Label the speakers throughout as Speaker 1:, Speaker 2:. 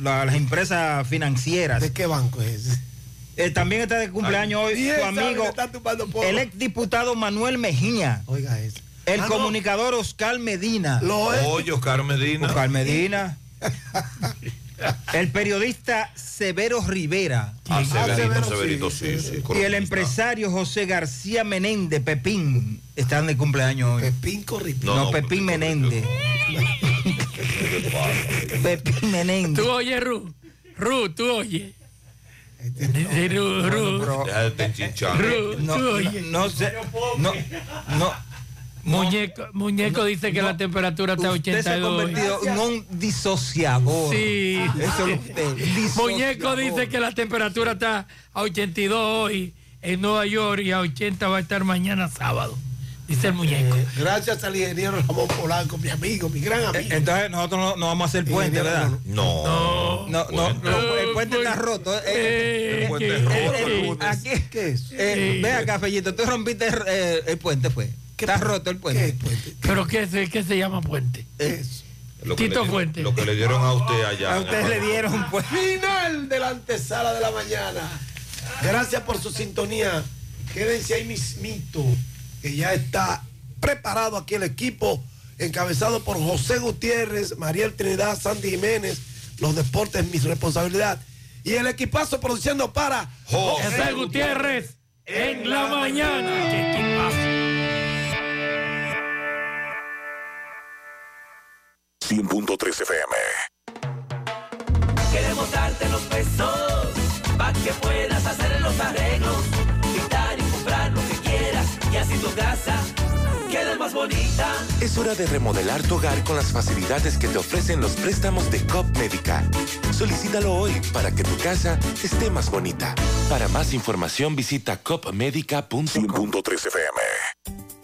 Speaker 1: la- las empresas financieras.
Speaker 2: ¿De qué banco es ese?
Speaker 1: Eh, también está de cumpleaños hoy su amigo, el exdiputado Manuel Mejía,
Speaker 2: Oiga eso.
Speaker 1: el
Speaker 2: Ah, no.
Speaker 1: comunicador Oscar Medina.
Speaker 2: Lo es.
Speaker 3: Oye, Oscar Medina.
Speaker 1: Oscar Medina. el periodista Severo Rivera.
Speaker 3: Ah, Severito,
Speaker 2: Severo,
Speaker 3: Severito,
Speaker 2: sí,
Speaker 3: sí,
Speaker 2: sí,
Speaker 3: sí.
Speaker 1: Y el empresario José García Menéndez, Pepín, están de cumpleaños hoy.
Speaker 2: Pepín Corripín.
Speaker 1: No,
Speaker 3: No, no,
Speaker 1: Pepín
Speaker 3: Pepín
Speaker 1: Menéndez. Pepín Menéndez.
Speaker 4: Tú oyes, Ru. Ru, tú oyes.
Speaker 2: Este,
Speaker 4: Ru, Ru.
Speaker 1: No, no, no. No, no.
Speaker 4: Muñeco, muñeco dice que
Speaker 1: no.
Speaker 4: la temperatura está a
Speaker 1: Usted se ha
Speaker 4: 82.
Speaker 1: convertido en un disociador.
Speaker 4: Sí.
Speaker 1: Eso es usted. disociador.
Speaker 4: Muñeco dice que la temperatura está a 82 hoy en Nueva York y a 80 va a estar mañana sábado. Dice el muñeco.
Speaker 2: eh, gracias al ingeniero Ramón Polanco, mi amigo, mi gran
Speaker 1: Eh,
Speaker 2: amigo.
Speaker 1: Entonces nosotros no, no vamos a hacer puente, ¿verdad?
Speaker 3: No.
Speaker 1: No, no,
Speaker 3: Puente.
Speaker 1: no, el puente está roto. Eh,
Speaker 4: Eh,
Speaker 3: el puente es roto,
Speaker 1: eh, eh,
Speaker 2: ¿Qué es?
Speaker 1: eh,
Speaker 4: Sí.
Speaker 1: ve acá, Fellito, tú rompiste el puente, pues. Está roto el
Speaker 2: ¿Qué
Speaker 1: puente.
Speaker 2: puente?
Speaker 4: ¿Pero qué, se- qué se llama puente?
Speaker 2: Eso.
Speaker 3: Lo que
Speaker 4: Tito
Speaker 3: le-
Speaker 4: Fuente.
Speaker 3: Lo que le dieron a usted allá.
Speaker 1: A
Speaker 3: el-
Speaker 1: le dieron, pues.
Speaker 2: Final de la antesala de la mañana. Gracias por su sintonía. Quédense ahí mismito, que ya está preparado aquí el equipo, encabezado por José Gutiérrez, Mariel Trinidad, Sandy Jiménez, los deportes, mi responsabilidad. Y el equipazo produciendo para
Speaker 3: José
Speaker 4: José Gutiérrez en la mañana. ¿Qué equipazo?
Speaker 5: 100.3 FM.
Speaker 6: Queremos darte los pesos para que puedas hacer los arreglos, pintar y comprar lo que quieras y así tu casa quede más bonita.
Speaker 7: Es hora de remodelar tu hogar con las facilidades que te ofrecen los préstamos de COP Médica. Solicítalo hoy para que tu casa esté más bonita. Para más información visita copmedica.com.
Speaker 5: 100.3 FM.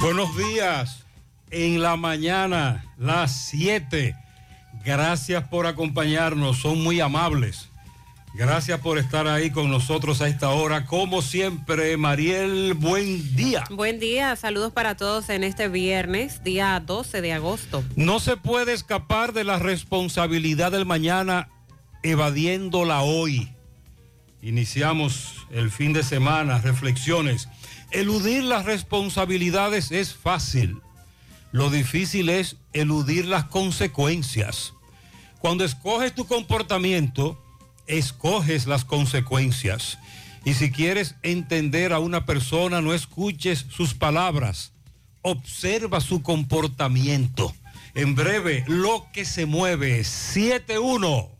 Speaker 8: Buenos días. En la mañana, las 7. Gracias por acompañarnos. Son muy amables. Gracias por estar ahí con nosotros a esta hora. Como siempre, Mariel, buen día.
Speaker 9: Buen día, saludos para todos en este viernes, día 12 de agosto.
Speaker 8: No se puede escapar de la responsabilidad del mañana evadiéndola hoy. Iniciamos el fin de semana, reflexiones. Eludir las responsabilidades es fácil. Lo difícil es eludir las consecuencias. Cuando escoges tu comportamiento, escoges las consecuencias. Y si quieres entender a una persona, no escuches sus palabras, observa su comportamiento. En breve, lo que se mueve, 7-1.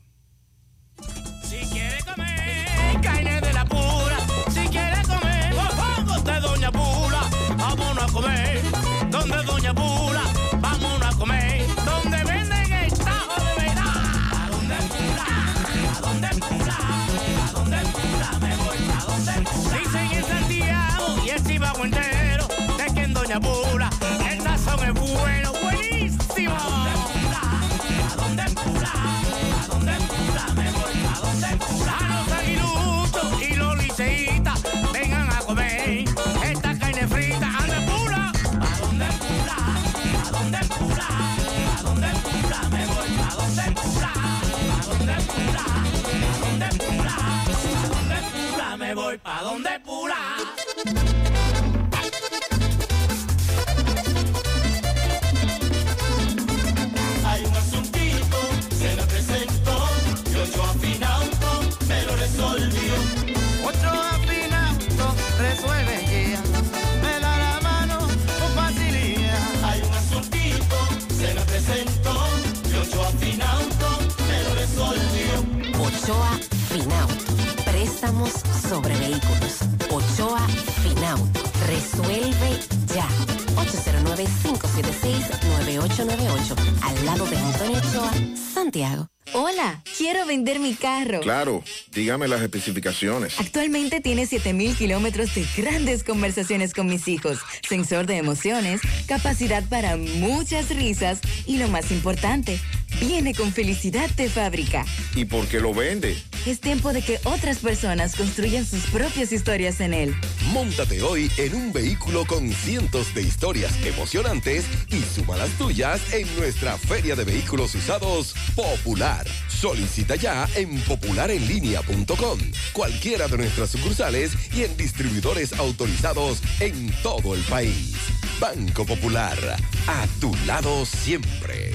Speaker 6: Me voy
Speaker 10: pa' donde pula.
Speaker 11: Vehículos. Ochoa Finauto. Resuelve ya. 809-576-9898. Al lado de Antonio Ochoa, Santiago.
Speaker 12: Hola, quiero vender mi carro.
Speaker 13: Claro, dígame las especificaciones.
Speaker 12: Actualmente tiene 7000 kilómetros de grandes conversaciones con mis hijos, sensor de emociones, capacidad para muchas risas y lo más importante, viene con felicidad de fábrica.
Speaker 13: ¿Y por qué lo vende?
Speaker 12: Es tiempo de que otras personas construyan sus propias historias en él.
Speaker 14: Móntate hoy en un vehículo con cientos de historias emocionantes y suma las tuyas en nuestra Feria de Vehículos Usados Popular. Solicita ya en popularenlinea.com, cualquiera de nuestras sucursales y en distribuidores autorizados en todo el país. Banco Popular, a tu lado siempre.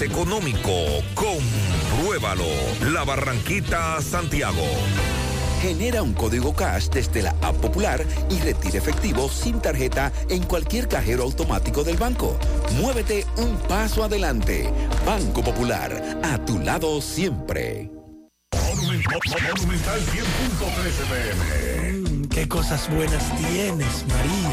Speaker 15: económico. Compruébalo. La Barranquita, Santiago.
Speaker 14: Genera un código cash desde la app popular y retira efectivo sin tarjeta en cualquier cajero automático del banco. Muévete un paso adelante. Banco Popular, a tu lado siempre.
Speaker 15: Monumental 100.13 pm.
Speaker 4: Qué cosas buenas tienes, María.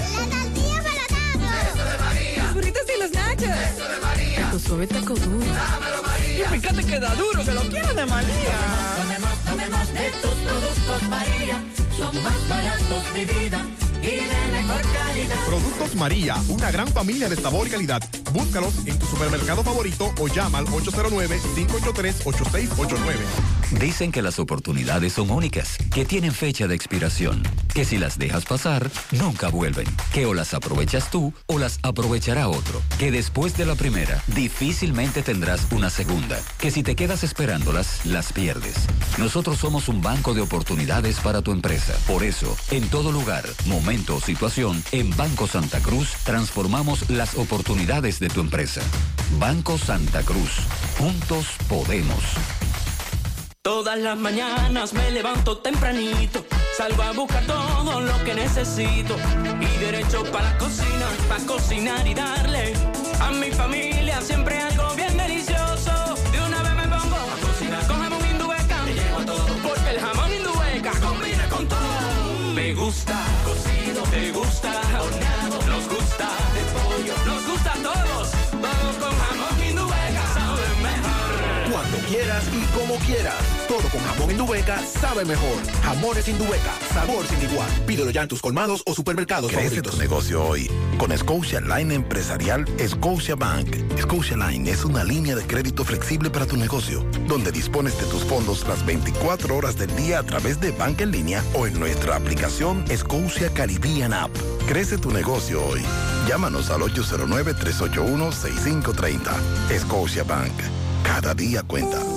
Speaker 16: Los burritos y los nachos. Eso de María. Tu suave taco duro. Dámelo, María. Y fíjate que da duro, que lo quiero de María.
Speaker 10: Tomemos, tomemos de tus productos, María. Son más baratos de vida y mejor calidad.
Speaker 17: Productos María, una gran familia de sabor y calidad. Búscalos en tu supermercado favorito o llama al 809-583-8689.
Speaker 18: Dicen que las oportunidades son únicas, que tienen fecha de expiración, que si las dejas pasar, nunca vuelven, que o las aprovechas tú o las aprovechará otro, que después de la primera, difícilmente tendrás una segunda, que si te quedas esperándolas, las pierdes. Nosotros somos un banco de oportunidades para tu empresa. Por eso, en todo lugar, momento situación, en Banco Santa Cruz transformamos las oportunidades de tu empresa. Banco Santa Cruz. Juntos podemos.
Speaker 10: Todas las mañanas me levanto tempranito, salgo a buscar todo lo que necesito y derecho para la cocina, para cocinar y darle a mi familia siempre algo bien delicioso. De una vez me pongo a cocinar con jamón indubeca, me llevo todo porque el jamón indubeca combina con todo. Me gusta
Speaker 19: quieras y como quieras. Todo con jamón Indubeca sabe mejor. Jamones Indubeca, sabor sin igual. Pídelo ya en tus colmados o supermercados
Speaker 20: Crece
Speaker 19: favoritos.
Speaker 20: tu negocio hoy con Scotia Line Empresarial Scotia Bank. Scotia Line es una línea de crédito flexible para tu negocio, donde dispones de tus fondos las 24 horas del día a través de banca en línea o en nuestra aplicación Scotia Caribbean App. Crece tu negocio hoy. Llámanos al 809-381-6530. Scotia Bank. Cada día cuenta.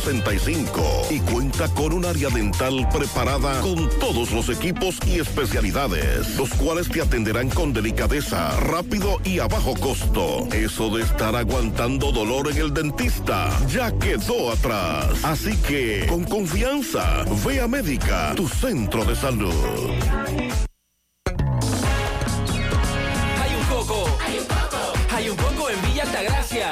Speaker 21: 65 y cuenta con un área dental preparada con todos los equipos y especialidades, los cuales te atenderán con delicadeza, rápido y a bajo costo. Eso de estar aguantando dolor en el dentista ya quedó atrás. Así que, con confianza, ve a Médica, tu centro de salud.
Speaker 10: Hay un coco. Hay un coco. Hay un coco en Villa Altagracia.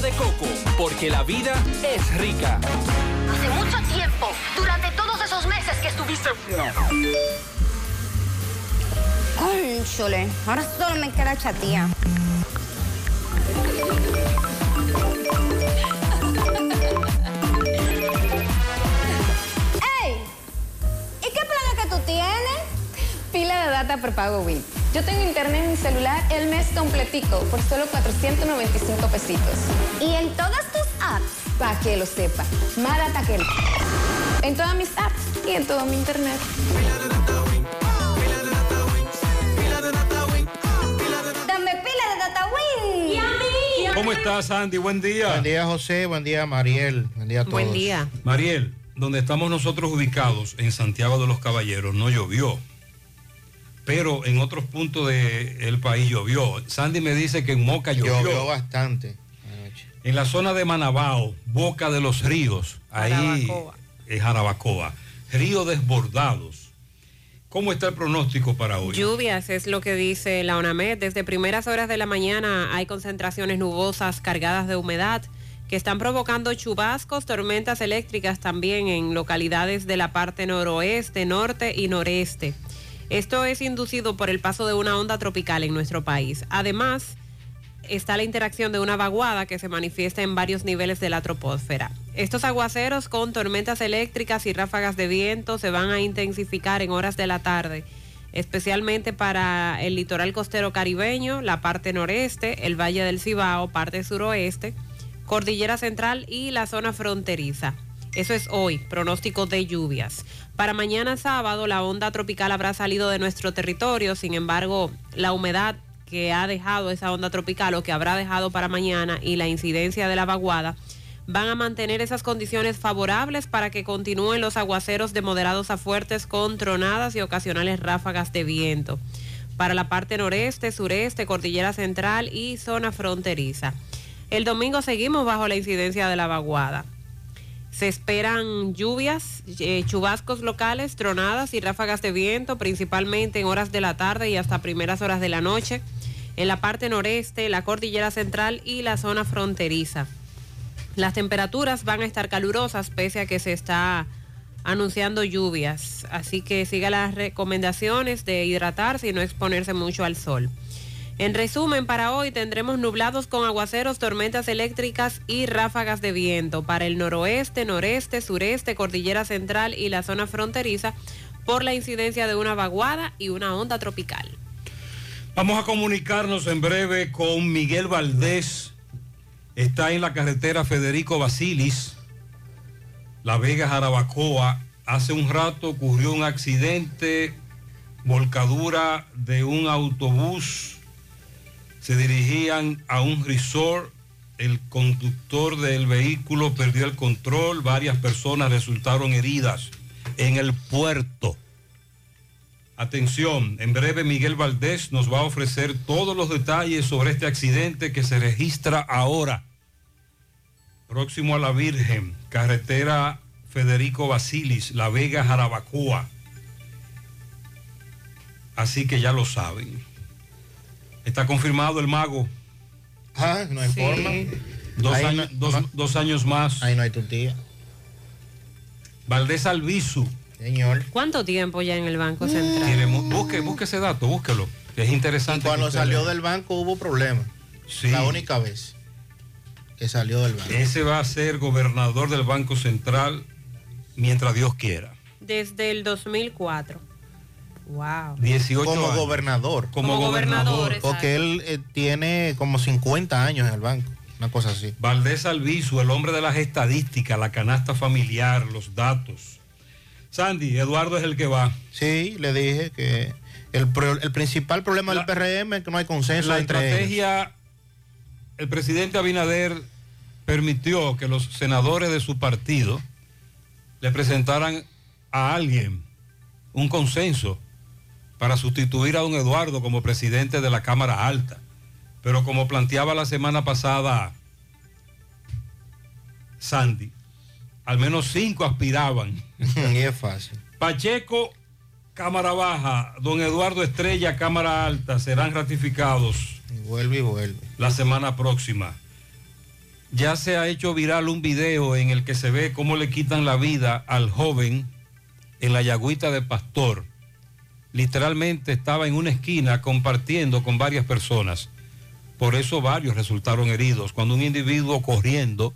Speaker 10: de coco, porque la vida es rica.
Speaker 22: Hace mucho tiempo, durante todos esos meses que estuviste
Speaker 23: Cónchole, ahora solo me queda chatía. ¡Ey! ¿Y qué plan que tú tienes?
Speaker 16: Pila de data prepago Win. Yo tengo internet en mi celular el mes completico por solo 495 pesitos.
Speaker 23: ¿Y en todas tus apps?
Speaker 16: Para que lo sepa. Más data que el... En todas mis apps y en todo mi internet.
Speaker 23: Dame pila de data Win. ¿Y a mí?
Speaker 8: ¿Cómo estás, Andy? Buen día.
Speaker 24: Buen día, José. Buen día, Mariel. Buen día a todos.
Speaker 9: Buen día.
Speaker 8: Mariel, donde estamos nosotros ubicados, en Santiago de los Caballeros, no llovió. Pero en otros puntos del país llovió. Sandy me dice que en Moca llovió.
Speaker 24: Llovió bastante.
Speaker 8: En la zona de Manabao, Boca de los Ríos, ahí
Speaker 9: Jarabacoa.
Speaker 8: es Jarabacoa. Río desbordados. ¿Cómo está el pronóstico para hoy?
Speaker 9: Lluvias es lo que dice la ONAMED. Desde primeras horas de la mañana hay concentraciones nubosas cargadas de humedad que están provocando chubascos, tormentas eléctricas también en localidades de la parte noroeste, norte y noreste. Esto es inducido por el paso de una onda tropical en nuestro país. Además, está la interacción de una vaguada que se manifiesta en varios niveles de la troposfera. Estos aguaceros con tormentas eléctricas y ráfagas de viento se van a intensificar en horas de la tarde, especialmente para el litoral costero caribeño, la parte noreste, el Valle del Cibao, parte suroeste, Cordillera Central y la zona fronteriza. Eso es hoy, pronóstico de lluvias. Para mañana sábado la onda tropical habrá salido de nuestro territorio, sin embargo la humedad que ha dejado esa onda tropical o que habrá dejado para mañana y la incidencia de la vaguada van a mantener esas condiciones favorables para que continúen los aguaceros de moderados a fuertes con tronadas y ocasionales ráfagas de viento. Para la parte noreste, sureste, cordillera central y zona fronteriza. El domingo seguimos bajo la incidencia de la vaguada. Se esperan lluvias, eh, chubascos locales, tronadas y ráfagas de viento, principalmente en horas de la tarde y hasta primeras horas de la noche, en la parte noreste, la cordillera central y la zona fronteriza. Las temperaturas van a estar calurosas pese a que se está anunciando lluvias, así que siga las recomendaciones de hidratarse y no exponerse mucho al sol. En resumen, para hoy tendremos nublados con aguaceros, tormentas eléctricas y ráfagas de viento para el noroeste, noreste, sureste, cordillera central y la zona fronteriza por la incidencia de una vaguada y una onda tropical.
Speaker 8: Vamos a comunicarnos en breve con Miguel Valdés. Está en la carretera Federico Basilis, La Vega Jarabacoa. Hace un rato ocurrió un accidente, volcadura de un autobús. Se dirigían a un resort. El conductor del vehículo perdió el control. Varias personas resultaron heridas en el puerto. Atención, en breve Miguel Valdés nos va a ofrecer todos los detalles sobre este accidente que se registra ahora. Próximo a la Virgen, carretera Federico Basilis, La Vega, Jarabacoa. Así que ya lo saben. Está confirmado el mago.
Speaker 24: Ah, no hay
Speaker 9: Sí.
Speaker 24: forma.
Speaker 8: Dos,
Speaker 24: Ahí
Speaker 8: años,
Speaker 24: no-
Speaker 8: dos-
Speaker 24: no-
Speaker 8: dos años más.
Speaker 24: Ahí no hay tu tía.
Speaker 8: Valdés Albizu.
Speaker 24: Señor.
Speaker 9: ¿Cuánto tiempo ya en el Banco Central?
Speaker 8: Tiene mu- busque, busque ese dato, búsquelo. que Es interesante.
Speaker 24: Cuando salió
Speaker 8: lea.
Speaker 24: del banco hubo problemas.
Speaker 8: Sí.
Speaker 24: La única vez. que salió del banco.
Speaker 8: Ese va a ser gobernador del Banco Central mientras Dios quiera.
Speaker 9: Desde el 2004. Wow.
Speaker 8: 18
Speaker 24: como
Speaker 8: años.
Speaker 24: gobernador.
Speaker 8: Como,
Speaker 9: Como
Speaker 8: gobernador.
Speaker 24: Porque él eh, tiene como 50 años en el banco. Una cosa así.
Speaker 8: Valdés Albizu, el hombre de las estadísticas, la canasta familiar, los datos. Sandy, Eduardo es el que va.
Speaker 24: Sí, le dije que el, pro- el principal problema del PRM es que no hay consenso
Speaker 8: La
Speaker 24: entre ellos.
Speaker 8: estrategia, el presidente Abinader permitió que los senadores de su partido le presentaran a alguien un consenso para sustituir a don Eduardo como presidente de la Cámara Alta. Pero como planteaba la semana pasada Sandy, al menos cinco aspiraban.
Speaker 24: y es fácil.
Speaker 8: Pacheco, Cámara Baja, don Eduardo Estrella, Cámara Alta, serán ratificados
Speaker 24: Y vuelve y vuelve.
Speaker 8: la semana próxima. Ya se ha hecho viral un video en el que se ve cómo le quitan la vida al joven en la yagüita de Pastor. Literalmente estaba en una esquina compartiendo con varias personas. Por eso varios resultaron heridos. Cuando un individuo corriendo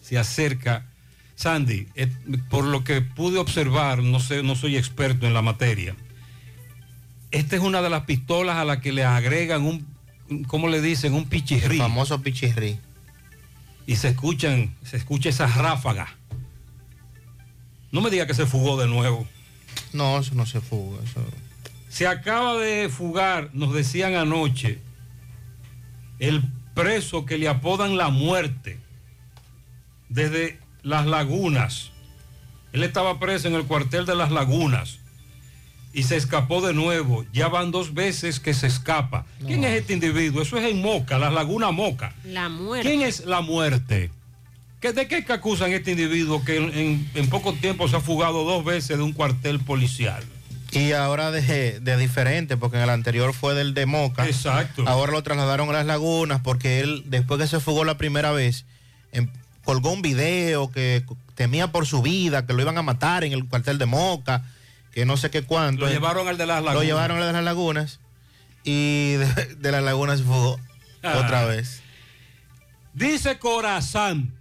Speaker 8: se acerca. Sandy, eh, por lo que pude observar, no sé, no soy experto en la materia. Esta es una de las pistolas a la que le agregan un, ¿cómo le dicen? Un pichirrí.
Speaker 24: famoso pichirrí.
Speaker 8: Y se escuchan, se escucha esa ráfaga. No me diga que se fugó de nuevo.
Speaker 24: No, eso no se fuga. Eso...
Speaker 8: Se acaba de fugar, nos decían anoche, el preso que le apodan la muerte desde las lagunas. Él estaba preso en el cuartel de las lagunas y se escapó de nuevo. Ya van dos veces que se escapa. ¿Quién es este individuo? Eso es en Moca, las lagunas Moca.
Speaker 9: La muerte.
Speaker 8: ¿Quién es la muerte? ¿Qué- ¿De qué acusan a este individuo que en, en- en poco tiempo se ha fugado dos veces de un cuartel policial?
Speaker 24: Y ahora de, de diferente, porque en el anterior fue del de Moca.
Speaker 8: Exacto.
Speaker 24: Ahora lo trasladaron a las lagunas porque él, después que se fugó la primera vez, em- colgó un video que temía por su vida, que lo iban a matar en el cuartel de Moca, que no sé qué cuánto.
Speaker 8: Lo llevaron al de las
Speaker 24: Lo
Speaker 8: lagunas.
Speaker 24: llevaron al de las lagunas y de, de las lagunas se fugó
Speaker 8: Ah.
Speaker 24: otra vez.
Speaker 8: Dice Corazán.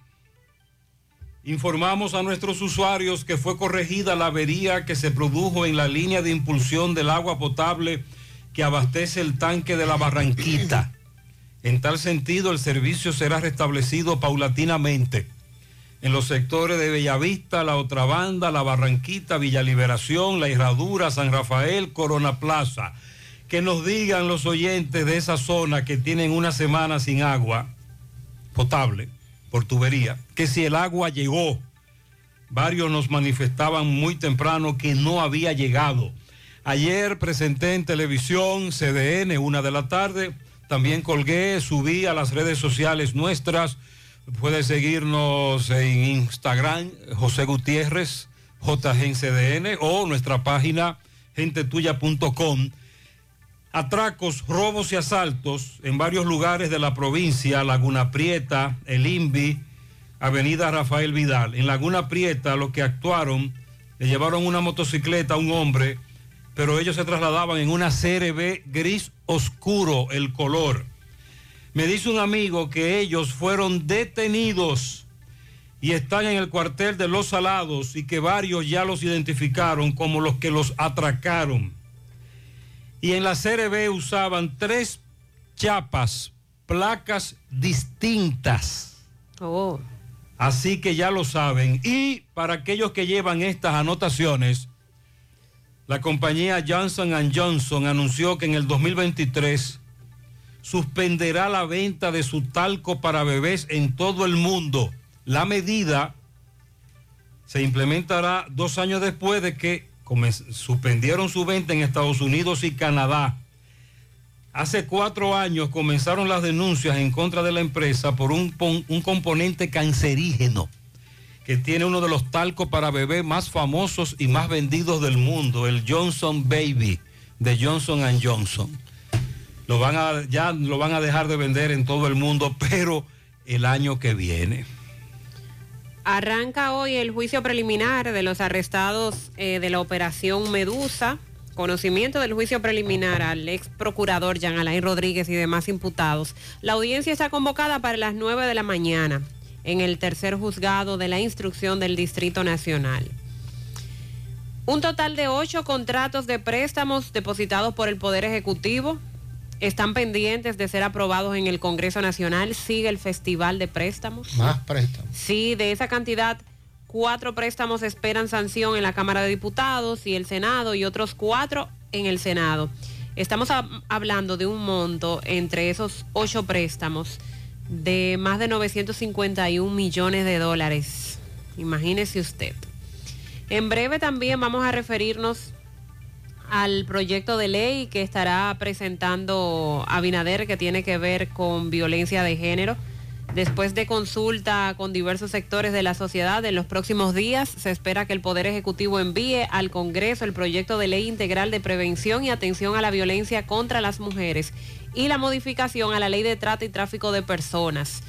Speaker 8: Informamos a nuestros usuarios que fue corregida la avería que se produjo en la línea de impulsión del agua potable que abastece el tanque de la Barranquita. En tal sentido, el servicio será restablecido paulatinamente en los sectores de Bellavista, La Otra Banda, La Barranquita, Villa Liberación, La Herradura, San Rafael, Corona Plaza. Que nos digan los oyentes de esa zona que tienen una semana sin agua potable tubería, que si el agua llegó, varios nos manifestaban muy temprano que no había llegado. Ayer presenté en televisión CDN, una de la tarde, también colgué, subí a las redes sociales nuestras, puede seguirnos en Instagram, José Gutiérrez, JGCDN, o nuestra página gentetuya.com atracos, robos y asaltos en varios lugares de la provincia, Laguna Prieta, El Invi, Avenida Rafael Vidal. En Laguna Prieta los que actuaron le llevaron una motocicleta a un hombre, pero ellos se trasladaban en una CRB gris oscuro el color. Me dice un amigo que ellos fueron detenidos y están en el cuartel de Los Salados y que varios ya los identificaron como los que los atracaron y en la CRB usaban tres chapas, placas distintas.
Speaker 9: Oh.
Speaker 8: Así que ya lo saben. Y para aquellos que llevan estas anotaciones, la compañía Johnson Johnson anunció que en el 2023 suspenderá la venta de su talco para bebés en todo el mundo. La medida se implementará dos años después de que suspendieron su venta en Estados Unidos y Canadá. Hace cuatro años comenzaron las denuncias en contra de la empresa por un, un componente cancerígeno que tiene uno de los talcos para bebé más famosos y más vendidos del mundo, el Johnson Baby de Johnson Johnson. Lo van a, ya lo van a dejar de vender en todo el mundo, pero el año que viene.
Speaker 9: Arranca hoy el juicio preliminar de los arrestados eh, de la operación Medusa. conocimiento del juicio preliminar al ex procurador Jean Alain Rodríguez y demás imputados, la audiencia está convocada para las 9 de la mañana en el tercer juzgado de la instrucción del Distrito Nacional. Un total de ocho contratos de préstamos depositados por el Poder Ejecutivo están pendientes de ser aprobados en el Congreso Nacional. Sigue el Festival de Préstamos.
Speaker 24: Más préstamos.
Speaker 9: Sí, de esa cantidad, cuatro préstamos esperan sanción en la Cámara de Diputados y el Senado y otros cuatro en el Senado. Estamos hab- hablando de un monto entre esos ocho préstamos de más de 951 millones de dólares. Imagínese usted. En breve también vamos a referirnos al proyecto de ley que estará presentando Abinader que tiene que ver con violencia de género. Después de consulta con diversos sectores de la sociedad, en los próximos días se espera que el Poder Ejecutivo envíe al Congreso el proyecto de ley integral de prevención y atención a la violencia contra las mujeres y la modificación a la ley de trata y tráfico de personas.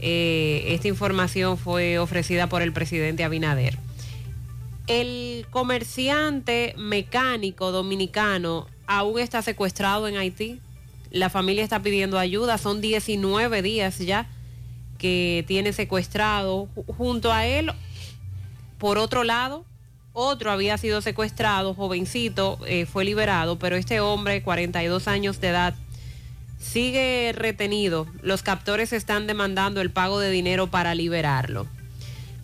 Speaker 9: Eh, esta información fue ofrecida por el presidente Abinader. El comerciante mecánico dominicano aún está secuestrado en Haití. La familia está pidiendo ayuda. Son 19 días ya que tiene secuestrado. Ju- Junto a él, por otro lado, otro había sido secuestrado, jovencito, eh, fue liberado, pero este hombre, 42 años de edad, sigue retenido. Los captores están demandando el pago de dinero para liberarlo.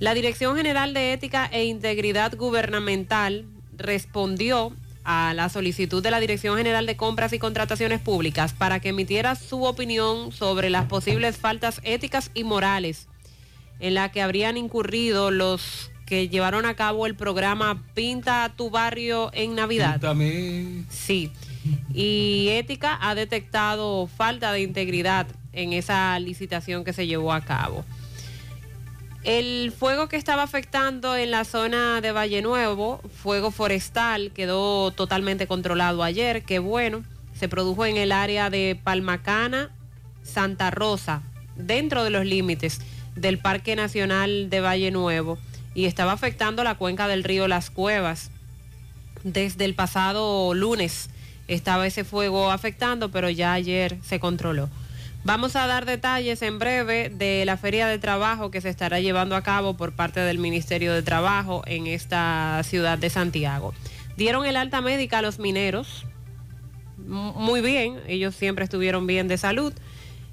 Speaker 9: La Dirección General de Ética e Integridad Gubernamental respondió a la solicitud de la Dirección General de Compras y Contrataciones Públicas para que emitiera su opinión sobre las posibles faltas éticas y morales en la que habrían incurrido los que llevaron a cabo el programa Pinta tu barrio en Navidad. Sí. Y Ética ha detectado falta de integridad en esa licitación que se llevó a cabo. El fuego que estaba afectando en la zona de Valle Nuevo, fuego forestal, quedó totalmente controlado ayer, que bueno, se produjo en el área de Palmacana, Santa Rosa, dentro de los límites del Parque Nacional de Valle Nuevo, y estaba afectando la cuenca del río Las Cuevas. Desde el pasado lunes estaba ese fuego afectando, pero ya ayer se controló. Vamos a dar detalles en breve de la feria de trabajo que se estará llevando a cabo por parte del Ministerio de Trabajo en esta ciudad de Santiago. Dieron el alta médica a los mineros. Muy bien, ellos siempre estuvieron bien de salud.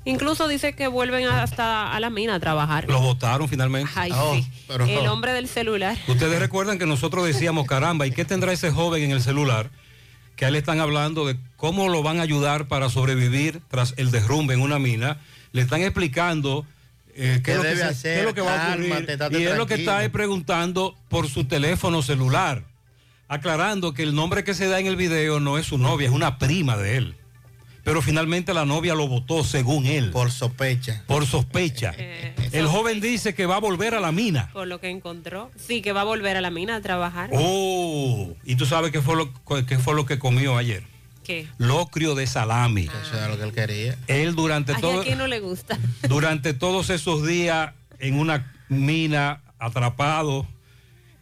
Speaker 9: Incluso dice que vuelven hasta a la mina a trabajar.
Speaker 8: Lo votaron finalmente.
Speaker 9: Ay, sí. El hombre del celular.
Speaker 8: Ustedes recuerdan que nosotros decíamos, caramba, ¿y qué tendrá ese joven en el celular? Que a él le están hablando de cómo lo van a ayudar para sobrevivir tras el derrumbe en una mina. Le están explicando eh, qué,
Speaker 24: ¿Qué
Speaker 8: es lo que
Speaker 24: hacer?
Speaker 8: qué es lo que va a ocurrir.
Speaker 24: Cálmate,
Speaker 8: y él lo que está es preguntando por su teléfono celular, aclarando que el nombre que se da en el video no es su novia, es una prima de él. Pero finalmente la novia lo votó según él.
Speaker 24: Por sospecha.
Speaker 8: Por sospecha. el joven dice que va a volver a la mina.
Speaker 9: Por lo que encontró. Sí, que va a volver a la mina a trabajar.
Speaker 8: Oh, y tú sabes qué fue lo, qué fue lo que comió ayer.
Speaker 9: ¿Qué?
Speaker 8: Locrio de salami.
Speaker 24: Eso era lo que él quería.
Speaker 8: Él durante
Speaker 9: Ay,
Speaker 8: todo,
Speaker 9: a quién no le gusta.
Speaker 8: durante todos esos días en una mina atrapado,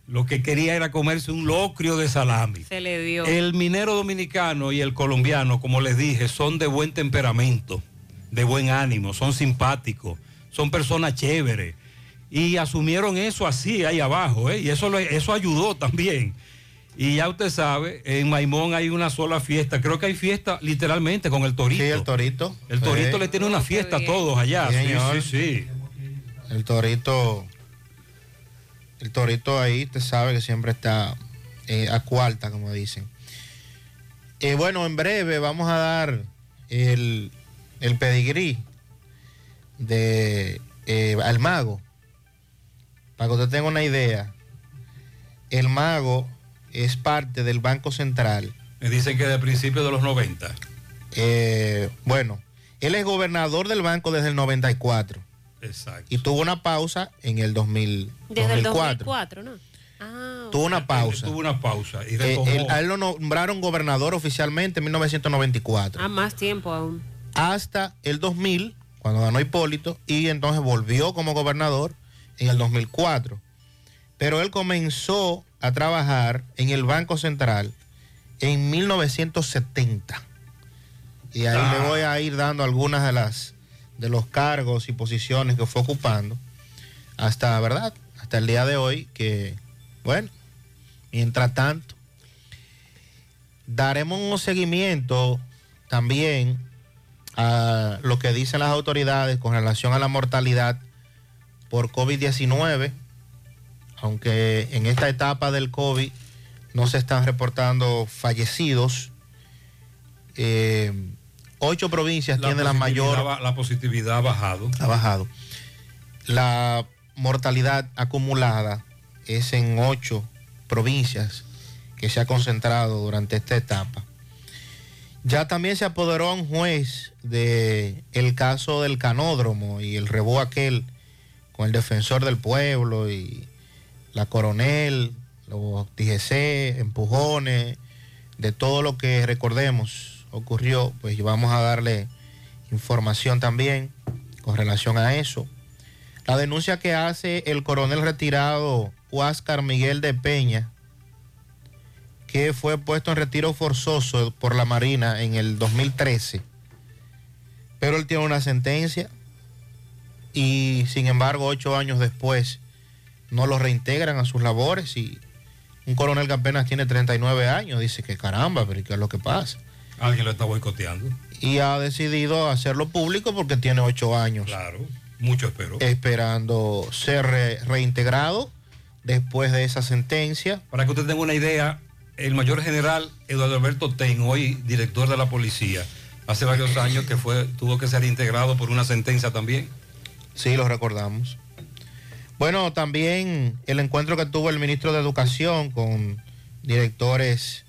Speaker 8: lo que quería era comerse un locrio de salami.
Speaker 9: Se le dio.
Speaker 8: El minero dominicano y el colombiano, como les dije, son de buen temperamento, de buen ánimo, son simpáticos, son personas chéveres. Y asumieron eso así, ahí abajo, ¿eh? y eso, lo- eso ayudó también. Y ya usted sabe, en Maimón hay una sola fiesta. Creo que hay fiesta literalmente con el torito.
Speaker 24: Sí, el torito.
Speaker 8: El torito
Speaker 24: Sí.
Speaker 8: le tiene una fiesta a todos allá.
Speaker 24: Sí,
Speaker 8: Sí,
Speaker 24: señor.
Speaker 8: sí, sí.
Speaker 24: El torito, el torito ahí, usted sabe que siempre está eh, a cuarta, como dicen. Eh, bueno, en breve vamos a dar el, el pedigrí de eh, al mago. Para que usted tenga una idea, el mago es parte del Banco Central.
Speaker 8: Me dicen que de principios de los 90.
Speaker 24: Eh, bueno, él es gobernador del banco desde el 94
Speaker 8: Exacto.
Speaker 24: y tuvo una pausa en el 2000,
Speaker 9: Desde el
Speaker 24: 2004.
Speaker 9: 2004, ¿no? Ah,
Speaker 24: Tuvo una pausa.
Speaker 8: Tuvo una pausa. Y
Speaker 24: Eh, él- a él lo nombraron gobernador oficialmente en 1994.
Speaker 9: ah, más tiempo aún.
Speaker 24: Hasta el 2000, cuando ganó Hipólito, y entonces volvió como gobernador en el 2004. Pero él comenzó a trabajar en el Banco Central en 1970. Y ahí le voy a ir dando algunas de las de los cargos y posiciones que fue ocupando hasta, ¿verdad? Hasta el día de hoy que, bueno, mientras tanto, daremos un seguimiento también a lo que dicen las autoridades con relación a la mortalidad por COVID-19, aunque en esta etapa del COVID no se están reportando fallecidos. Eh, ocho provincias tienen la mayor...
Speaker 8: La positividad ha bajado.
Speaker 24: Ha bajado. La mortalidad acumulada es en ocho provincias que se ha concentrado durante esta etapa. Ya también se apoderó un juez de el caso del canódromo y el rebú aquel con el defensor del pueblo y la coronel, los DGC, empujones, de todo lo que recordemos ocurrió, pues vamos a darle información también con relación a eso. La denuncia que hace el coronel retirado Huáscar Miguel de Peña, que fue puesto en retiro forzoso por la Marina en el 2013, pero él tiene una sentencia y sin embargo ocho años después no lo reintegran a sus labores y un coronel que apenas tiene 39 años dice que caramba, pero ¿y ¿qué es lo que pasa?
Speaker 8: Alguien lo está boicoteando.
Speaker 24: Y ha decidido hacerlo público porque tiene ocho años.
Speaker 8: Claro, mucho espero.
Speaker 24: Esperando ser re- reintegrado después de esa sentencia.
Speaker 8: Para que usted tenga una idea, el mayor general Eduardo Alberto Ten, hoy director de la policía, hace varios años que fue, tuvo que ser integrado por una sentencia también.
Speaker 24: Sí, lo recordamos. Bueno, también el encuentro que tuvo el ministro de Educación con directores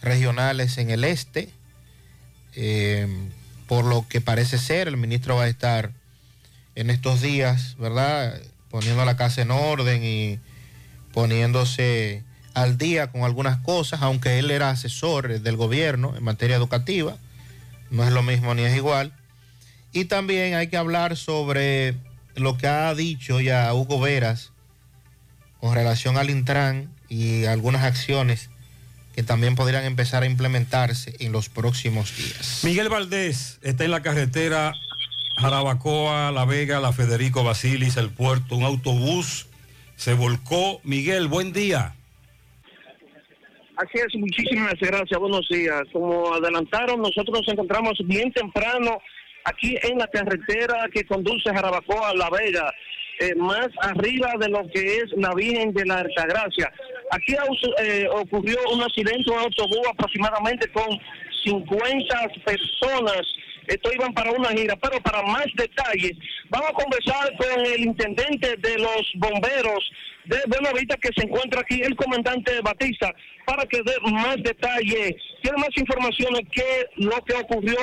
Speaker 24: regionales en el este, eh, por lo que parece ser, el ministro va a estar en estos días, ¿verdad? Poniendo la casa en orden y poniéndose al día con algunas cosas, aunque él era asesor del gobierno en materia educativa, no es lo mismo ni es igual. Y también hay que hablar sobre lo que ha dicho ya Hugo Veras con relación al Intran y algunas acciones que también podrían empezar a implementarse en los próximos días.
Speaker 8: Miguel Valdés está en la carretera Jarabacoa, La Vega, La Federico Basilis, el puerto, un autobús se volcó. Miguel, buen día.
Speaker 25: Así es, muchísimas gracias, buenos días. Como adelantaron, nosotros nos encontramos bien temprano aquí en la carretera que conduce Jarabacoa a La Vega, eh, más arriba de lo que es la Virgen de la Altagracia. Aquí eh, ocurrió un accidente, un autobús aproximadamente con 50 personas. Esto iban para una gira, pero para más detalles, vamos a conversar con el intendente de los bomberos de Buenavista que se encuentra aquí, el comandante Batista, para que dé más detalles, tiene más informaciones que lo que ocurrió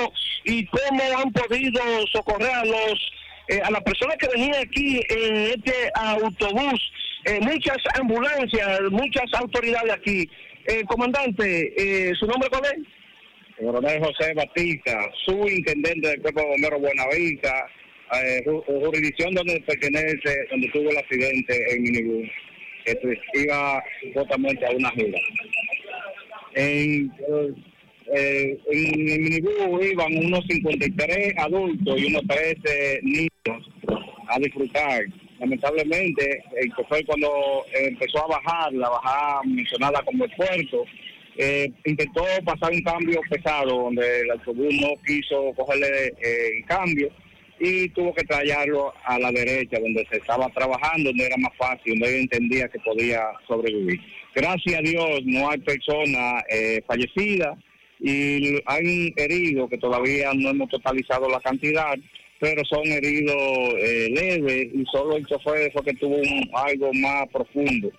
Speaker 25: y cómo han podido socorrer a los eh, a las personas que venían aquí en este autobús, eh, muchas ambulancias, muchas autoridades aquí. Eh, comandante, eh, ¿su nombre cuál es?
Speaker 26: Coronel José Batista, subintendente del Cuerpo de Bomberos Buenavista, eh, ju- jurisdicción donde pertenece, donde tuvo el accidente en Minibús, que iba supuestamente a una gira. En, eh, el iban unos 53 adultos y unos 13 niños a disfrutar. Lamentablemente, fue cuando empezó a bajar, la bajada mencionada como el puerto, eh, intentó pasar un cambio pesado donde el autobús no quiso cogerle eh, el cambio y tuvo que traerlo a la derecha donde se estaba trabajando, donde era más fácil, donde él entendía que podía sobrevivir. Gracias a Dios no hay personas eh, fallecidas y hay heridos que todavía no hemos totalizado la cantidad, pero son heridos eh, leves y solo el chofer fue que tuvo un- algo más profundo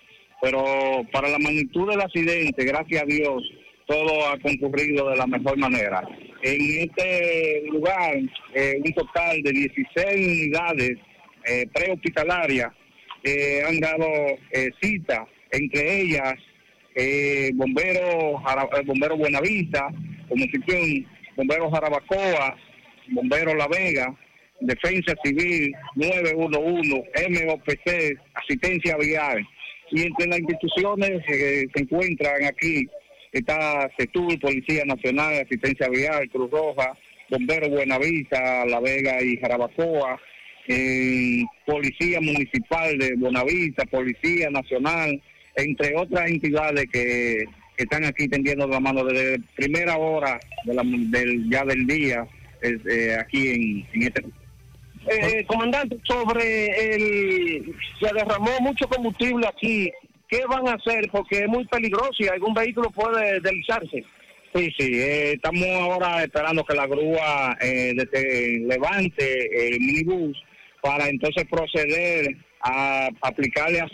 Speaker 26: pero para la magnitud del accidente, gracias a Dios, todo ha concurrido de la mejor manera. En este lugar, eh, un total de 16 unidades eh, prehospitalarias eh, han dado eh, cita, entre ellas Bomberos eh, Bombero Buenavista, como Cipión, Bomberos Jarabacoa, Bomberos La Vega, Defensa Civil 911, MOPC, Asistencia Vial. Y entre las instituciones que se encuentran aquí está CETUR, Policía Nacional, Asistencia Vial, Cruz Roja, Bomberos Buenavista, La Vega y Jarabacoa, eh, Policía Municipal de Buenavista, Policía Nacional, entre otras entidades que, están aquí tendiendo la mano desde primera hora de la- del, ya del día eh, aquí en, en este
Speaker 27: Eh, comandante, sobre el... Se derramó mucho combustible aquí. ¿Qué van a hacer? Porque es muy peligroso y algún vehículo puede deslizarse.
Speaker 26: Sí, sí, eh, estamos ahora esperando que la grúa eh, desde- levante el minibús para entonces proceder a aplicarle a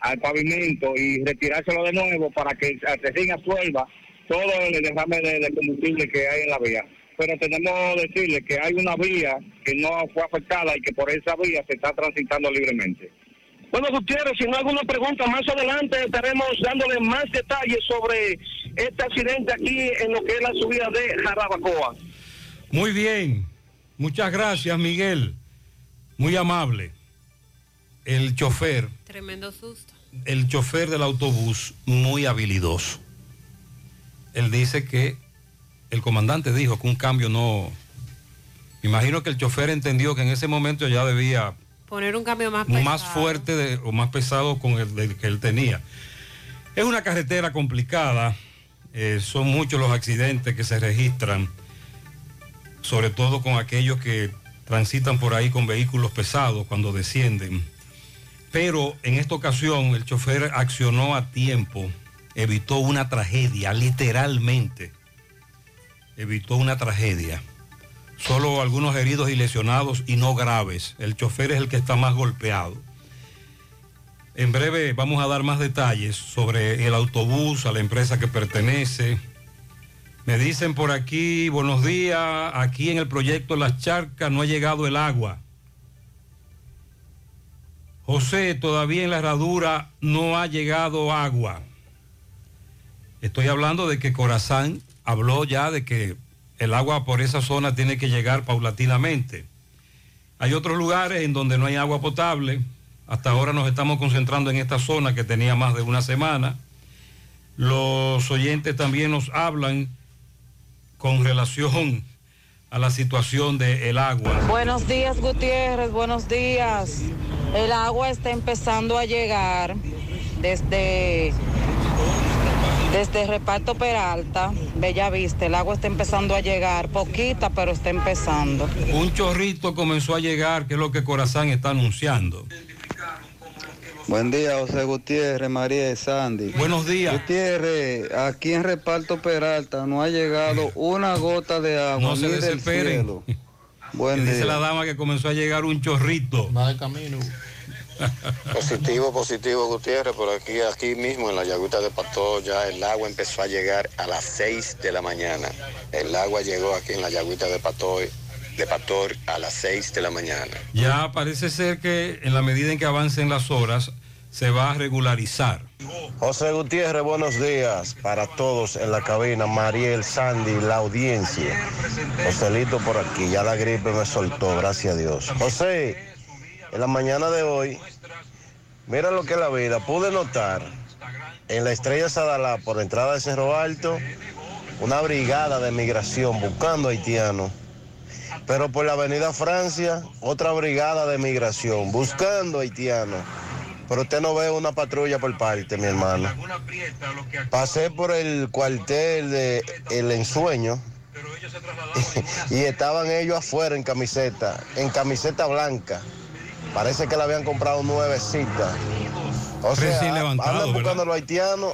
Speaker 26: al pavimento y retirárselo de nuevo para que el serrín absuelva todo el derrame de, de combustible que hay en la vía. Pero tenemos que decirle que hay una vía que no fue afectada y que por esa vía se está transitando libremente.
Speaker 27: Bueno, Gutiérrez, si no hay alguna pregunta, más adelante estaremos dándole más detalles sobre este accidente aquí en lo que es la subida de Jarabacoa.
Speaker 8: Muy bien. Muchas gracias, Miguel. Muy amable. El chofer,
Speaker 9: Tremendo susto.
Speaker 8: el chofer del autobús, muy habilidoso. Él dice que el comandante dijo que un cambio no... Imagino que el chofer entendió que en ese momento ya debía
Speaker 9: Poner un cambio más pesado.
Speaker 8: más fuerte de- o más pesado con el que él tenía. Es una carretera complicada, eh, son muchos los accidentes que se registran, sobre todo con aquellos que transitan por ahí con vehículos pesados cuando descienden. Pero en esta ocasión el chofer accionó a tiempo, evitó una tragedia, literalmente. Evitó una tragedia. Solo algunos heridos y lesionados y no graves. El chofer es el que está más golpeado. En breve vamos a dar más detalles sobre el autobús, a la empresa que pertenece. Me dicen por aquí, buenos días, aquí en el proyecto Las Charcas no ha llegado el agua. José, todavía en la herradura no ha llegado agua. Estoy hablando de que Corazán habló ya de que el agua por esa zona tiene que llegar paulatinamente. Hay otros lugares en donde no hay agua potable. Hasta ahora nos estamos concentrando en esta zona que tenía más de una semana. Los oyentes también nos hablan con relación a la situación del agua.
Speaker 28: Buenos días, Gutiérrez, buenos días. El agua está empezando a llegar desde, desde Reparto Peralta, Bella Vista. El agua está empezando a llegar, poquita, pero está empezando.
Speaker 8: Un chorrito comenzó a llegar, que es lo que Corazán está anunciando.
Speaker 29: Buen día, José Gutiérrez, María y Sandy.
Speaker 8: Buenos días.
Speaker 29: Gutiérrez, aquí en Reparto Peralta no ha llegado una gota de agua
Speaker 8: No se
Speaker 29: del
Speaker 8: desesperen.
Speaker 29: cielo. Buen
Speaker 8: Que dice
Speaker 29: día.
Speaker 8: la dama que comenzó a llegar un chorrito.
Speaker 24: Va de camino.
Speaker 30: Positivo, positivo, Gutiérrez, por aquí, aquí mismo en la Yaguta de Pastor ya el agua empezó a llegar a las 6 de la mañana. El agua llegó aquí en la Yaguita de Pastor, de Pastor a las 6 de la mañana.
Speaker 8: Ya parece ser que en la medida en que avancen las horas se va a regularizar.
Speaker 31: José Gutiérrez, buenos días para todos en la cabina. Mariel, Sandy, la audiencia. Joselito por aquí, ya la gripe me soltó, gracias a Dios. José, en la mañana de hoy, mira lo que es la vida. Pude notar en la estrella Sadalá, por la entrada de Cerro Alto, una brigada de migración buscando haitianos. Pero por la avenida Francia, otra brigada de migración buscando haitianos. Pero usted no ve una patrulla por parte, mi hermano. Pasé por el cuartel de El Ensueño y estaban ellos afuera en camiseta, en camiseta blanca. Parece que la habían comprado nuevecita. O sea, andan buscando a los haitianos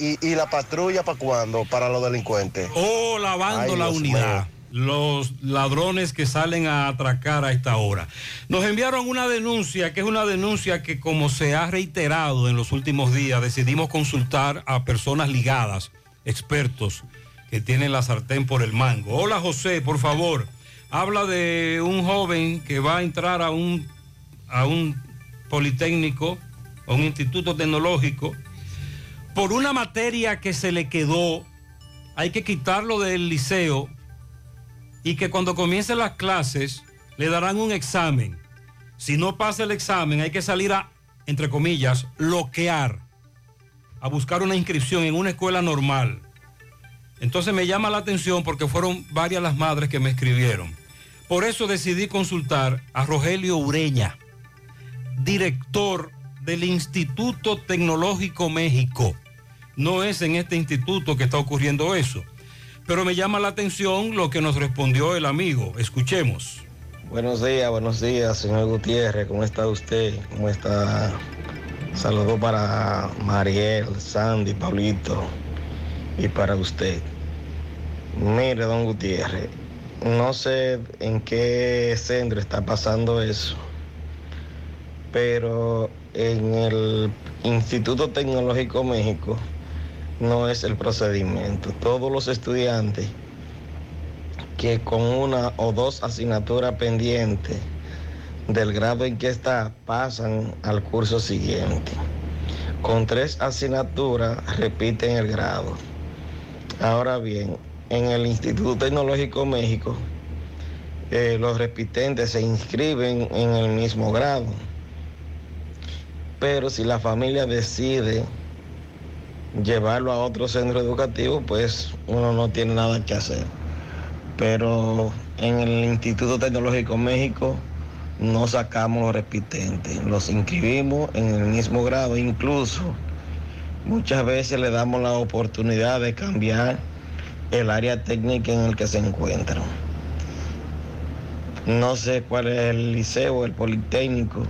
Speaker 31: y, y- y la patrulla para cuándo, para los delincuentes.
Speaker 8: O lavando
Speaker 31: Ay,
Speaker 8: la unidad. Los ladrones que salen a atracar a esta hora. Nos enviaron una denuncia, que es una denuncia que como se ha reiterado en los últimos días, decidimos consultar a personas ligadas, expertos, que tienen la sartén por el mango. Hola José, por favor. Habla de un joven que va a entrar a un, a un politécnico, a un instituto tecnológico, por una materia que se le quedó, hay que quitarlo del liceo y que cuando comiencen las clases le darán un examen. Si no pasa el examen, hay que salir a, entre comillas, bloquear a buscar una inscripción en una escuela normal. Entonces me llama la atención porque fueron varias las madres que me escribieron. Por eso decidí consultar a Rogelio Ureña, director del Instituto Tecnológico México. No es en este instituto que está ocurriendo eso. Pero me llama la atención lo que nos respondió el amigo. Escuchemos.
Speaker 32: Buenos días, buenos días, señor Gutiérrez. ¿Cómo está usted? ¿Cómo está? Saludos para Mariel, Sandy, Pablito y para usted. Mire, don Gutiérrez, no sé en qué centro está pasando eso, pero en el Instituto Tecnológico México no es el procedimiento. Todos los estudiantes que con una o dos asignaturas pendientes del grado en que está pasan al curso siguiente. Con tres asignaturas repiten el grado. Ahora bien, en el Instituto Tecnológico México, eh, los repitentes se inscriben en el mismo grado. Pero si la familia decide llevarlo a otro centro educativo, pues uno no tiene nada que hacer. Pero en el Instituto Tecnológico México no sacamos los repitentes, los inscribimos en el mismo grado, incluso muchas veces le damos la oportunidad de cambiar el área técnica en el que se encuentran. No sé cuál es el liceo, el politécnico,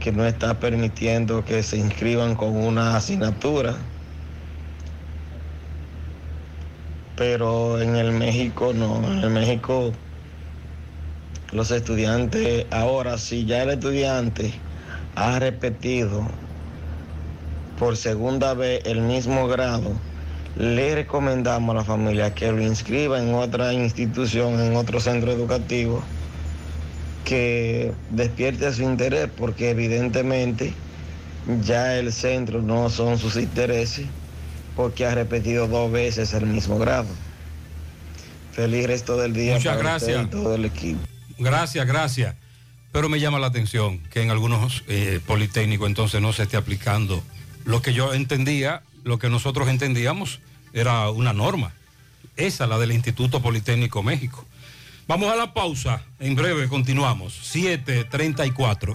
Speaker 32: que no está permitiendo que se inscriban con una asignatura. Pero en el México no, en el México los estudiantes, ahora si ya el estudiante ha repetido por segunda vez el mismo grado, le recomendamos a la familia que lo inscriba en otra institución, en otro centro educativo, que despierte su interés, porque evidentemente ya el centro no son sus intereses, porque ha repetido dos veces el mismo grado. Feliz resto del día.
Speaker 8: Muchas
Speaker 32: para usted
Speaker 8: gracias.
Speaker 32: y todo el equipo.
Speaker 8: Gracias, gracias. Pero me llama la atención que en algunos eh, politécnicos entonces no se esté aplicando lo que yo entendía, lo que nosotros entendíamos era una norma. Esa, la del Instituto Politécnico México. Vamos a la pausa. En breve continuamos. 734.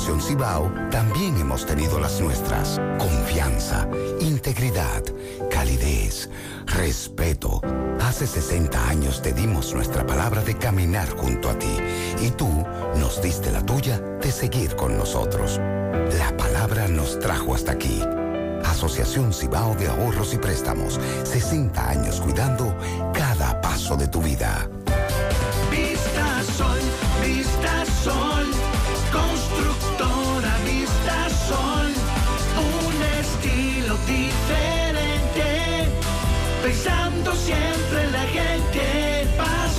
Speaker 14: Cibao también hemos tenido las nuestras. Confianza, integridad, calidez, respeto. Hace 60 años te dimos nuestra palabra de caminar junto a ti y tú nos diste la tuya de seguir con nosotros. La palabra nos trajo hasta aquí. Asociación Cibao de Ahorros y Préstamos. 60 años cuidando cada paso de tu vida.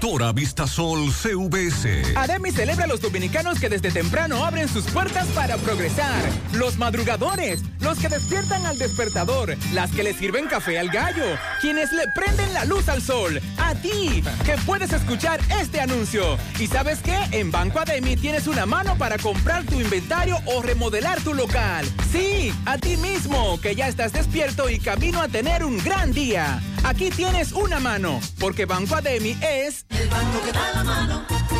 Speaker 33: Constructora
Speaker 15: Vistasol CVS.
Speaker 34: Ademi celebra a los dominicanos que desde temprano abren sus puertas para progresar. Los madrugadores, los que despiertan al despertador, las que le sirven café al gallo, quienes le prenden la luz al sol. A ti, que puedes escuchar este anuncio. ¿Y sabes qué? En Banco Ademi tienes una mano para comprar tu inventario o remodelar tu local. Sí, a ti mismo, que ya estás despierto y camino a tener un gran día. Aquí tienes una mano, porque Banco Ademi es...
Speaker 21: El banco que da la mano.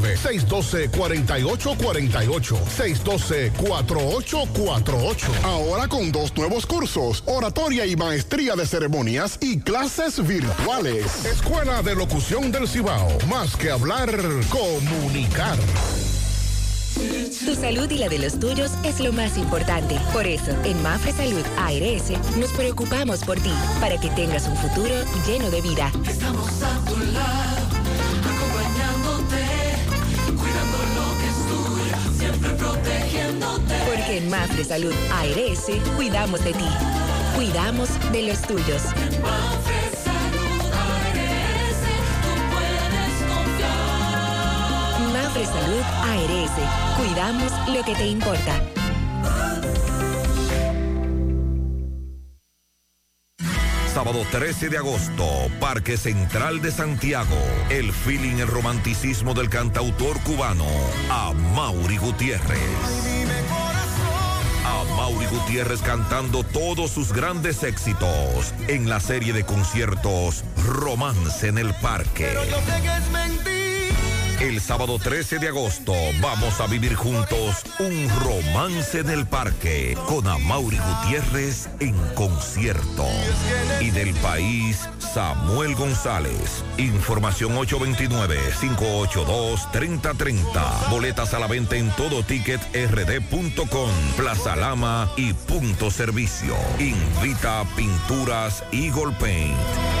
Speaker 21: 612-4848. Ahora con dos nuevos cursos, oratoria y maestría de ceremonias y clases virtuales. Escuela de Locución del Cibao. Más que hablar, comunicar.
Speaker 35: Tu salud y la de los tuyos es lo más importante. Por eso, en Mafre Salud ARS nos preocupamos por ti, para que tengas un futuro lleno de vida.
Speaker 21: Estamos a tu lado, protegiéndote.
Speaker 35: Porque en Mafre Salud ARS cuidamos de ti, cuidamos de los tuyos.
Speaker 21: Mafre Salud ARS, tú puedes confiar.
Speaker 35: Mafre Salud ARS, cuidamos lo que te importa.
Speaker 15: Sábado 13 de agosto, Parque Central de Santiago. El feeling, el romanticismo del cantautor cubano, a Mauri Gutiérrez. A Mauri Gutiérrez cantando todos sus grandes éxitos en la serie de conciertos Romance en el Parque. El sábado 13 de agosto vamos a vivir juntos un romance en el parque con Amaury Gutiérrez en concierto. Y del país, Samuel González. Información 829-582-3030. Boletas a la venta en todo ticket rd.com, Plaza Lama y Punto Servicio. Invita Pinturas Eagle Paint.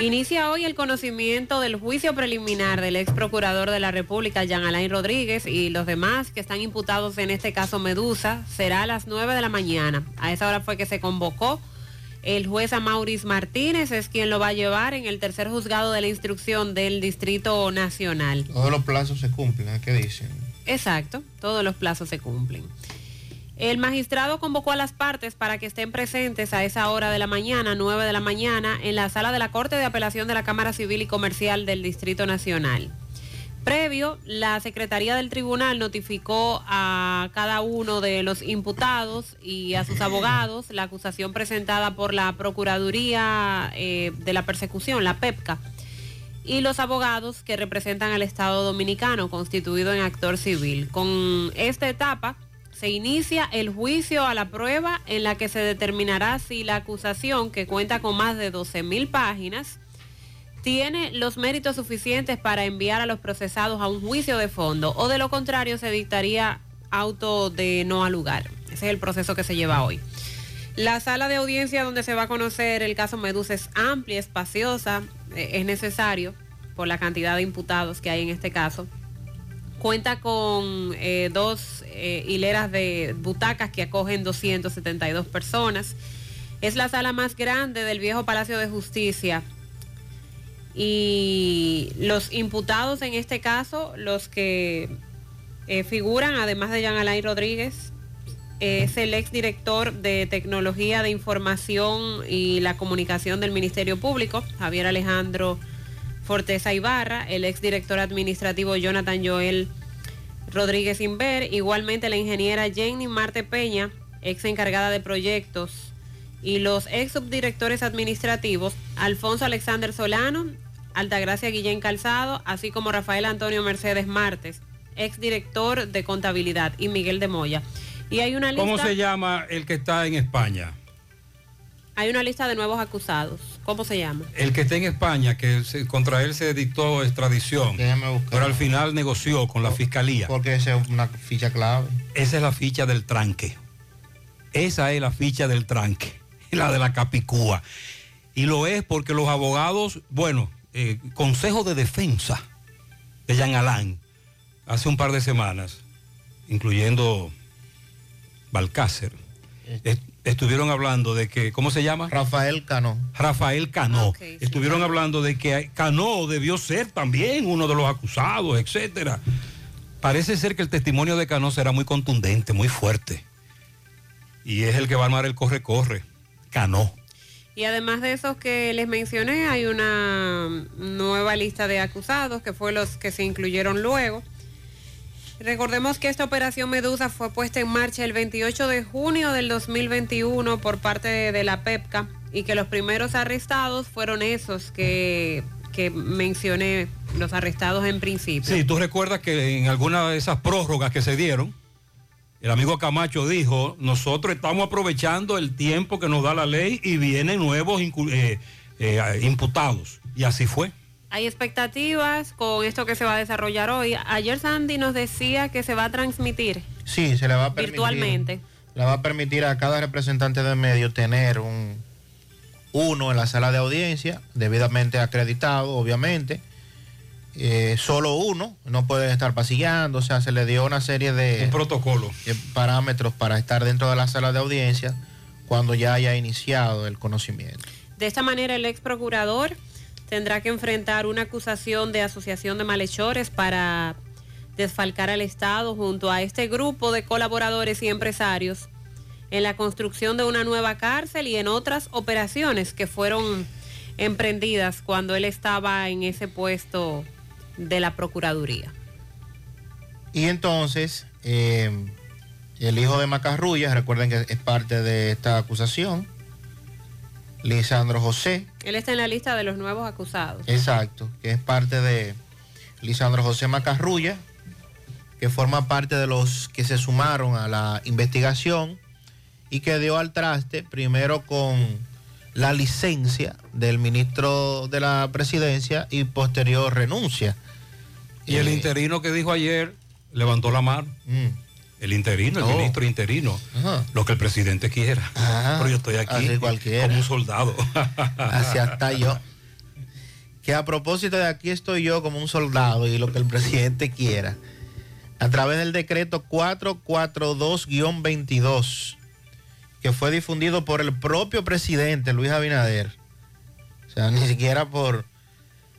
Speaker 9: Inicia hoy el conocimiento del juicio preliminar del ex procurador de la República, Jean Alain Rodríguez, y los demás que están imputados en este caso Medusa. Será a las 9 de la mañana. A esa hora fue que se convocó. El juez Amauris Martínez es quien lo va a llevar en el tercer juzgado de la instrucción del Distrito Nacional.
Speaker 24: Todos los plazos se cumplen, ¿eh? ¿qué dicen?
Speaker 9: Exacto, todos los plazos se cumplen. El magistrado convocó a las partes para que estén presentes a esa hora de la mañana, 9 de la mañana, en la sala de la Corte de Apelación de la Cámara Civil y Comercial del Distrito Nacional. Previo, la Secretaría del Tribunal notificó a cada uno de los imputados y a sus abogados la acusación presentada por la Procuraduría eh, de la Persecución, la PEPCA, y los abogados que representan al Estado Dominicano, constituido en actor civil. Con esta etapa, se inicia el juicio a la prueba en la que se determinará si la acusación, que cuenta con más de 12 mil páginas, tiene los méritos suficientes para enviar a los procesados a un juicio de fondo o de lo contrario se dictaría auto de no al lugar. Ese es el proceso que se lleva hoy. La sala de audiencia donde se va a conocer el caso Medusa es amplia, espaciosa, eh, es necesario por la cantidad de imputados que hay en este caso. Cuenta con eh, dos eh, hileras de butacas que acogen 272 personas. Es la sala más grande del viejo Palacio de Justicia. Y los imputados en este caso, los que eh, figuran, además de Jean Alain Rodríguez, es el exdirector de Tecnología de Información y la Comunicación del Ministerio Público, Javier Alejandro Forteza Ibarra, el exdirector administrativo Jonathan Joel Rodríguez Inver, igualmente la ingeniera Jenny Marte Peña, ex encargada de proyectos, y los ex subdirectores administrativos Alfonso Alexander Solano, Altagracia Guillén Calzado, así como Rafael Antonio Mercedes Martes, ex director de contabilidad, y Miguel de Moya. Y hay una lista,
Speaker 8: ¿Cómo se llama el que está en España?
Speaker 9: Hay una lista de nuevos acusados. ¿Cómo se llama?
Speaker 8: El que está en España, que se- contra él se dictó extradición, pero al final negoció con la fiscalía.
Speaker 24: Porque esa es una ficha clave.
Speaker 8: Esa es la ficha del tranque. Esa es la ficha del tranque, la de la Capicúa. Y lo es porque los abogados, bueno, eh, Consejo de Defensa de Jean Alain, hace un par de semanas, incluyendo Balcácer, est- estuvieron hablando de que, ¿cómo se llama?
Speaker 24: Rafael Cano.
Speaker 8: Rafael Cano. estuvieron hablando de que Cano debió ser también uno de los acusados, etcétera. Parece ser que el testimonio de Cano será muy contundente, muy fuerte. Y es el que va a armar el corre-corre. Cano.
Speaker 9: Y además de esos que les mencioné, hay una nueva lista de acusados, que fue los que se incluyeron luego. Recordemos que esta operación Medusa fue puesta en marcha el 28 de junio del 2021 por parte de, la PEPCA y que los primeros arrestados fueron esos que, que mencioné, los arrestados en principio.
Speaker 8: Sí, tú recuerdas que en alguna de esas prórrogas que se dieron, el amigo Camacho dijo, nosotros estamos aprovechando el tiempo que nos da la ley y vienen nuevos eh, eh, imputados. Y así fue.
Speaker 9: Hay expectativas con esto que se va a desarrollar hoy. Ayer Sandy nos decía que se va a transmitir
Speaker 24: Sí, se le va a permitir.
Speaker 9: virtualmente.
Speaker 24: Le va a permitir a cada representante de medio tener un uno en la sala de audiencia, debidamente acreditado, obviamente. Eh, solo uno, no pueden estar pasillando, o sea, se le dio una serie de,
Speaker 8: Un protocolo.
Speaker 24: de parámetros para estar dentro de la sala de audiencia cuando ya haya iniciado el conocimiento.
Speaker 9: De esta manera, el ex procurador tendrá que enfrentar una acusación de asociación de malhechores para desfalcar al Estado junto a este grupo de colaboradores y empresarios en la construcción de una nueva cárcel y en otras operaciones que fueron emprendidas cuando él estaba en ese puesto de la Procuraduría.
Speaker 24: Y entonces, eh, el hijo de Macarrulla, recuerden que es parte de esta acusación, Lisandro José,
Speaker 9: Él está en la lista de los nuevos acusados.
Speaker 24: exacto, que es parte de Lisandro José Macarrulla, que forma parte de los que se sumaron a la investigación y que dio al traste primero con la licencia del ministro de la presidencia y posterior renuncia.
Speaker 8: Y el
Speaker 24: Eh,
Speaker 8: interino que dijo ayer levantó la mano.
Speaker 24: mm.
Speaker 8: El interino, el
Speaker 24: Oh.
Speaker 8: ministro interino.
Speaker 24: Ajá.
Speaker 8: Lo que el presidente quiera.
Speaker 24: Ah,
Speaker 8: Pero yo estoy aquí como un soldado.
Speaker 24: Así hasta yo. Que a propósito de aquí estoy yo como un soldado y lo que el presidente quiera. A través del decreto 442-22, que fue difundido por el propio presidente Luis Abinader. O sea, ni siquiera por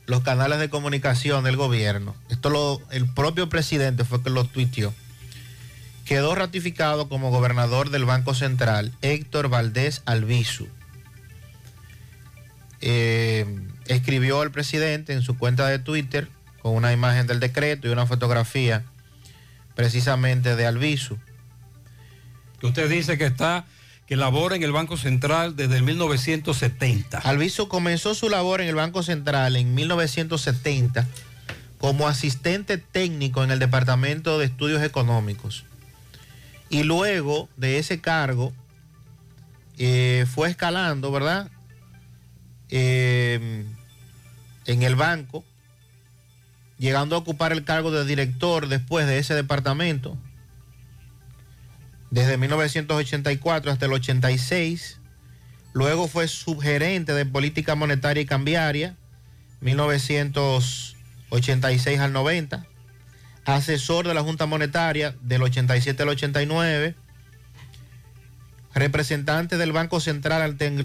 Speaker 24: los canales de comunicación del gobierno. Esto lo, el propio presidente fue que lo tuiteó. Quedó ratificado como gobernador del Banco Central Héctor Valdés Albizu. Eh, escribió el presidente en su cuenta de Twitter con una imagen del decreto y una fotografía precisamente de Albizu.
Speaker 8: que usted dice que está, que labora en el Banco Central desde el 1970.
Speaker 24: Albizu comenzó su labor en el Banco Central en 1970 como asistente técnico en el Departamento de Estudios Económicos. Y luego de ese cargo eh, fue escalando, ¿verdad? Eh, en el banco, llegando a ocupar el cargo de director después de ese departamento, desde 1984 hasta el 86. Luego fue subgerente de política monetaria y cambiaria, 1986 al 90. Asesor de la Junta Monetaria del 87 al 89. Representante del Banco Central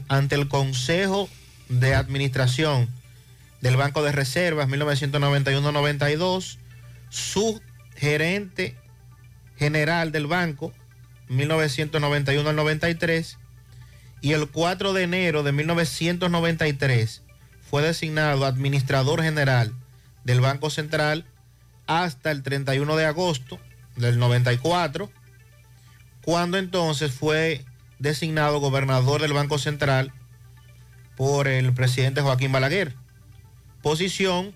Speaker 24: ante, el Consejo de Administración del Banco de Reservas 1991-92. Subgerente general del banco 1991 al 93 y el 4 de enero de 1993 fue designado administrador general del Banco Central hasta el 31 de agosto del 94, cuando entonces fue designado gobernador del Banco Central por el presidente Joaquín Balaguer, posición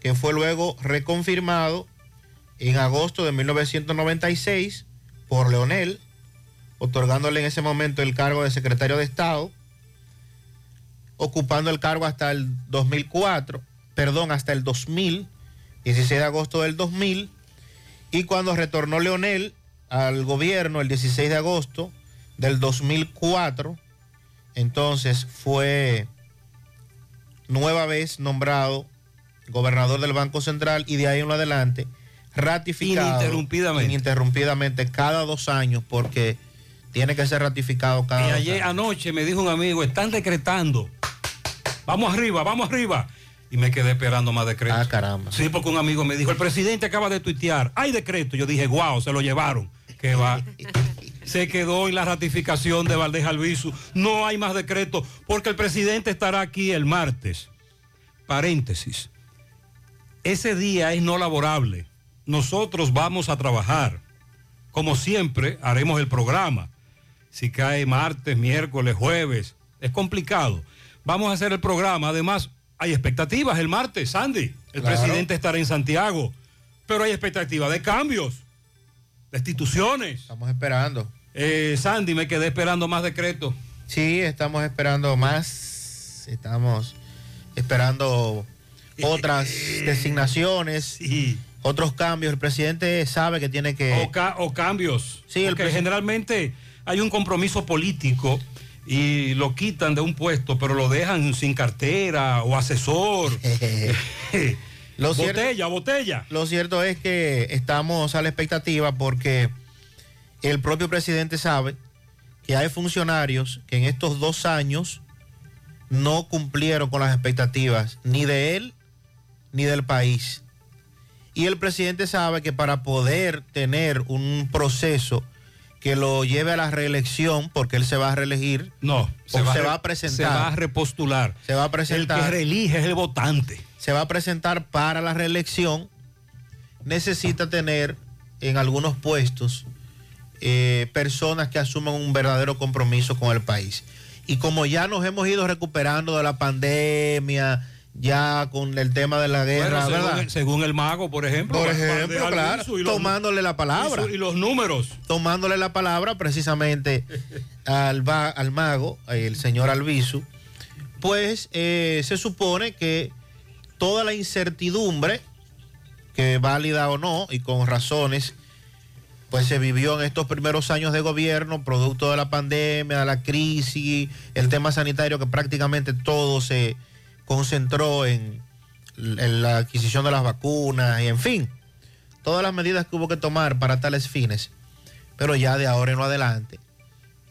Speaker 24: que fue luego reconfirmado en agosto de 1996 por Leonel, otorgándole en ese momento el cargo de secretario de Estado, ocupando el cargo hasta el 2004, perdón, hasta el 2000, 16 de agosto del 2000, y cuando retornó Leonel al gobierno el 16 de agosto del 2004, entonces fue nueva vez nombrado gobernador del Banco Central y de ahí en adelante ratificado
Speaker 8: Ininterrumpidamente.
Speaker 24: ininterrumpidamente cada dos años porque tiene que ser ratificado cada
Speaker 8: Y ayer anoche me dijo un amigo, están decretando. Vamos arriba, vamos arriba. Y me quedé esperando más decretos.
Speaker 24: Ah, caramba.
Speaker 8: Sí, porque un amigo me dijo, el presidente acaba de tuitear, hay decreto. Yo dije, wow, se lo llevaron. Que va. se quedó en la ratificación de Valdés Albizu. No hay más decreto porque el presidente estará aquí el martes. Paréntesis. Ese día es no laborable. Nosotros vamos a trabajar. Como siempre, haremos el programa. Si cae martes, miércoles, jueves, es complicado. Vamos a hacer el programa. Además, hay expectativas el martes, Sandy. El
Speaker 24: Claro.
Speaker 8: presidente estará en Santiago. Pero hay expectativas de cambios, de instituciones.
Speaker 24: Estamos esperando.
Speaker 8: Eh, Sandy, me quedé esperando más decretos.
Speaker 24: Sí, estamos esperando más. Estamos esperando otras designaciones, otros cambios. El presidente sabe que tiene que...
Speaker 8: O, ca- o cambios.
Speaker 24: Sí, el
Speaker 8: Porque generalmente hay un compromiso político y lo quitan de un puesto, pero lo dejan sin cartera o asesor.
Speaker 24: Lo cierto-
Speaker 8: botella, botella.
Speaker 24: Lo cierto es que estamos a la expectativa porque el propio presidente sabe que hay funcionarios que en estos dos años no cumplieron con las expectativas ni de él ni del país. Y el presidente sabe que para poder tener un proceso que lo lleve a la reelección, porque él se va a reelegir,
Speaker 8: no,
Speaker 24: se, va,
Speaker 8: re-
Speaker 24: a presentar.
Speaker 8: Se va a repostular.
Speaker 24: Se va a presentar.
Speaker 8: El que reelige es el votante.
Speaker 24: Se va a presentar para la reelección. Necesita tener en algunos puestos eh, personas que asuman un verdadero compromiso con el país. Y como ya nos hemos ido recuperando de la pandemia, ya con el tema de la guerra,
Speaker 8: Bueno,
Speaker 24: ¿verdad?
Speaker 8: el, según el mago, por ejemplo.
Speaker 24: Por ejemplo, claro,
Speaker 8: los-
Speaker 24: tomándole la palabra.
Speaker 8: y los números.
Speaker 24: Tomándole la palabra precisamente al, al mago, el señor Albizu, pues eh, se supone que toda la incertidumbre, que válida o no, y con razones, pues se vivió en estos primeros años de gobierno, producto de la pandemia, de la crisis, el tema sanitario, que prácticamente todo se concentró en, en la adquisición de las vacunas y en fin, todas las medidas que hubo que tomar para tales fines. Pero ya de ahora en adelante,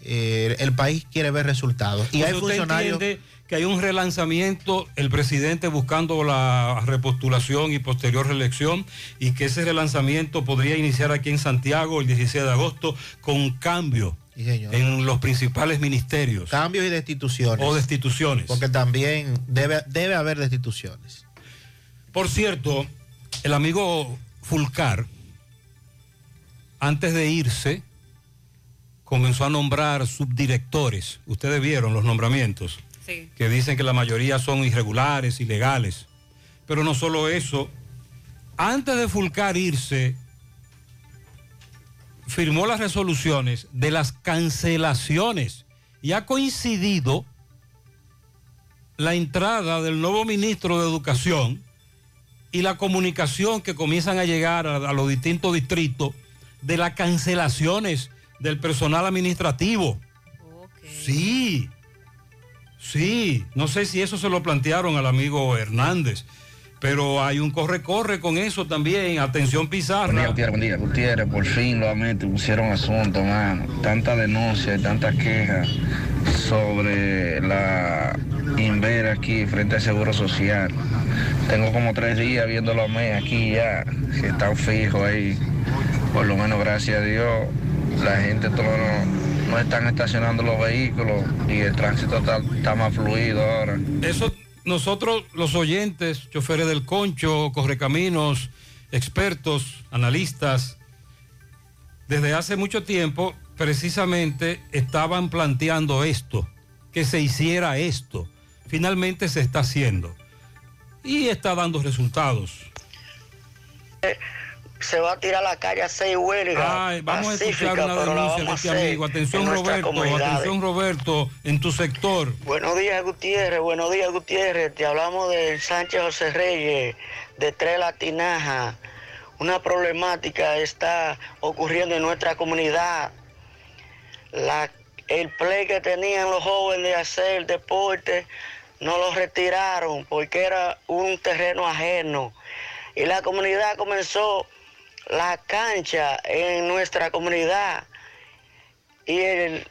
Speaker 24: eh, el país quiere ver resultados. Y hay funcionarios...
Speaker 8: que hay un relanzamiento, el presidente buscando la repostulación y posterior reelección, y que ese relanzamiento podría iniciar aquí en Santiago el 16 de agosto con cambio
Speaker 24: Sí, señor.
Speaker 8: en los principales ministerios
Speaker 24: Cambios y destituciones.
Speaker 8: o destituciones.
Speaker 24: Porque también debe, debe haber destituciones.
Speaker 8: Por cierto, el amigo Fulcar, antes de irse, comenzó a nombrar subdirectores. Ustedes vieron los nombramientos,
Speaker 9: Sí.
Speaker 8: que dicen que la mayoría son irregulares, ilegales. Pero no solo eso, antes de Fulcar irse, firmó las resoluciones de las cancelaciones y ha coincidido la entrada del nuevo ministro de Educación y la comunicación que comienzan a llegar a, a los distintos distritos de las cancelaciones del personal administrativo. Sí, sí, no sé si eso se lo plantearon al amigo Hernández, pero hay un corre-corre con eso también. Atención
Speaker 36: Buen día,
Speaker 8: Pizarra.
Speaker 36: Gutiérrez, buen día. Gutiérrez, por fin nuevamente pusieron asunto, mano. Tanta denuncia y tanta queja sobre la Invera aquí frente al Seguro Social. Tengo como tres días viéndolo a mí aquí ya, que están fijos ahí. Por lo menos, gracias a Dios, la gente todo no, no están estacionando los vehículos y el tránsito está, está más fluido ahora.
Speaker 8: Eso nosotros, los oyentes, choferes del concho, correcaminos, expertos, analistas, desde hace mucho tiempo precisamente estaban planteando esto, que se hiciera esto. Finalmente se está haciendo y está dando resultados.
Speaker 37: Se va a tirar a la calle a seis huelgas
Speaker 8: Ay, vamos a escuchar una denuncia de este
Speaker 37: hacer
Speaker 8: amigo. Atención Roberto, atención Roberto, en tu sector.
Speaker 37: Buenos días, Gutiérrez. Buenos días, Gutiérrez. Te hablamos de Sánchez José Reyes, de Tres Latinaja. Una problemática está ocurriendo en nuestra comunidad. La- el play que tenían los jóvenes de hacer deporte no lo retiraron porque era un terreno ajeno. Y la comunidad comenzó la cancha en nuestra comunidad. Y el,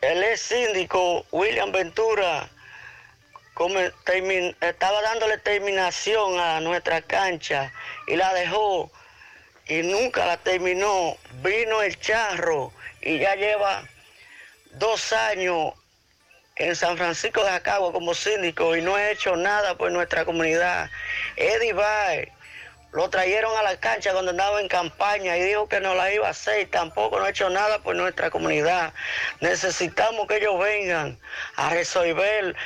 Speaker 37: el ex síndico William Ventura estaba dándole terminación a nuestra cancha y la dejó y nunca la terminó. Vino el charro y ya lleva dos años en San Francisco de Acagua como síndico y no ha hecho nada por nuestra comunidad. Eddie Bay lo trajeron a la cancha cuando andaba en campaña y dijo que no la iba a hacer y tampoco no ha hecho nada por nuestra comunidad. Necesitamos que ellos vengan a resolver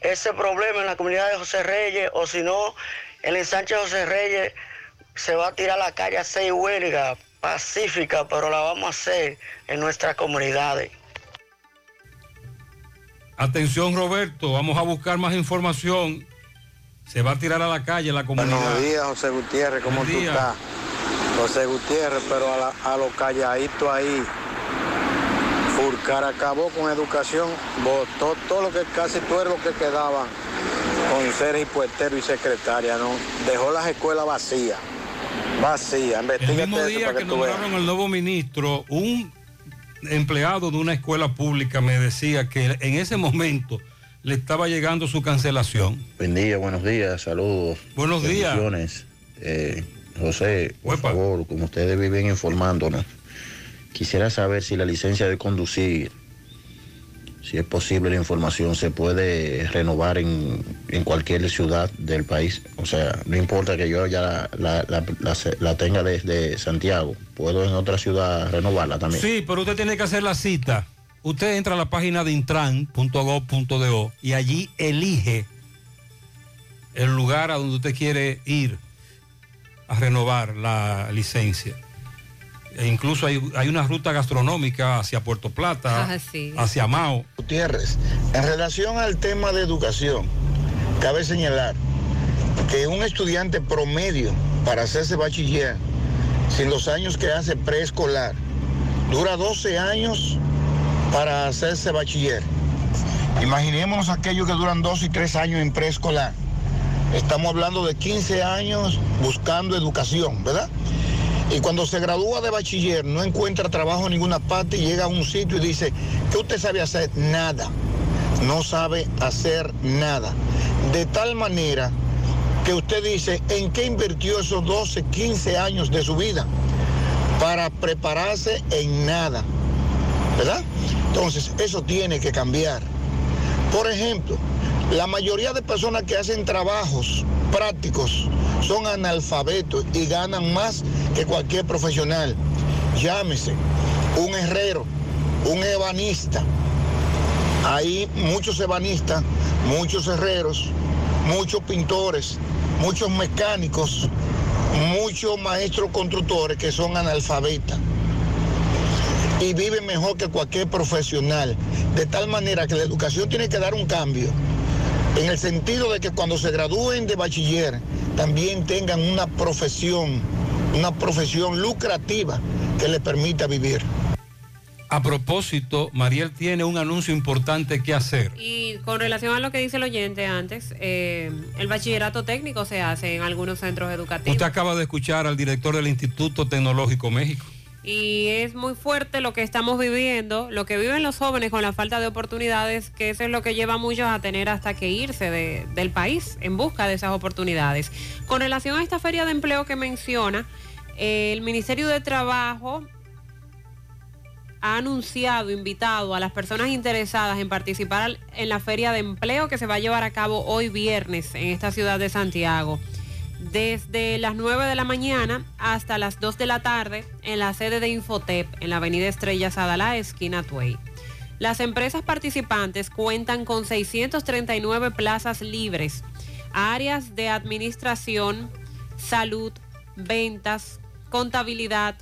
Speaker 37: ese problema en la comunidad de José Reyes o si no, el ensanche José Reyes se va a tirar a la calle a seis huelgas pacíficas, pero la vamos a hacer en nuestras comunidades.
Speaker 8: Atención Roberto, vamos a buscar más información. Se va a tirar a la calle la comunidad.
Speaker 38: Buenos días, José Gutiérrez, ¿cómo
Speaker 8: Buenos
Speaker 38: tú
Speaker 8: días.
Speaker 38: estás? José Gutiérrez, pero a, la- a los calladitos ahí. Furcar acabó con educación, votó todo lo que casi todo lo que quedaban con ser puertero y secretaria, ¿no? Dejó las escuelas vacías. Vacías,
Speaker 8: El mismo día que
Speaker 38: que
Speaker 8: nombraron al nuevo ministro, un empleado de una escuela pública me decía que en ese momento le estaba llegando su cancelación.
Speaker 39: Buen día, buenos días, saludos.
Speaker 8: Buenos días.
Speaker 39: Eh, José, por favor, como ustedes viven informándonos, quisiera saber si la licencia de conducir, si es posible la información, se puede renovar en, en cualquier ciudad del país. O sea, no importa que yo ya la, la- la- la tenga desde Santiago, puedo en otra ciudad renovarla también.
Speaker 8: Sí, pero usted tiene que hacer la cita. Usted entra a la página de intran.gov.do y allí elige el lugar a donde usted quiere ir a renovar la licencia. E incluso hay, hay una ruta gastronómica hacia Puerto Plata,
Speaker 9: Ah, sí.
Speaker 8: hacia Mao.
Speaker 40: Gutiérrez, en relación al tema de educación, cabe señalar que un estudiante promedio para hacerse bachiller, sin los años que hace preescolar, dura 12 años para hacerse bachiller. Imaginémonos aquellos que duran 2 y 3 años en preescolar. Estamos hablando de 15 años buscando educación, ¿verdad? Y cuando se gradúa de bachiller no encuentra trabajo en ninguna parte y llega a un sitio y dice, ¿qué usted sabe hacer? Nada. No sabe hacer nada. De tal manera que usted dice, ¿en qué invirtió esos 12, 15 años de su vida? Para prepararse en nada. ¿Verdad? Entonces, eso tiene que cambiar. Por ejemplo, la mayoría de personas que hacen trabajos prácticos son analfabetos y ganan más que cualquier profesional. Llámese un herrero, un ebanista. Hay muchos ebanistas, muchos herreros, muchos pintores, muchos mecánicos, muchos maestros constructores que son analfabetas. Y viven mejor que cualquier profesional. De tal manera que la educación tiene que dar un cambio en el sentido de que cuando se gradúen de bachiller también tengan una profesión, una profesión lucrativa que les permita vivir.
Speaker 8: A propósito, Mariel tiene un anuncio importante que hacer.
Speaker 9: Y con relación a lo que dice el oyente antes, eh, el bachillerato técnico se hace en algunos centros educativos.
Speaker 8: Usted acaba de escuchar al director del Instituto Tecnológico México.
Speaker 9: Y es muy fuerte lo que estamos viviendo, lo que viven los jóvenes con la falta de oportunidades, que eso es lo que lleva a muchos a tener hasta que irse de- del país en busca de esas oportunidades. Con relación a esta feria de empleo que menciona, eh, el Ministerio de Trabajo ha anunciado, invitado a las personas interesadas en participar en la feria de empleo que se va a llevar a cabo hoy viernes en esta ciudad de Santiago. Desde las 9 de la mañana hasta las 2 de la tarde en la sede de Infotep en la avenida Estrella Sadalá, esquina Tuey. Las empresas participantes cuentan con 639 plazas libres, áreas de administración, salud, ventas, contabilidad,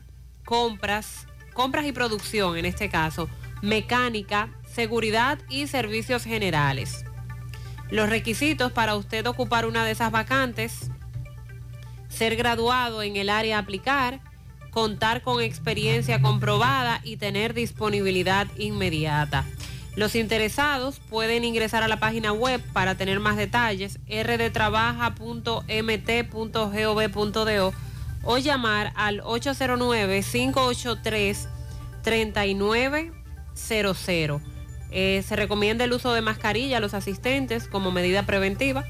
Speaker 9: compras, compras y producción en este caso, mecánica, seguridad y servicios generales. Los requisitos para usted ocupar una de esas vacantes, ser graduado en el área a aplicar, contar con experiencia comprobada y tener disponibilidad inmediata. Los interesados pueden ingresar a la página web para tener más detalles rdtrabaja.mt.gov.do o llamar al 809-583-3900. Eh, se recomienda el uso de mascarilla a los asistentes como medida preventiva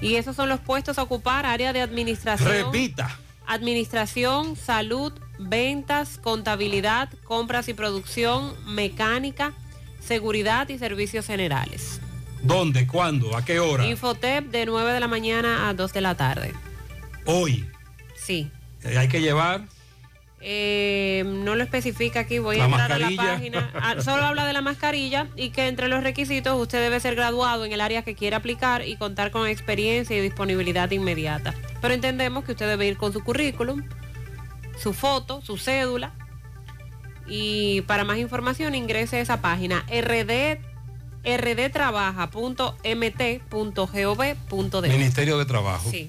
Speaker 9: y esos son los puestos a ocupar área de administración.
Speaker 8: Repita.
Speaker 9: Administración, salud, ventas, contabilidad, compras y producción, mecánica, seguridad y servicios generales.
Speaker 8: ¿Dónde? ¿Cuándo? ¿A qué hora?
Speaker 9: Infotep de 9 de la mañana a 2 de la tarde.
Speaker 8: Hoy.
Speaker 9: Sí.
Speaker 8: Eh, Hay que llevar.
Speaker 9: Eh, no lo especifica aquí, voy
Speaker 8: La
Speaker 9: a entrar a la página. Ah, solo habla de la mascarilla y que entre los requisitos usted debe ser graduado en el área que quiere aplicar y contar con experiencia y disponibilidad inmediata. Pero entendemos que usted debe ir con su currículum, su foto, su cédula. Y para más información ingrese a esa página rd rdtrabaja.mt.gov.do.
Speaker 8: Ministerio de Trabajo.
Speaker 9: Sí.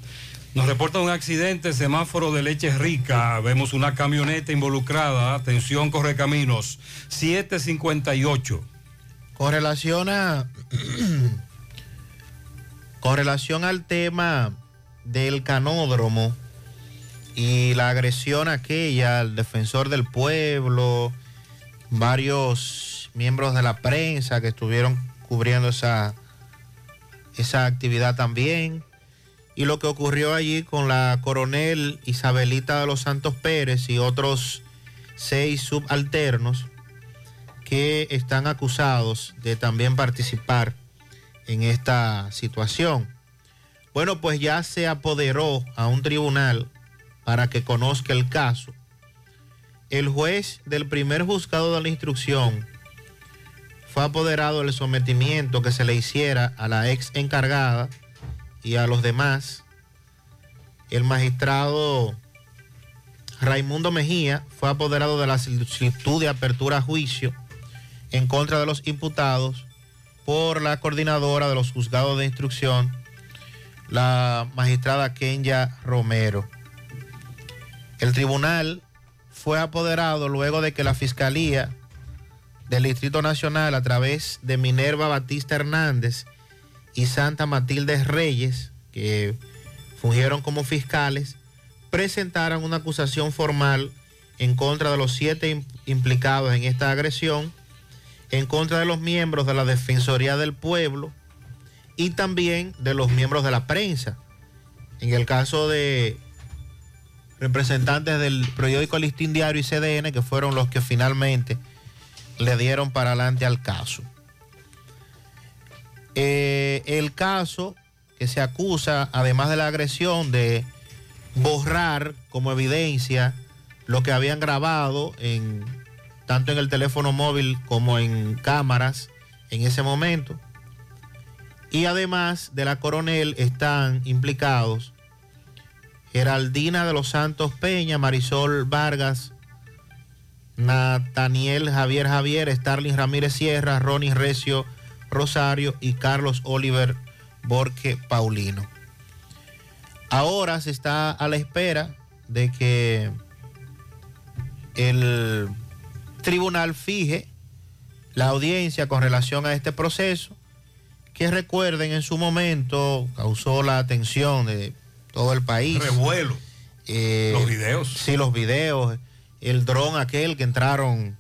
Speaker 8: Nos reporta un accidente, semáforo de leche rica. Vemos una camioneta involucrada. Atención, corre caminos. 758.
Speaker 24: Con relación a. con al tema del canódromo y la agresión aquella al defensor del pueblo, varios miembros de la prensa que estuvieron cubriendo esa, esa actividad también, y lo que ocurrió allí con la coronel Isabelita de los Santos Pérez y otros seis subalternos que están acusados de también participar en esta situación. Bueno, pues ya se apoderó a un tribunal para que conozca el caso. El juez del primer juzgado de la instrucción fue apoderado del sometimiento que se le hiciera a la ex encargada y a los demás. El magistrado Raimundo Mejía fue apoderado de la solicitud de apertura a juicio en contra de los imputados por la coordinadora de los juzgados de instrucción, la magistrada Kenya Romero. El tribunal fue apoderado luego de que la Fiscalía del Distrito Nacional, a través de Minerva Batista Hernández y Santa Matilde Reyes, que fungieron como fiscales, presentaran una acusación formal en contra de los siete im- implicados en esta agresión, en contra de los miembros de la Defensoría del Pueblo y también de los miembros de la prensa. En el caso de representantes del periódico Listín Diario y CDN, que fueron los que finalmente le dieron para adelante al caso. Eh, el caso que se acusa, además de la agresión, de borrar como evidencia lo que habían grabado en, tanto en el teléfono móvil como en cámaras en ese momento. Y además de la coronel están implicados Geraldina de los Santos Peña, Marisol Vargas Nathaniel Javier Javier, Starling Ramírez Sierra, Ronnie Recio Rosario y Carlos Oliver Borque Paulino. Ahora se está a la espera de que el tribunal fije la audiencia con relación a este proceso, que recuerden en su momento causó la atención de todo el país.
Speaker 8: Revuelo.
Speaker 24: Eh,
Speaker 8: Los videos.
Speaker 24: Sí, los videos. El dron aquel que entraron,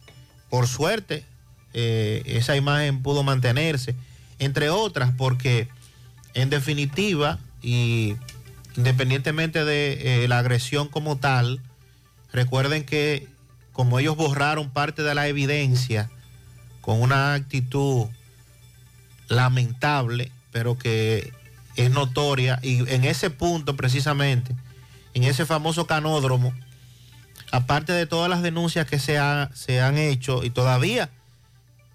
Speaker 24: por suerte, eh, esa imagen pudo mantenerse, entre otras, porque en definitiva, y independientemente de eh, la agresión como tal, recuerden que como ellos borraron parte de la evidencia con una actitud lamentable, pero que es notoria, y en ese punto precisamente, en ese famoso canódromo, aparte de todas las denuncias que se, se han hecho y todavía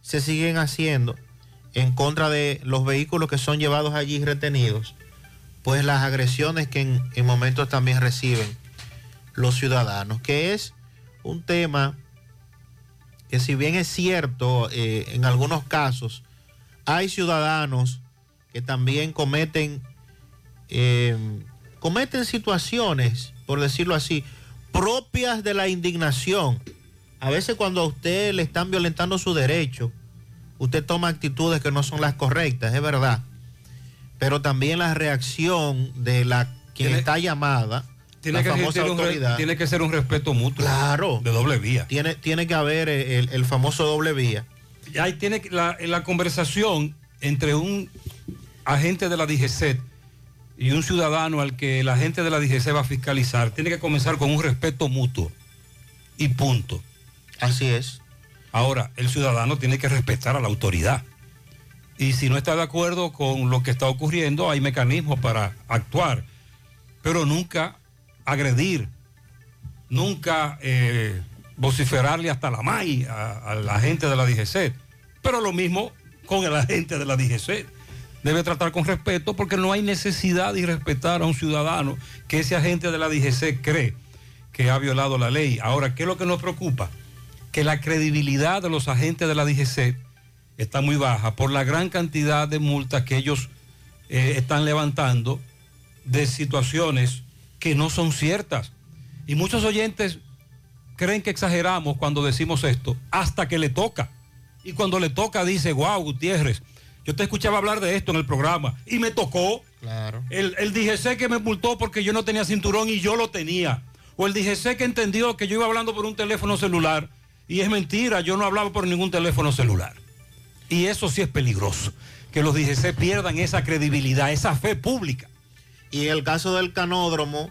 Speaker 24: se siguen haciendo en contra de los vehículos que son llevados allí retenidos, pues las agresiones que en, en momentos también reciben los ciudadanos, que es un tema que si bien es cierto, eh, en algunos casos hay ciudadanos que también cometen, eh, cometen situaciones, por decirlo así, propias de la indignación. A veces cuando a usted le están violentando su derecho, usted toma actitudes que no son las correctas, es verdad. Pero también la reacción de la quien
Speaker 8: Tiene-
Speaker 24: está llamada,
Speaker 8: Tiene
Speaker 24: la
Speaker 8: que,
Speaker 24: famosa
Speaker 8: un
Speaker 24: autoridad.
Speaker 8: tiene que ser un respeto mutuo.
Speaker 24: Claro.
Speaker 8: De doble vía.
Speaker 24: Tiene, tiene que haber el, el famoso doble vía.
Speaker 8: Ahí tiene la, la conversación entre un agente de la DGCET y un ciudadano al que el agente de la DGC va a fiscalizar, tiene que comenzar con un respeto mutuo. Y punto.
Speaker 24: Así es.
Speaker 8: Ahora, el ciudadano tiene que respetar a la autoridad. Y si no está de acuerdo con lo que está ocurriendo, hay mecanismos para actuar. Pero nunca agredir, nunca eh, vociferarle hasta la MAI a, la gente de la DGC. Pero lo mismo con el agente de la DGC. Debe tratar con respeto porque no hay necesidad de respetar a un ciudadano que ese agente de la DGC cree que ha violado la ley. Ahora, ¿qué es lo que nos preocupa? Que la credibilidad de los agentes de la DGC está muy baja por la gran cantidad de multas que ellos eh, están levantando de situaciones que no son ciertas. Y muchos oyentes creen que exageramos cuando decimos esto, hasta que le toca. Y cuando le toca dice, wow, Gutiérrez, yo te escuchaba hablar de esto en el programa y me tocó.
Speaker 24: Claro.
Speaker 8: El, el DGC que me multó porque yo no tenía cinturón y yo lo tenía. O el DGC que entendió que yo iba hablando por un teléfono celular y es mentira, yo no hablaba por ningún teléfono celular. Y eso sí es peligroso, que los DGC pierdan esa credibilidad, esa fe pública.
Speaker 24: Y en el caso del canódromo,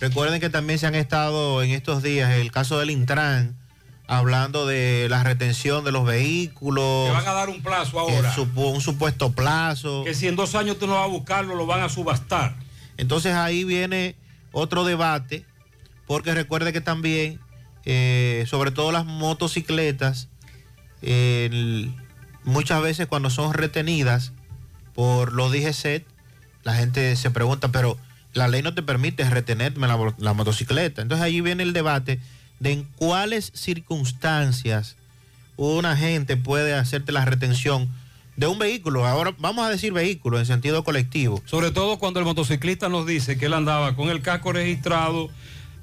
Speaker 24: recuerden que también se han estado en estos días, el caso del Intran, hablando de la retención de los vehículos.
Speaker 8: Que van a dar un plazo ahora.
Speaker 24: supu- un supuesto plazo.
Speaker 8: Que si en dos años tú no vas a buscarlo, lo van a subastar.
Speaker 24: Entonces ahí viene otro debate, porque recuerde que también, eh, sobre todo las motocicletas, el- muchas veces cuando son retenidas por los DGCET, la gente se pregunta, pero la ley no te permite retenerme la, la motocicleta. Entonces allí viene el debate de en cuáles circunstancias un agente puede hacerte la retención de un vehículo. Ahora vamos a decir vehículo en sentido colectivo.
Speaker 8: Sobre todo cuando el motociclista nos dice que él andaba con el casco registrado,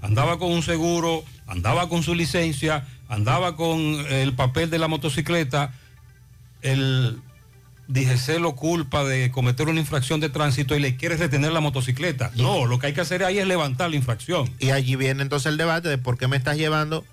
Speaker 8: andaba con un seguro, andaba con su licencia, andaba con el papel de la motocicleta, el DGC lo culpa de cometer una infracción de tránsito y le quiere retener la motocicleta. No, lo que hay que hacer ahí es levantar la infracción.
Speaker 24: Y allí viene entonces el debate de por qué me estás llevando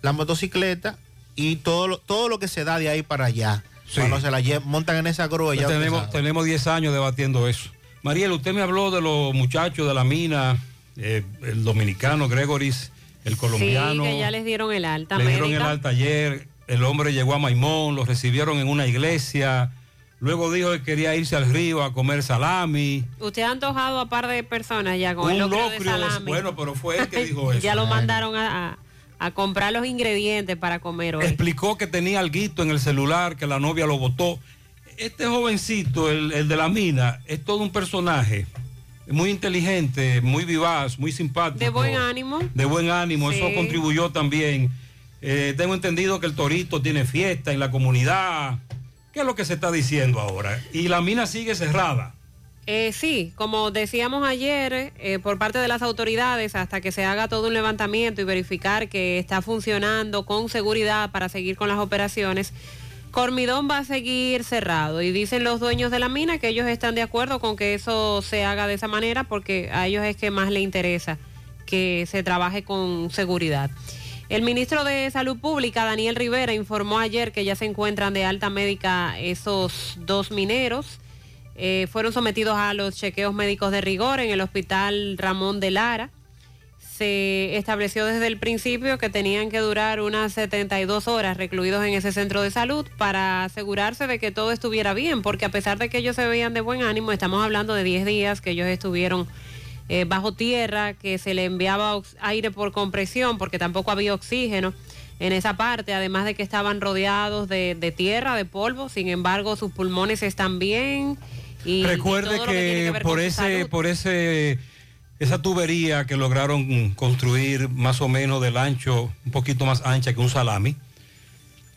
Speaker 24: la motocicleta y todo lo, todo lo que se da de ahí para allá.
Speaker 8: Sí.
Speaker 24: Cuando se la montan en esa grúa ya
Speaker 8: tenemos, tenemos 10 años debatiendo eso. Mariel, usted me habló de los muchachos de la mina, eh, el dominicano Gregoris, el colombiano.
Speaker 9: Sí, que ya les dieron el alta
Speaker 8: Le dieron el alta ayer, el hombre llegó a Maimón, lo recibieron en una iglesia, luego dijo que quería irse al río a comer salami.
Speaker 9: Usted ha antojado a par de personas ya con
Speaker 8: Un
Speaker 9: el locrio de
Speaker 8: locrio,
Speaker 9: salami.
Speaker 8: bueno, pero fue él que dijo eso.
Speaker 9: ya lo mandaron a, comprar los ingredientes para comer hoy.
Speaker 8: Explicó que tenía alguito en el celular, que la novia lo votó. Este jovencito, el, el de la mina, es todo un personaje, muy inteligente, muy vivaz, muy simpático.
Speaker 9: De buen ánimo.
Speaker 8: de buen ánimo,
Speaker 9: Sí.
Speaker 8: eso contribuyó también Eh, tengo entendido que el Torito tiene fiesta en la comunidad. ¿Qué es lo que se está diciendo ahora? Y la mina sigue cerrada.
Speaker 9: Eh, sí, como decíamos ayer, eh, por parte de las autoridades, hasta que se haga todo un levantamiento y verificar que está funcionando con seguridad para seguir con las operaciones, Cormidón va a seguir cerrado. Y dicen los dueños de la mina que ellos están de acuerdo con que eso se haga de esa manera porque a ellos es que más les interesa que se trabaje con seguridad. El ministro de Salud Pública, Daniel Rivera, informó ayer que ya se encuentran de alta médica esos dos mineros. Eh, fueron sometidos a los chequeos médicos de rigor en el hospital Ramón de Lara. Se estableció desde el principio que tenían que durar unas 72 horas recluidos en ese centro de salud para asegurarse de que todo estuviera bien, porque a pesar de que ellos se veían de buen ánimo, estamos hablando de 10 días que ellos estuvieron eh, bajo tierra, que se le enviaba aire por compresión, porque tampoco había oxígeno en esa parte, además de que estaban rodeados de, de tierra, de polvo, sin embargo sus pulmones están bien. Y,
Speaker 8: Recuerde que,
Speaker 9: ver
Speaker 8: por ese, por ese, esa tubería que lograron construir más o menos del ancho, un poquito más ancha que un salami,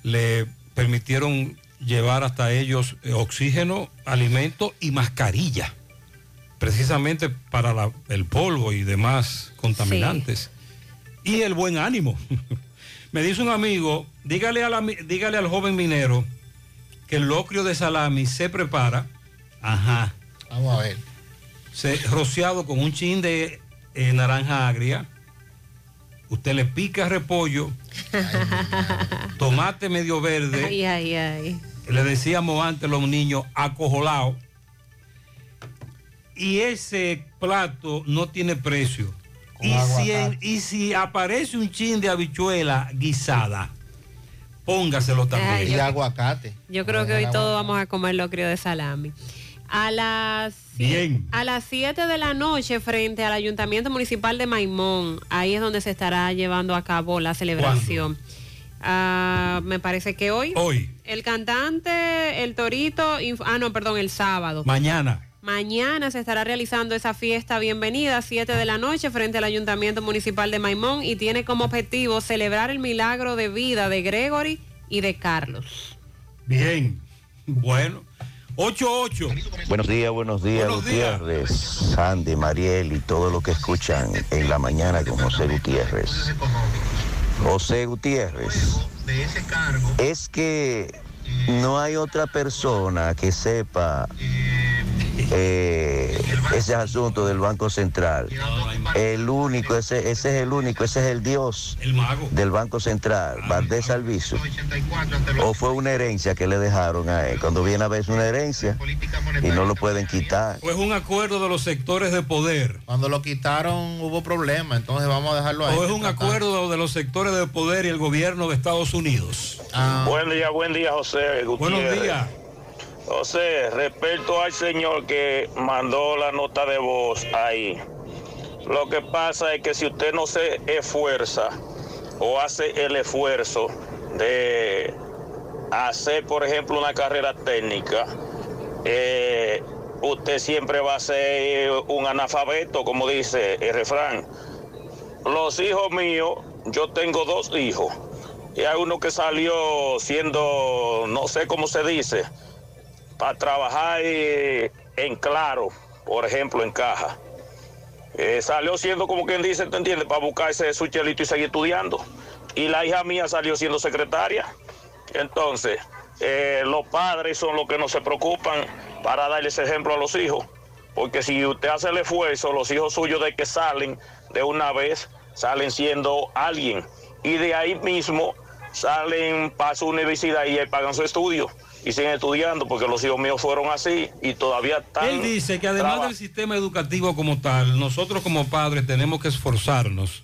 Speaker 8: le permitieron llevar hasta ellos eh, oxígeno, alimento y mascarilla, precisamente para la- el polvo y demás contaminantes. Y el buen ánimo. Me dice un amigo, dígale, a la mi- dígale al joven minero que el locrio de salami se prepara, ajá,
Speaker 24: Vamos a ver.
Speaker 8: Se, rociado con un chin de eh, naranja agria. Usted le pica repollo, tomate medio verde.
Speaker 9: Ay, ay, ay.
Speaker 8: Le decíamos antes a los niños acojolado. Y ese plato no tiene precio. Y si, en- y si aparece un chin de habichuela guisada, póngaselo también.
Speaker 9: Ay, yo-
Speaker 24: Y aguacate.
Speaker 9: Yo creo que hoy todos vamos a comer locrio de salami. A las
Speaker 8: Bien.
Speaker 9: a las 7 de la noche frente al Ayuntamiento Municipal de Maimón, ahí es donde se estará llevando a cabo la celebración. Ah, me parece que hoy.
Speaker 8: Hoy,
Speaker 9: El cantante, el torito, ah no, perdón, el sábado.
Speaker 8: mañana.
Speaker 9: Mañana se estará realizando esa fiesta bienvenida, 7 de la noche, frente al Ayuntamiento Municipal de Maimón y tiene como objetivo celebrar el milagro de vida de Gregory y de Carlos.
Speaker 8: Bien. Bueno. 88.
Speaker 41: Buenos días, buenos días,
Speaker 8: Buenos días.
Speaker 41: Gutiérrez, Sandy, Mariel y todo lo que escuchan en la mañana con José Gutiérrez. José Gutiérrez, es que no hay otra persona que sepa eh, ese asunto del Banco Central. El único, ese, ese es el único, ese es el Dios
Speaker 8: El mago.
Speaker 41: del Banco Central, Valdés Alviso. O fue una herencia que le dejaron a él. Cuando viene a ver es una herencia y no lo pueden quitar.
Speaker 8: Pues un acuerdo de los sectores de poder.
Speaker 24: Cuando lo quitaron hubo problema, entonces vamos a dejarlo ahí.
Speaker 8: O es un acuerdo de los sectores de poder y el gobierno de Estados Unidos.
Speaker 24: Ah,
Speaker 42: Buen día, buen día, José Gutiérrez.
Speaker 8: Buenos días.
Speaker 42: José, respecto al señor que mandó la nota de voz ahí, lo que pasa es que si usted no se esfuerza o hace el esfuerzo de hacer, por ejemplo, una carrera técnica, eh, usted siempre va a ser un analfabeto, como dice el refrán. Los hijos míos, yo tengo dos hijos, y hay uno que salió siendo, no sé cómo se dice, para trabajar eh, en claro, por ejemplo, en caja. Eh, salió siendo como quien dice, ¿te entiendes? Para buscarse su chelito y seguir estudiando. Y la hija mía salió siendo secretaria. Entonces, eh, los padres son los que no se preocupan para darle ese ejemplo a los hijos. Porque si usted hace el esfuerzo, los hijos suyos de que salen de una vez, salen siendo alguien. Y de ahí mismo salen para su universidad y pagan su estudio. Y siguen estudiando porque los hijos míos fueron así y todavía están...
Speaker 8: Él dice que además
Speaker 42: traba-
Speaker 8: del sistema educativo como tal, nosotros como padres tenemos que esforzarnos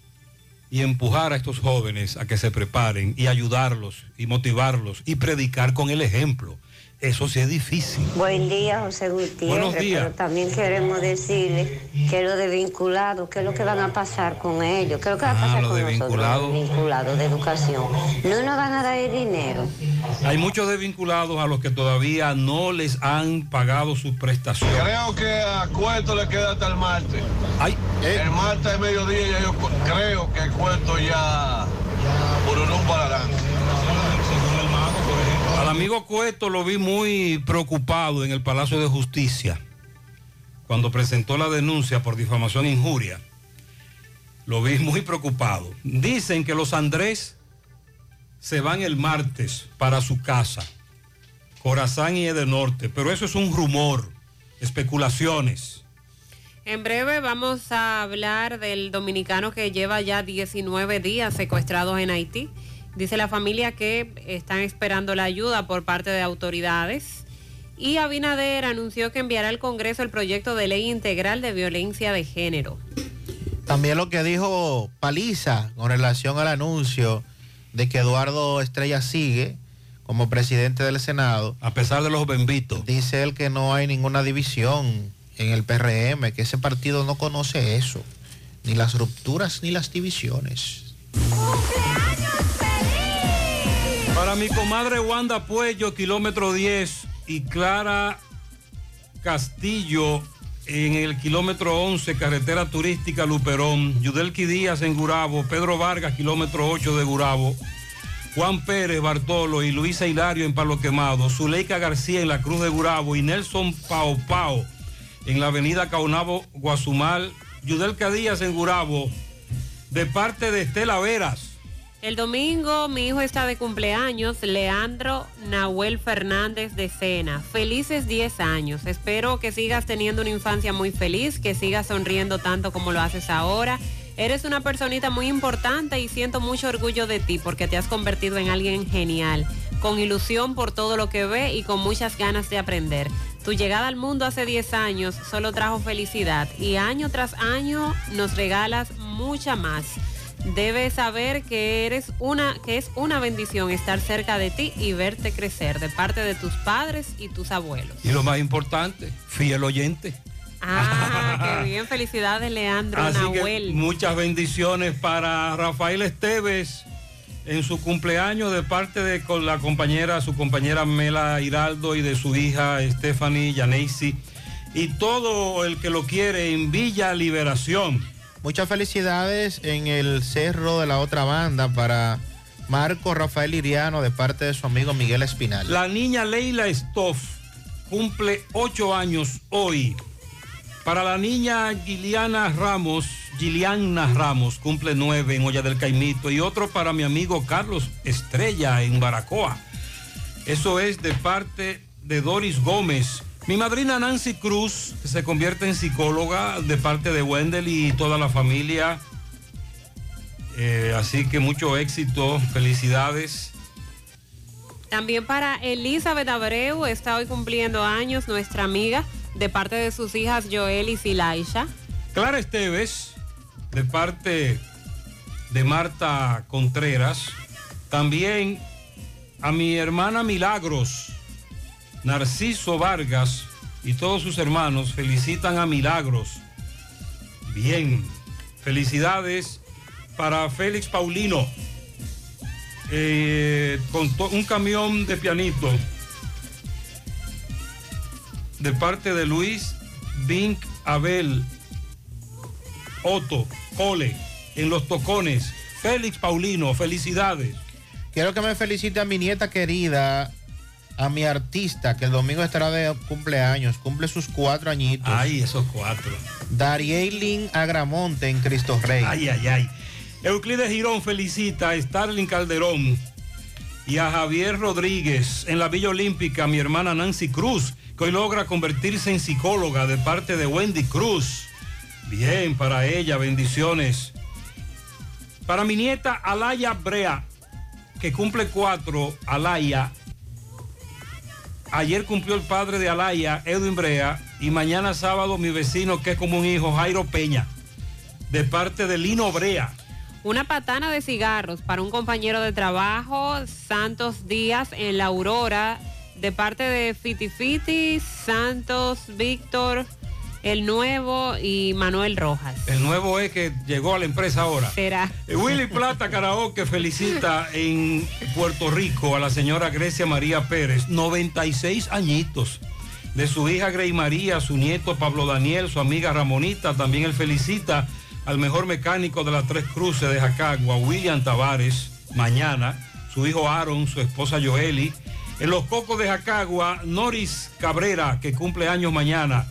Speaker 8: y empujar a estos jóvenes a que se preparen y ayudarlos y motivarlos y predicar con el ejemplo. Eso sí es difícil.
Speaker 43: Buen día, José Gutiérrez.
Speaker 8: Buenos días.
Speaker 43: Pero también queremos decirle que lo de vinculados, ¿qué es lo que van a pasar con ellos? ¿Qué es lo que va a
Speaker 8: Ah,
Speaker 43: pasar
Speaker 8: lo
Speaker 43: con
Speaker 8: de
Speaker 43: nosotros? vinculados de educación. No nos van a dar el dinero.
Speaker 8: Hay muchos desvinculados a los que todavía no les han pagado sus prestaciones.
Speaker 44: Creo que a Cueto le queda hasta el martes.
Speaker 8: Ay.
Speaker 44: El martes de mediodía ya yo creo que el Cueto ya por un para adelante.
Speaker 8: Al amigo Cueto lo vi muy preocupado en el Palacio de Justicia cuando presentó la denuncia por difamación e injuria. Lo vi muy preocupado. Dicen que los Andrés se van el martes para su casa, Corazán y Edenorte, pero eso es un rumor, especulaciones.
Speaker 9: En breve vamos a hablar del dominicano que lleva ya 19 días secuestrados en Haití. Dice la familia que están esperando la ayuda por parte de autoridades. Y Abinader anunció que enviará al Congreso el proyecto de ley integral de violencia de género.
Speaker 24: También lo que dijo Paliza con relación al anuncio de que Eduardo Estrella sigue como presidente del Senado.
Speaker 8: A pesar de los benditos.
Speaker 24: Dice él que no hay ninguna división en el PRM, que ese partido no conoce eso, ni las rupturas ni las divisiones.
Speaker 8: Para mi comadre Wanda Puello, kilómetro 10, y Clara Castillo en el kilómetro 11, carretera turística Luperón, Yudelki Díaz en Gurabo, Pedro Vargas, kilómetro 8 de Gurabo, Juan Pérez Bartolo y Luisa Hilario en Palo Quemado, Zuleika García en la Cruz de Gurabo y Nelson Pao Pao en la avenida Caunabo Guazumal, Yudelka Díaz en Gurabo, de parte de Estela Veras.
Speaker 9: El domingo mi hijo está de cumpleaños, Leandro Nahuel Fernández de Sena. Felices 10 años. Espero que sigas teniendo una infancia muy feliz, que sigas sonriendo tanto como lo haces ahora. Eres una personita muy importante y siento mucho orgullo de ti porque te has convertido en alguien genial, con ilusión por todo lo que ve y con muchas ganas de aprender. Tu llegada al mundo hace 10 años solo trajo felicidad y año tras año nos regalas mucha más. Debes saber que eres una que es una bendición estar cerca de ti y verte crecer de parte de tus padres y tus abuelos.
Speaker 8: Y lo más importante, fiel oyente.
Speaker 9: Ah, qué bien, felicidades Leandro
Speaker 8: Así
Speaker 9: Nahuel.
Speaker 8: que muchas bendiciones para Rafael Esteves en su cumpleaños de parte de con la compañera, su compañera Mela Hiraldo y de su hija Stephanie Yaneisi y todo el que lo quiere en Villa Liberación.
Speaker 24: Muchas felicidades en el cerro de la otra banda para Marco Rafael Iriano de parte de su amigo Miguel Espinal.
Speaker 8: La niña Leila Stoff cumple ocho años hoy. Para la niña Giliana Ramos, Giliana Ramos cumple nueve en Olla del Caimito y otro para mi amigo Carlos Estrella en Baracoa. Eso es de parte de Doris Gómez. Mi madrina Nancy Cruz, se convierte en psicóloga de parte de Wendell y toda la familia. Eh, así que mucho éxito, felicidades.
Speaker 9: También para Elizabeth Abreu, está hoy cumpliendo años nuestra amiga de parte de sus hijas Joel y Silaisha.
Speaker 8: Clara Esteves, de parte de Marta Contreras. También a mi hermana Milagros, Narciso Vargas y todos sus hermanos felicitan a Milagros. Bien, felicidades para Félix Paulino. Eh, con un camión de pianito de parte de Luis Bink Abel Otto Cole en los tocones. Félix Paulino, felicidades.
Speaker 24: Quiero que me felicite a mi nieta querida, a mi artista, que el domingo estará de cumpleaños, cumple sus cuatro añitos.
Speaker 8: Ay, esos cuatro.
Speaker 24: Darieilin Agramonte en Cristo Rey.
Speaker 8: Ay, ay, ay. Euclides Girón felicita a Starling Calderón y a Javier Rodríguez en la Villa Olímpica, mi hermana Nancy Cruz, que hoy logra convertirse en psicóloga de parte de Wendy Cruz. Bien, para ella, bendiciones. Para mi nieta Alaya Brea, que cumple cuatro, Alaya. Ayer cumplió el padre de Alaya, Edwin Brea, y mañana sábado mi vecino, que es como un hijo, Jairo Peña, de parte de Lino Brea.
Speaker 9: Una patana de cigarros para un compañero de trabajo, Santos Díaz, en La Aurora, de parte de Fiti Fiti, Santos Víctor, El Nuevo y Manuel Rojas.
Speaker 8: El nuevo es que llegó a la empresa ahora.
Speaker 9: Será.
Speaker 8: Eh, Willy Plata Karaoke felicita en Puerto Rico a la señora Grecia María Pérez, 96 añitos. De su hija Grey María, su nieto Pablo Daniel, su amiga Ramonita, también él felicita al mejor mecánico de las Tres Cruces de Jacagua, William Tavares. mañana. Su hijo Aaron, su esposa Joeli. En los Cocos de Jacagua, Noris Cabrera, que cumple años mañana.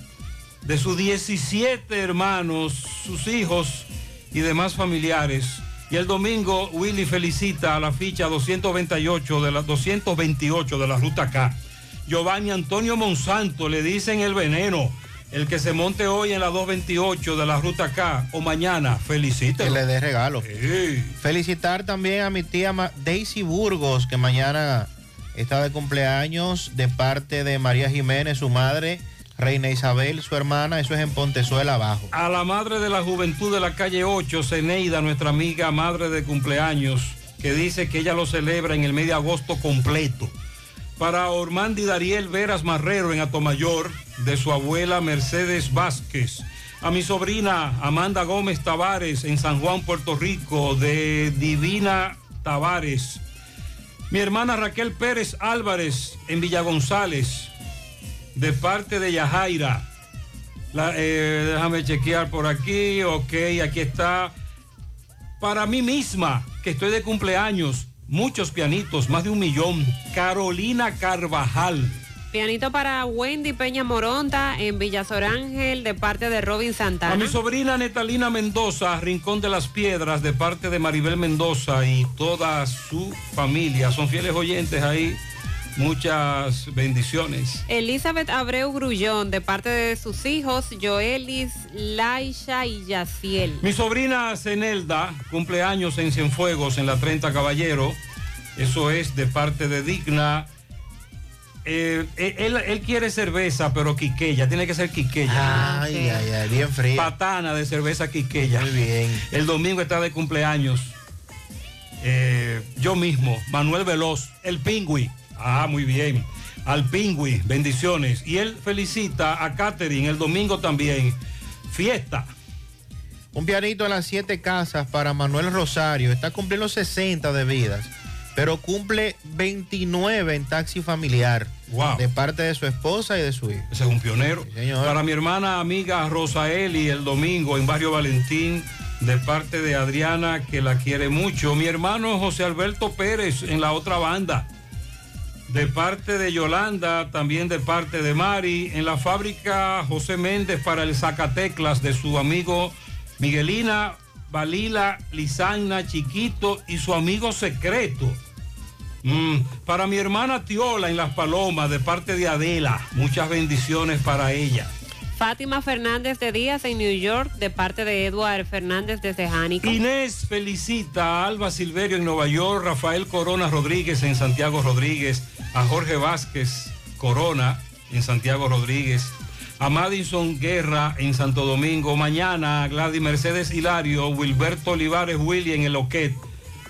Speaker 8: De sus 17 hermanos, sus hijos y demás familiares. Y el domingo Willy felicita a la ficha 228 de la 228 de la ruta K. Giovanni Antonio Monsanto le dicen el veneno. El que se monte hoy en la 228 de la ruta K o mañana, felicítelo.
Speaker 24: Que le dé regalo. Felicitar también a mi tía Daisy Burgos, que mañana está de cumpleaños de parte de María Jiménez, su madre, Reina Isabel, su hermana, eso es en Pontezuela abajo.
Speaker 8: A la madre de la juventud de la calle 8, Ceneida, nuestra amiga madre de cumpleaños, que dice que ella lo celebra en el mes de agosto completo. Para Ormandi Dariel Veras Marrero en Atomayor, de su abuela Mercedes Vázquez. A mi sobrina Amanda Gómez Tavares en San Juan, Puerto Rico, de Divina Tavares. Mi hermana Raquel Pérez Álvarez en Villa González, de parte de Yajaira. La- eh, déjame chequear por aquí. Ok, aquí está. Para mí misma, que estoy de cumpleaños. Muchos pianitos, más de un millón. Carolina Carvajal.
Speaker 9: Pianito para Wendy Peña Moronta en Villazor Ángel de parte de Robin Santana.
Speaker 8: A mi sobrina Netalina Mendoza, Rincón de las Piedras, de parte de Maribel Mendoza y toda su familia. Son fieles oyentes ahí. Muchas bendiciones.
Speaker 9: Elizabeth Abreu Grullón de parte de sus hijos Joelis, Laisha y Yaciel.
Speaker 8: Mi sobrina Zenelda, cumpleaños en Cienfuegos, en la 30 Caballero. Eso es de parte de Digna. Eh, eh, él, él quiere cerveza, pero quiqueya. Tiene que ser quiqueya.
Speaker 24: Ay, ay, ay, bien frío.
Speaker 8: Patana de cerveza quiqueya.
Speaker 24: Muy bien.
Speaker 8: El domingo está de cumpleaños. Eh, yo mismo, Manuel Veloz, el pingüi. Ah, muy bien. Al pingüi, bendiciones. Y él felicita a Catherine el domingo también. Fiesta.
Speaker 24: Un pianito en las siete casas para Manuel Rosario. Está cumpliendo 60 de vidas, pero cumple 29 en taxi familiar.
Speaker 8: Wow.
Speaker 24: De parte de su esposa y de su hijo.
Speaker 8: Ese es un pionero.
Speaker 24: señor.
Speaker 8: Para mi hermana amiga Rosaeli el domingo en Barrio Valentín, de parte de Adriana, que la quiere mucho. Mi hermano José Alberto Pérez en la otra banda. De parte de Yolanda, también de parte de Mari. En la fábrica José Méndez para el Zacateclas de su amigo Miguelina, Balila, Lisana, Chiquito y su amigo secreto. Mm, para mi hermana Tiola en Las Palomas, de parte de Adela, muchas bendiciones para ella.
Speaker 9: Fátima Fernández de Díaz en New York de parte de Edward Fernández desde Jánico.
Speaker 8: Inés felicita a Alba Silverio en Nueva York, Rafael Corona Rodríguez en Santiago Rodríguez, a Jorge Vázquez Corona en Santiago Rodríguez, a Madison Guerra en Santo Domingo, mañana a Gladys Mercedes Hilario, Wilberto Olivares Willy en el Oquet,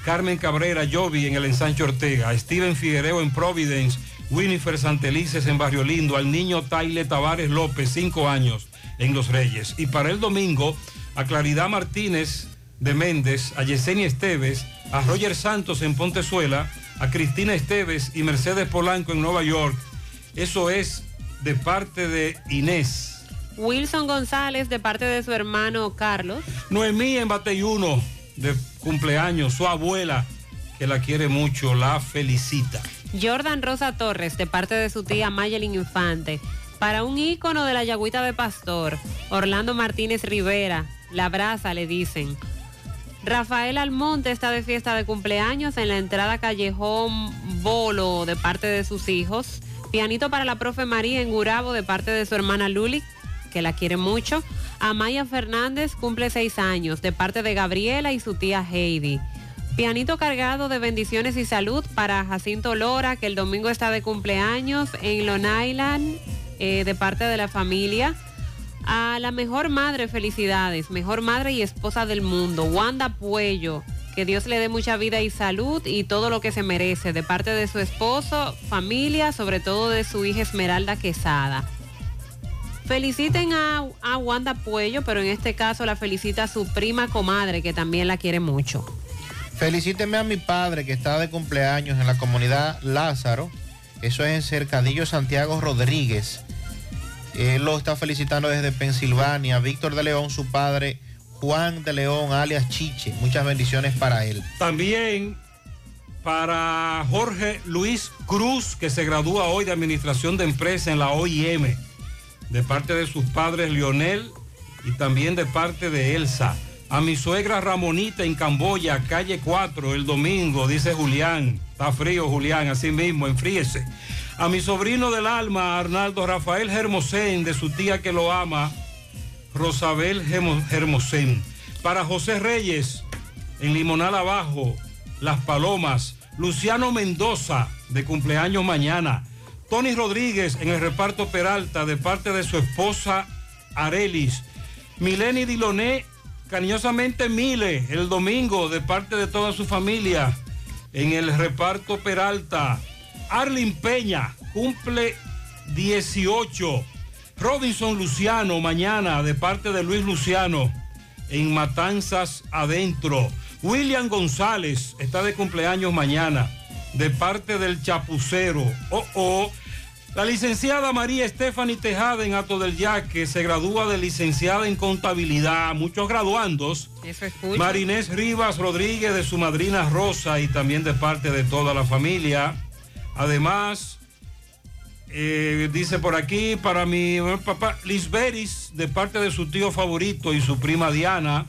Speaker 8: Carmen Cabrera Jovi en el Ensancho Ortega, Steven Figuereo en Providence, Winifred Santelices en Barrio Lindo, al niño Taile Tavares López, 5 años, en Los Reyes. Y para el domingo, a Claridad Martínez de Méndez, a Yesenia Esteves, a Roger Santos en Pontezuela, a Cristina Esteves y Mercedes Polanco en Nueva York. Eso es de parte de Inés.
Speaker 9: Wilson González de parte de su hermano Carlos.
Speaker 8: Noemí en Bateyuno, de cumpleaños, su abuela, que la quiere mucho, la felicita.
Speaker 9: Jordan Rosa Torres de parte de su tía Mayelin Infante. Para un ícono de la yagüita de Pastor, Orlando Martínez Rivera, la brasa le dicen. Rafael Almonte está de fiesta de cumpleaños en la entrada Callejón Bolo de parte de sus hijos. Pianito para la profe María en Gurabo de parte de su hermana Luli, que la quiere mucho. Amaya Fernández cumple seis años de parte de Gabriela y su tía Heidi. Pianito cargado de bendiciones y salud para Jacinto Lora, que el domingo está de cumpleaños en Long Island, eh, de parte de la familia. A la mejor madre, felicidades, mejor madre y esposa del mundo, Wanda Puello. Que Dios le dé mucha vida y salud y todo lo que se merece, de parte de su esposo, familia, sobre todo de su hija Esmeralda Quesada. Feliciten a, a Wanda Puello, pero en este caso la felicita su prima comadre, que también la quiere mucho.
Speaker 24: Felicíteme a mi padre que está de cumpleaños en la comunidad Lázaro. Eso es en Cercadillo Santiago Rodríguez. Él lo está felicitando desde Pensilvania. Víctor de León, su padre, Juan de León, alias Chiche. Muchas bendiciones para él.
Speaker 8: También para Jorge Luis Cruz, que se gradúa hoy de Administración de Empresa en la OIM, de parte de sus padres Lionel y también de parte de Elsa. A mi suegra Ramonita en Camboya, calle 4, el domingo, dice Julián. Está frío, Julián, así mismo, enfríese. A mi sobrino del alma, Arnaldo Rafael Hermosén, de su tía que lo ama, Rosabel Germo- Hermosén. Para José Reyes, en Limonal Abajo, Las Palomas. Luciano Mendoza, de cumpleaños mañana. Tony Rodríguez, en el reparto Peralta, de parte de su esposa Arelis. Mileni Diloné, cariñosamente Mile, el domingo, de parte de toda su familia, en el reparto Peralta. Arlin Peña, cumple 18. Robinson Luciano, mañana, de parte de Luis Luciano, en Matanzas Adentro. William González está de cumpleaños mañana, de parte del Chapucero. Oh, oh. La licenciada María Stephanie Tejada en Ato del Yaque se gradúa de licenciada en contabilidad. Muchos graduandos.
Speaker 9: Eso escucho.
Speaker 8: Marinés Rivas Rodríguez de su madrina Rosa y también de parte de toda la familia. Además, eh, dice por aquí, para mi eh, papá Lisberis, de parte de su tío favorito y su prima Diana.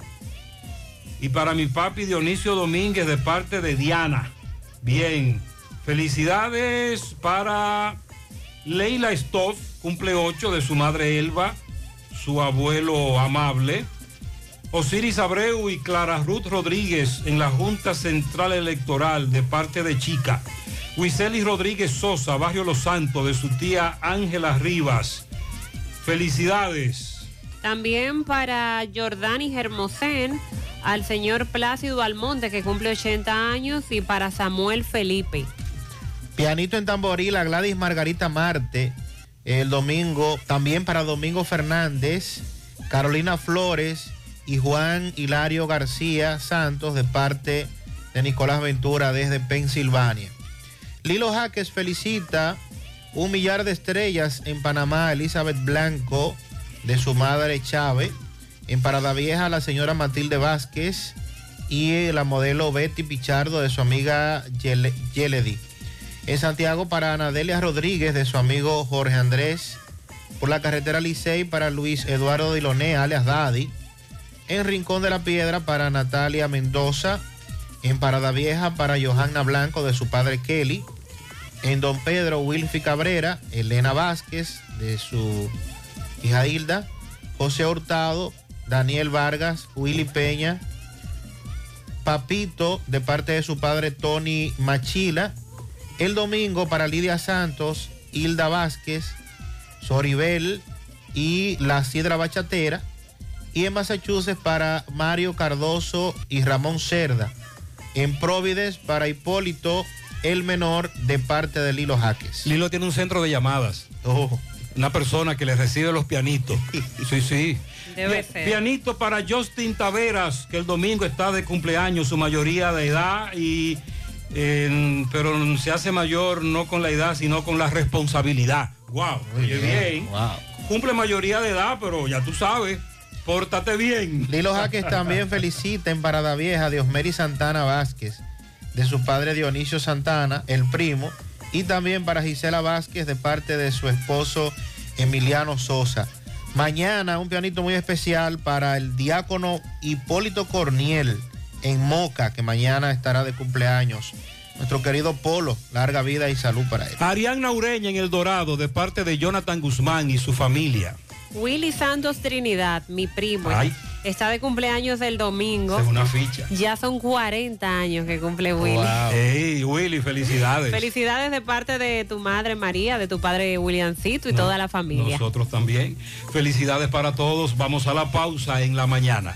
Speaker 8: Y para mi papi Dionisio Domínguez, de parte de Diana. Bien, felicidades para Leila Stoff, cumple 8 de su madre Elba, su abuelo amable. Osiris Abreu y Clara Ruth Rodríguez en la Junta Central Electoral de parte de Chica. Wiselis Rodríguez Sosa, Barrio Los Santos, de su tía Ángela Rivas. Felicidades.
Speaker 9: También para Jordani Hermosén, al señor Plácido Almonte, que cumple 80 años, y para Samuel Felipe.
Speaker 24: Pianito en tamboril a Gladys Margarita Marte el domingo, también para Domingo Fernández, Carolina Flores y Juan Hilario García Santos de parte de Nicolás Ventura desde Pensilvania. Lilo Jaques felicita un millar de estrellas en Panamá, Elizabeth Blanco de su madre Chávez, en Parada Vieja la señora Matilde Vázquez y la modelo Betty Pichardo de su amiga Yele- Yeledy. En Santiago para Anadelia Rodríguez de su amigo Jorge Andrés. Por la carretera Licey para Luis Eduardo Diloné, alias Daddy. En Rincón de la Piedra para Natalia Mendoza. En Parada Vieja para Johanna Blanco de su padre Kelly. En Don Pedro Wilfi Cabrera, Elena Vázquez de su hija Hilda. José Hurtado, Daniel Vargas, Willy Peña. Papito de parte de su padre Tony Machila. El domingo para Lidia Santos, Hilda Vázquez, Soribel y la Sidra Bachatera. Y en Massachusetts para Mario Cardoso y Ramón Cerda. En Provides para Hipólito el menor de parte de Lilo Jaques.
Speaker 8: Lilo tiene un centro de llamadas. Una persona que le recibe los pianitos. Sí, sí.
Speaker 9: Debe ser.
Speaker 8: Pianito para Justin Taveras, que el domingo está de cumpleaños, su mayoría de edad, y, eh, pero se hace mayor no con la edad, sino con la responsabilidad. Wow, oye bien. Cumple mayoría de edad, pero ya tú sabes, pórtate bien.
Speaker 24: Lilo Jaques también felicita en Parada Vieja a Diosmeri Santana Vázquez, de su padre Dionisio Santana, el primo, y también para Gisela Vázquez de parte de su esposo Emiliano Sosa. Mañana un pianito muy especial para el diácono Hipólito Corniel en Moca, que mañana estará de cumpleaños. Nuestro querido Polo, larga vida y salud para él.
Speaker 8: Ariana Ureña en El Dorado, de parte de Jonathan Guzmán y su familia.
Speaker 9: Willy Santos Trinidad, mi primo,
Speaker 8: Ay.
Speaker 9: está de cumpleaños el domingo.
Speaker 8: Es una ficha.
Speaker 9: Ya son 40 años que cumple Willy.
Speaker 8: Hey, Willy, felicidades.
Speaker 9: Felicidades de parte de tu madre María, de tu padre Williamcito y toda la familia.
Speaker 8: Nosotros también. Felicidades para todos. Vamos a la pausa en la mañana.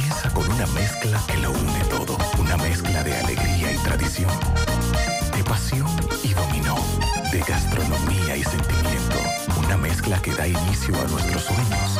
Speaker 45: con una mezcla que lo une todo. Una mezcla de alegría y tradición, de pasión y dominó, de gastronomía y sentimiento. Una mezcla que da inicio a nuestros sueños,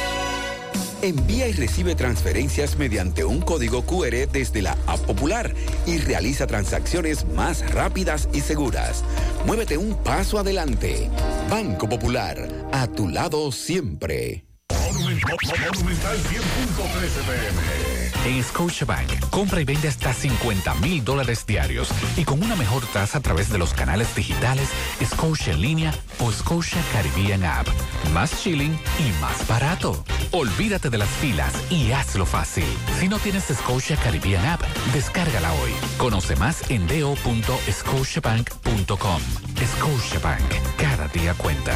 Speaker 14: Envía y recibe transferencias mediante un código QR desde la App Popular y realiza transacciones más rápidas y seguras. Muévete un paso adelante. Banco Popular, a tu lado siempre.
Speaker 18: En Scotiabank, compra y vende hasta 50 mil dólares diarios y con una mejor tasa a través de los canales digitales Scotia en línea o Scotia Caribbean App. Más chilling y más barato. Olvídate de las filas y hazlo fácil. Si no tienes Scotia Caribbean App, descárgala hoy. Conoce más en do.scotiabank.com. Scotiabank, cada día cuenta.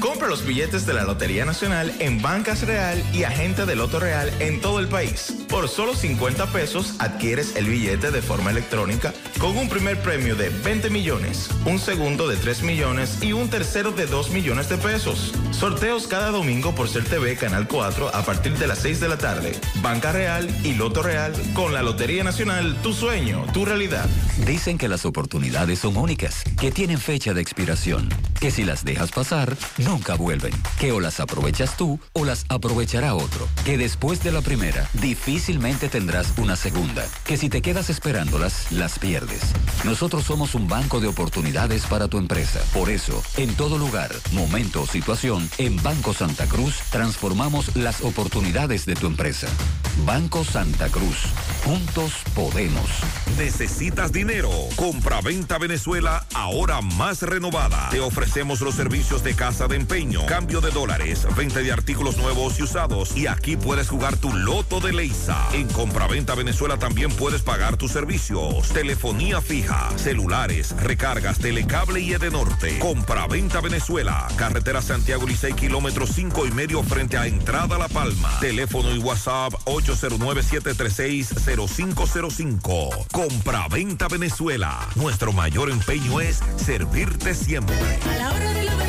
Speaker 46: Compra los billetes de la Lotería Nacional en Bancas Real y Agente de Loto Real en todo el país. Por solo 50 pesos adquieres el billete de forma electrónica con un primer premio de 20 millones, un segundo de 3 millones y un tercero de 2 millones de pesos. Sorteos cada domingo por Ser TV Canal 4 a partir de las 6 de la tarde. Banca Real y Loto Real con la Lotería Nacional, tu sueño, tu realidad.
Speaker 18: Dicen que las oportunidades son únicas, que tienen fecha de expiración, que si las dejas pasar, nunca vuelven, que o las aprovechas tú o las aprovechará otro, que después de la primera difícilmente tendrás una segunda, que si te quedas esperándolas, las pierdes. Nosotros somos un banco de oportunidades para tu empresa. Por eso, en todo lugar, momento o situación, en Banco Santa Cruz transformamos las oportunidades de tu empresa. Banco Santa Cruz. Juntos podemos.
Speaker 15: ¿Necesitas dinero? Compra-venta Venezuela ahora más renovada. Te ofrecemos los servicios de casa de empeño, cambio de dólares, venta de artículos nuevos y usados. Y aquí puedes jugar tu loto de Leisa. En Compraventa Venezuela también puedes pagar tus servicios. Telefonía fija, celulares, recargas, telecable y Edenorte. Compraventa Venezuela. Carretera Santiago Licey, kilómetros 5 y medio frente a Entrada La Palma. Teléfono y WhatsApp 809-736-0505. Compraventa Venezuela. Nuestro mayor empeño es servirte siempre.
Speaker 47: A la hora de lavar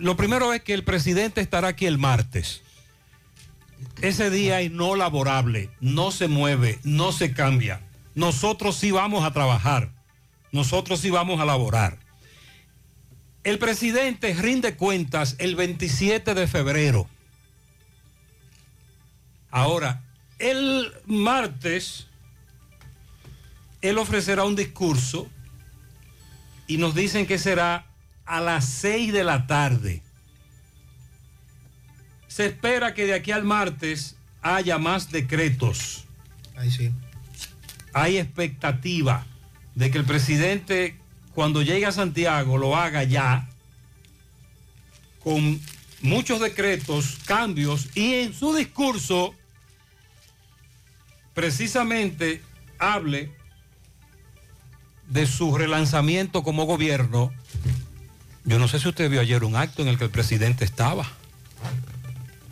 Speaker 8: lo primero es que el presidente estará aquí el martes. Ese día es no laborable, no se mueve, no se cambia. Nosotros sí vamos a trabajar, nosotros sí vamos a laborar. El presidente rinde cuentas el 27 de febrero. Ahora, el martes, él ofrecerá un discurso y nos dicen que será a las 6 de la tarde. Se espera que de aquí al martes haya más decretos.
Speaker 24: Ahí sí.
Speaker 8: Hay expectativa de que el presidente cuando llegue a Santiago lo haga ya con muchos decretos, cambios y en su discurso precisamente hable de su relanzamiento como gobierno. Yo no sé si usted vio ayer un acto en el que el presidente estaba.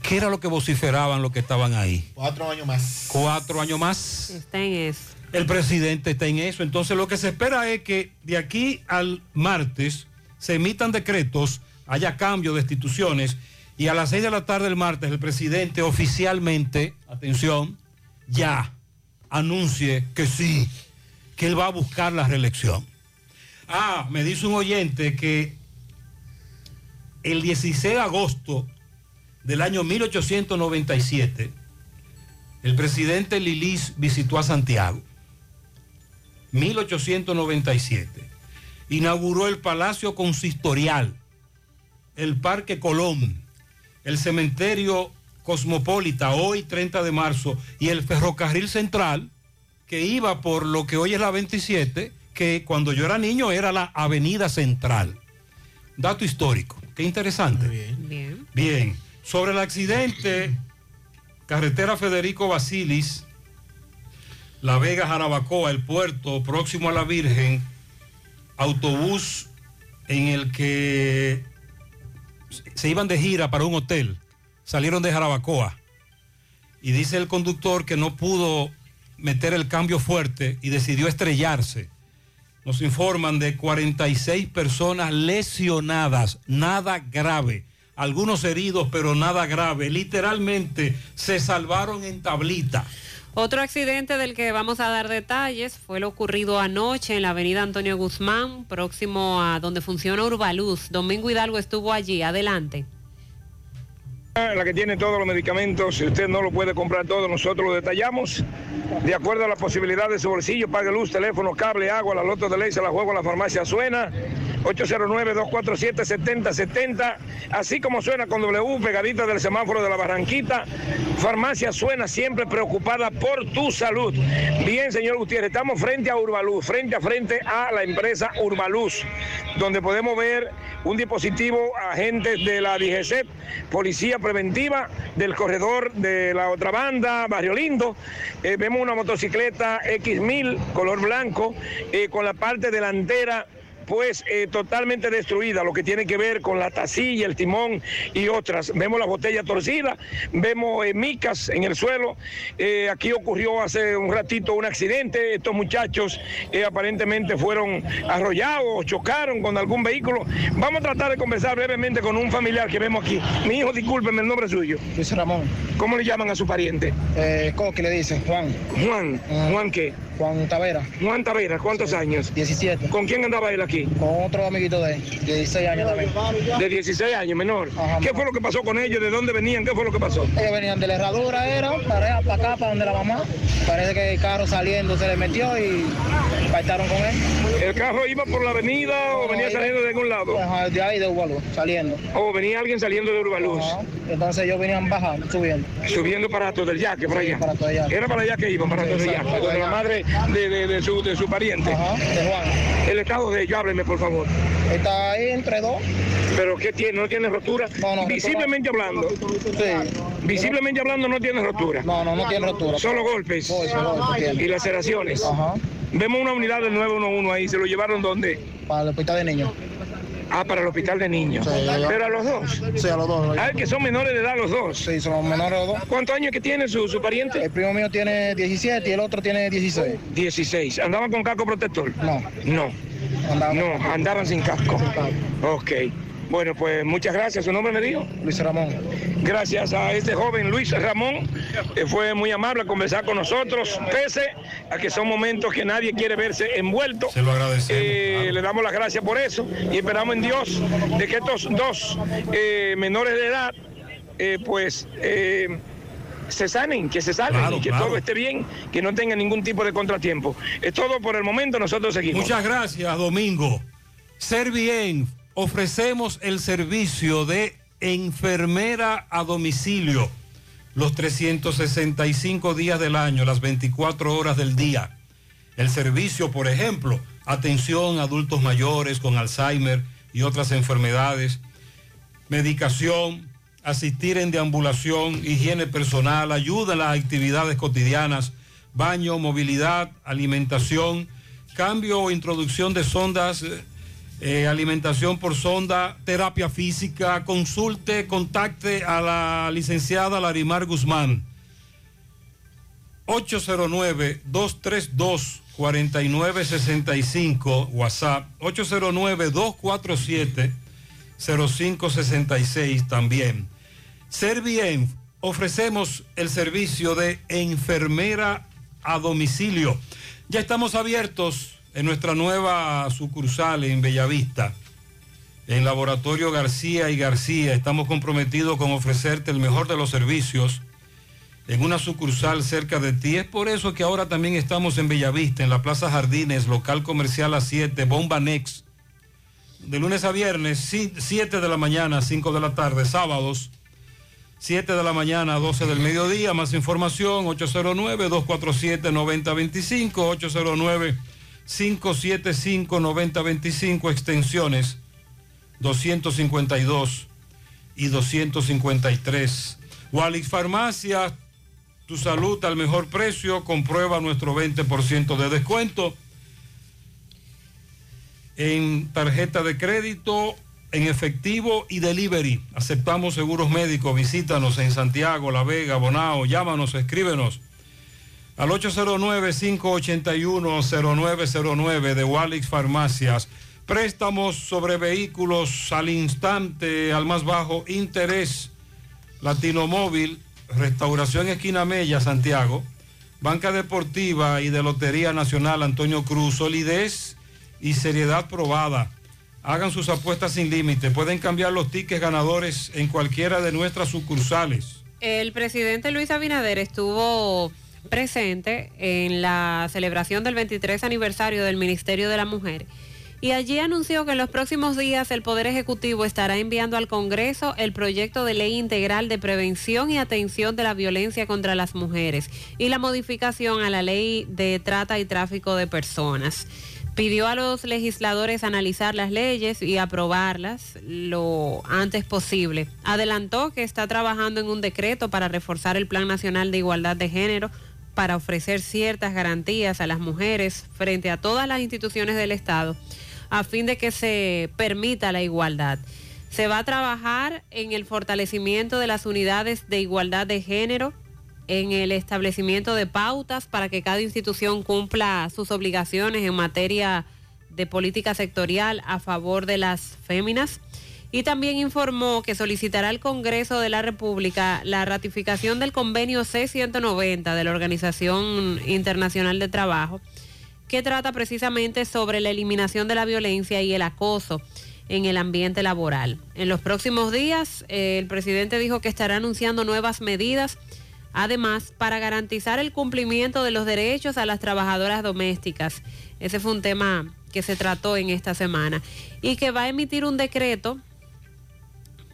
Speaker 8: ¿Qué era lo que vociferaban los que estaban ahí?
Speaker 24: Cuatro años más.
Speaker 8: Cuatro años más.
Speaker 9: Está en eso.
Speaker 8: El presidente está en eso. Entonces lo que se espera es que de aquí al martes se emitan decretos, haya cambio de instituciones y a las seis de la tarde del martes el presidente oficialmente, atención, ya anuncie que sí, que él va a buscar la reelección. Ah, me dice un oyente que el 16 de agosto del año 1897, el presidente Lilis visitó a Santiago. 1897. Inauguró el Palacio Consistorial, el Parque Colón, el Cementerio Cosmopolita, hoy 30 de marzo, y el Ferrocarril Central, que iba por lo que hoy es la 27, que cuando yo era niño era la Avenida Central. Dato histórico, qué interesante.
Speaker 9: Bien.
Speaker 8: Bien, sobre el accidente, carretera Federico Basilis, La Vega Jarabacoa, el puerto próximo a la Virgen, autobús en el que se iban de gira para un hotel, salieron de Jarabacoa y dice el conductor que no pudo meter el cambio fuerte y decidió estrellarse. Nos informan de 46 personas lesionadas, nada grave. Algunos heridos, pero nada grave. Literalmente se salvaron en tablita.
Speaker 9: Otro accidente del que vamos a dar detalles fue lo ocurrido anoche en la avenida Antonio Guzmán, próximo a donde funciona Urbaluz. Domingo Hidalgo estuvo allí. Adelante.
Speaker 48: La que tiene todos los medicamentos, si usted no lo puede comprar todo, nosotros lo detallamos. De acuerdo a la posibilidad de su bolsillo, pague luz, teléfono, cable, agua, la loto de ley, se la juego a la farmacia Suena, 809-247-7070, así como suena con W, pegadita del semáforo de la Barranquita. Farmacia Suena, siempre preocupada por tu salud. Bien, señor Gutiérrez, estamos frente a Urbaluz, frente a frente a la empresa Urbaluz, donde podemos ver un dispositivo agentes de la DGC, Policía Preventiva del corredor de la otra banda, Barrio Lindo. Eh, vemos una motocicleta X1000, color blanco, eh, con la parte delantera pues eh, totalmente destruida, lo que tiene que ver con la tacilla, el timón y otras. Vemos la botella torcida, vemos eh, micas en el suelo. Eh, aquí ocurrió hace un ratito un accidente. Estos muchachos aparentemente fueron arrollados, chocaron con algún vehículo. Vamos a tratar de conversar brevemente con un familiar que vemos aquí. Mi hijo, discúlpeme, el nombre suyo.
Speaker 49: Luis Ramón.
Speaker 48: ¿Cómo le llaman a su pariente?
Speaker 49: Eh, ¿Cómo que le dicen? Juan.
Speaker 48: Juan. ¿Juan qué?
Speaker 50: Juan Tavera.
Speaker 48: Juan Tavera, ¿cuántos años?
Speaker 50: 17.
Speaker 48: ¿Con quién andaba él aquí?
Speaker 50: Con otro amiguito de él, de 16 años también.
Speaker 48: De 16 años, menor. ¿Qué fue lo que pasó con ellos? ¿De dónde venían? ¿Qué fue lo que pasó?
Speaker 50: Ellos venían de la herradura, era, para, para acá, para donde la mamá. Parece que el carro saliendo se le metió y impactaron con él.
Speaker 48: ¿El carro iba por la avenida o venía saliendo de algún lado?
Speaker 50: Ajá, de ahí de Ubalú, saliendo.
Speaker 48: ¿O venía alguien saliendo de Urbaluz?
Speaker 50: Ajá. Entonces ellos venían bajando, subiendo.
Speaker 48: Subiendo para todo el yaque, para
Speaker 50: Sí,
Speaker 48: allá.
Speaker 50: para todo el yaque.
Speaker 48: Era para allá que iban, para todo el yaque. Donde la madre de, de- de su, de su pariente.
Speaker 50: Ajá, de Juan.
Speaker 48: El estado de ellos, hábleme por favor.
Speaker 50: Está ahí entre dos.
Speaker 48: ¿Pero qué tiene? ¿No tiene rotura?
Speaker 50: no,
Speaker 48: Visiblemente hablando.
Speaker 50: Sí.
Speaker 48: Visiblemente hablando no tiene rotura.
Speaker 50: No, no, no tiene rotura.
Speaker 48: Solo golpes.
Speaker 50: Golpes, golpes tiene.
Speaker 48: Y laceraciones.
Speaker 50: Ajá.
Speaker 48: Vemos una unidad del 911 ahí. ¿Se lo llevaron dónde?
Speaker 50: Para el hospital de niños.
Speaker 48: Ah, para el hospital de niños.
Speaker 50: Sí.
Speaker 48: Pero a los dos.
Speaker 50: Sí, a los dos.
Speaker 48: Ah, que son menores de edad los dos.
Speaker 50: Sí, son menores los dos.
Speaker 48: ¿Cuántos años que tiene su, su pariente?
Speaker 50: El primo mío tiene 17 y el otro tiene 16.
Speaker 48: 16. ¿Andaban con casco protector?
Speaker 50: No.
Speaker 48: No.
Speaker 50: Andaban
Speaker 48: no, andaban sin casco. Ok. Bueno, pues muchas gracias. ¿Su nombre me dijo?
Speaker 50: Luis Ramón.
Speaker 48: Gracias a este joven Luis Ramón, que fue muy amable a conversar con nosotros, pese a que son momentos que nadie quiere verse envuelto.
Speaker 8: Se lo agradecemos.
Speaker 48: Eh, Le damos las gracias por eso y esperamos en Dios de que estos dos eh, menores de edad, eh, pues... eh, se sanen, que se salven
Speaker 8: Claro,
Speaker 48: y que
Speaker 8: claro.
Speaker 48: todo esté bien, que no tengan ningún tipo de contratiempo. Es todo por el momento, nosotros seguimos.
Speaker 8: Muchas gracias, Domingo. Ser bien, ofrecemos el servicio de enfermera a domicilio los 365 días del año, las 24 horas del día. El servicio, por ejemplo, atención a adultos mayores con Alzheimer y otras enfermedades, medicación, asistir en deambulación, higiene personal, ayuda en las actividades cotidianas, baño, movilidad, alimentación, cambio o introducción de sondas, eh, alimentación por sonda, terapia física, consulte, contacte a la licenciada Larimar Guzmán. 809-232-4965, WhatsApp, 809-247-0566 también. Ser bien, ofrecemos el servicio de enfermera a domicilio. Ya estamos abiertos en nuestra nueva sucursal en Bellavista, en Laboratorio García y García. Estamos comprometidos con ofrecerte el mejor de los servicios en una sucursal cerca de ti. Es por eso que ahora también estamos en Bellavista, en la Plaza Jardines, local comercial a 7, Bomba Next. De lunes a viernes, 7 de la mañana, 5 de la tarde, sábados, 7 de la mañana a 12 del mediodía. Más información, 809-247-9025, 809-575-9025, extensiones 252 y 253. Walix Farmacia, tu salud al mejor precio, comprueba nuestro 20% de descuento en tarjeta de crédito, en efectivo y delivery. Aceptamos seguros médicos, visítanos en Santiago, La Vega, Bonao, llámanos, escríbenos al 809-581-0909 de Walix Farmacias. Préstamos sobre vehículos al instante, al más bajo interés. Latino Móvil, Restauración Esquina Mella, Santiago. Banca Deportiva y de Lotería Nacional Antonio Cruz, solidez y seriedad probada. Hagan sus apuestas sin límite. Pueden cambiar los tickets ganadores en cualquiera de nuestras sucursales.
Speaker 9: El presidente Luis Abinader estuvo presente en la celebración del 23 aniversario del Ministerio de la Mujer y allí anunció que en los próximos días el Poder Ejecutivo estará enviando al Congreso el proyecto de ley integral de prevención y atención de la violencia contra las mujeres y la modificación a la ley de trata y tráfico de personas. Pidió a los legisladores analizar las leyes y aprobarlas lo antes posible. Adelantó que está trabajando en un decreto para reforzar el Plan Nacional de Igualdad de Género para ofrecer ciertas garantías a las mujeres frente a todas las instituciones del Estado a fin de que se permita la igualdad. Se va a trabajar en el fortalecimiento de las unidades de igualdad de género, en el establecimiento de pautas para que cada institución cumpla sus obligaciones en materia de política sectorial a favor de las féminas Y también informó que solicitará al Congreso de la República la ratificación del convenio C-190 de la Organización Internacional de Trabajo, que trata precisamente sobre la eliminación de la violencia y el acoso en el ambiente laboral. En los próximos días, el presidente dijo que estará anunciando nuevas medidas, además, para garantizar el cumplimiento de los derechos a las trabajadoras domésticas. Ese fue un tema que se trató en esta semana. Y que va a emitir un decreto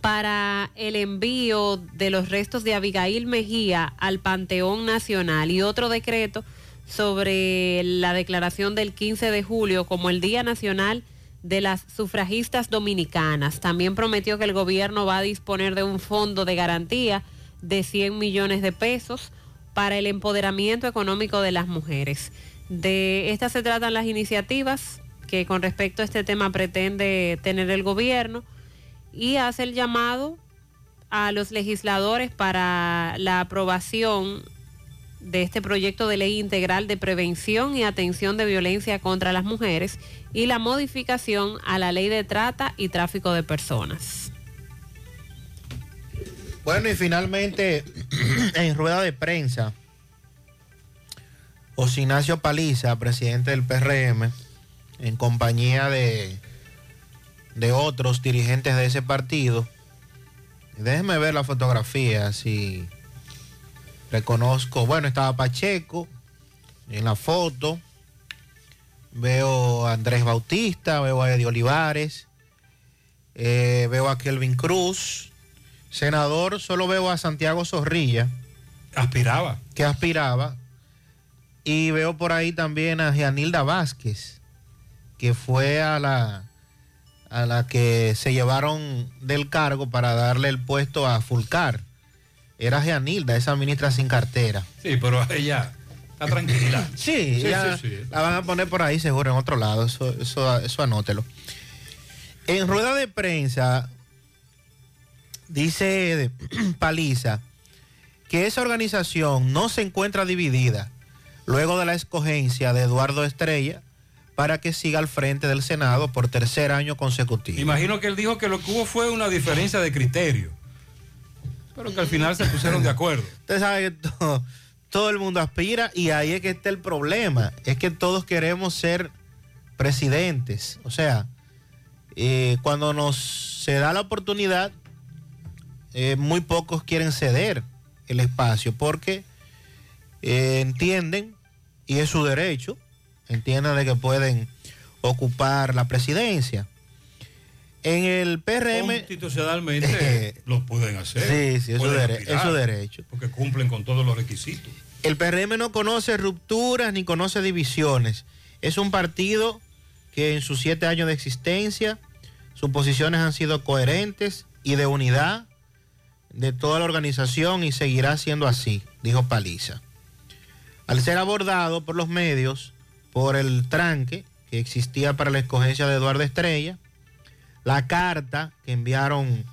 Speaker 9: para el envío de los restos de Abigail Mejía al Panteón Nacional y otro decreto sobre la declaración del 15 de julio como el Día Nacional de las Sufragistas Dominicanas. También prometió que el gobierno va a disponer de un fondo de garantía de 100 millones de pesos para el empoderamiento económico de las mujeres. De estas se tratan las iniciativas que con respecto a este tema pretende tener el gobierno y hace el llamado a los legisladores para la aprobación de este proyecto de ley integral de prevención y atención de violencia contra las mujeres y la modificación a la ley de trata y tráfico de personas.
Speaker 24: Bueno, y finalmente, en rueda de prensa, Ignacio Paliza, presidente del PRM, en compañía de, de otros dirigentes de ese partido, déjenme ver la fotografía, si reconozco, bueno, estaba Pacheco en la foto, veo a Andrés Bautista, veo a Eddie Olivares, eh, veo a Kelvin Cruz, senador, solo veo a Santiago Zorrilla.
Speaker 8: Aspiraba.
Speaker 24: Que aspiraba. Y veo por ahí también a Gianilda Vázquez, que fue a la, a la que se llevaron del cargo para darle el puesto a Fulcar. Era Gianilda, esa ministra sin cartera.
Speaker 8: Sí, pero ella está tranquila.
Speaker 24: Sí,
Speaker 8: sí, sí.
Speaker 24: la van a poner por ahí seguro en otro lado, eso, eso, eso anótelo. En rueda de prensa dice Paliza que esa organización no se encuentra dividida luego de la escogencia de Eduardo Estrella para que siga al frente del Senado por tercer año consecutivo.
Speaker 8: Imagino que él dijo que lo que hubo fue una diferencia de criterio. Pero que al final se pusieron de acuerdo.
Speaker 24: Usted sabe que todo, todo el mundo aspira y ahí es que está el problema. Es que todos queremos ser presidentes. O sea, eh, cuando nos se da la oportunidad, eh, muy pocos quieren ceder el espacio porque eh, entienden, y es su derecho, entienden de que pueden ocupar la presidencia. En el PRM...
Speaker 8: Constitucionalmente lo pueden hacer.
Speaker 24: Sí, sí, es su,
Speaker 8: Pueden
Speaker 24: dere-
Speaker 8: aspirar,
Speaker 24: es derecho.
Speaker 8: Porque cumplen con todos los requisitos.
Speaker 24: El PRM no conoce rupturas ni conoce divisiones. Es un partido que en sus siete años de existencia sus posiciones han sido coherentes y de unidad de toda la organización y seguirá siendo así, dijo Paliza. Al ser abordado por los medios por el tranque que existía para la escogencia de Eduardo Estrella, la carta que enviaron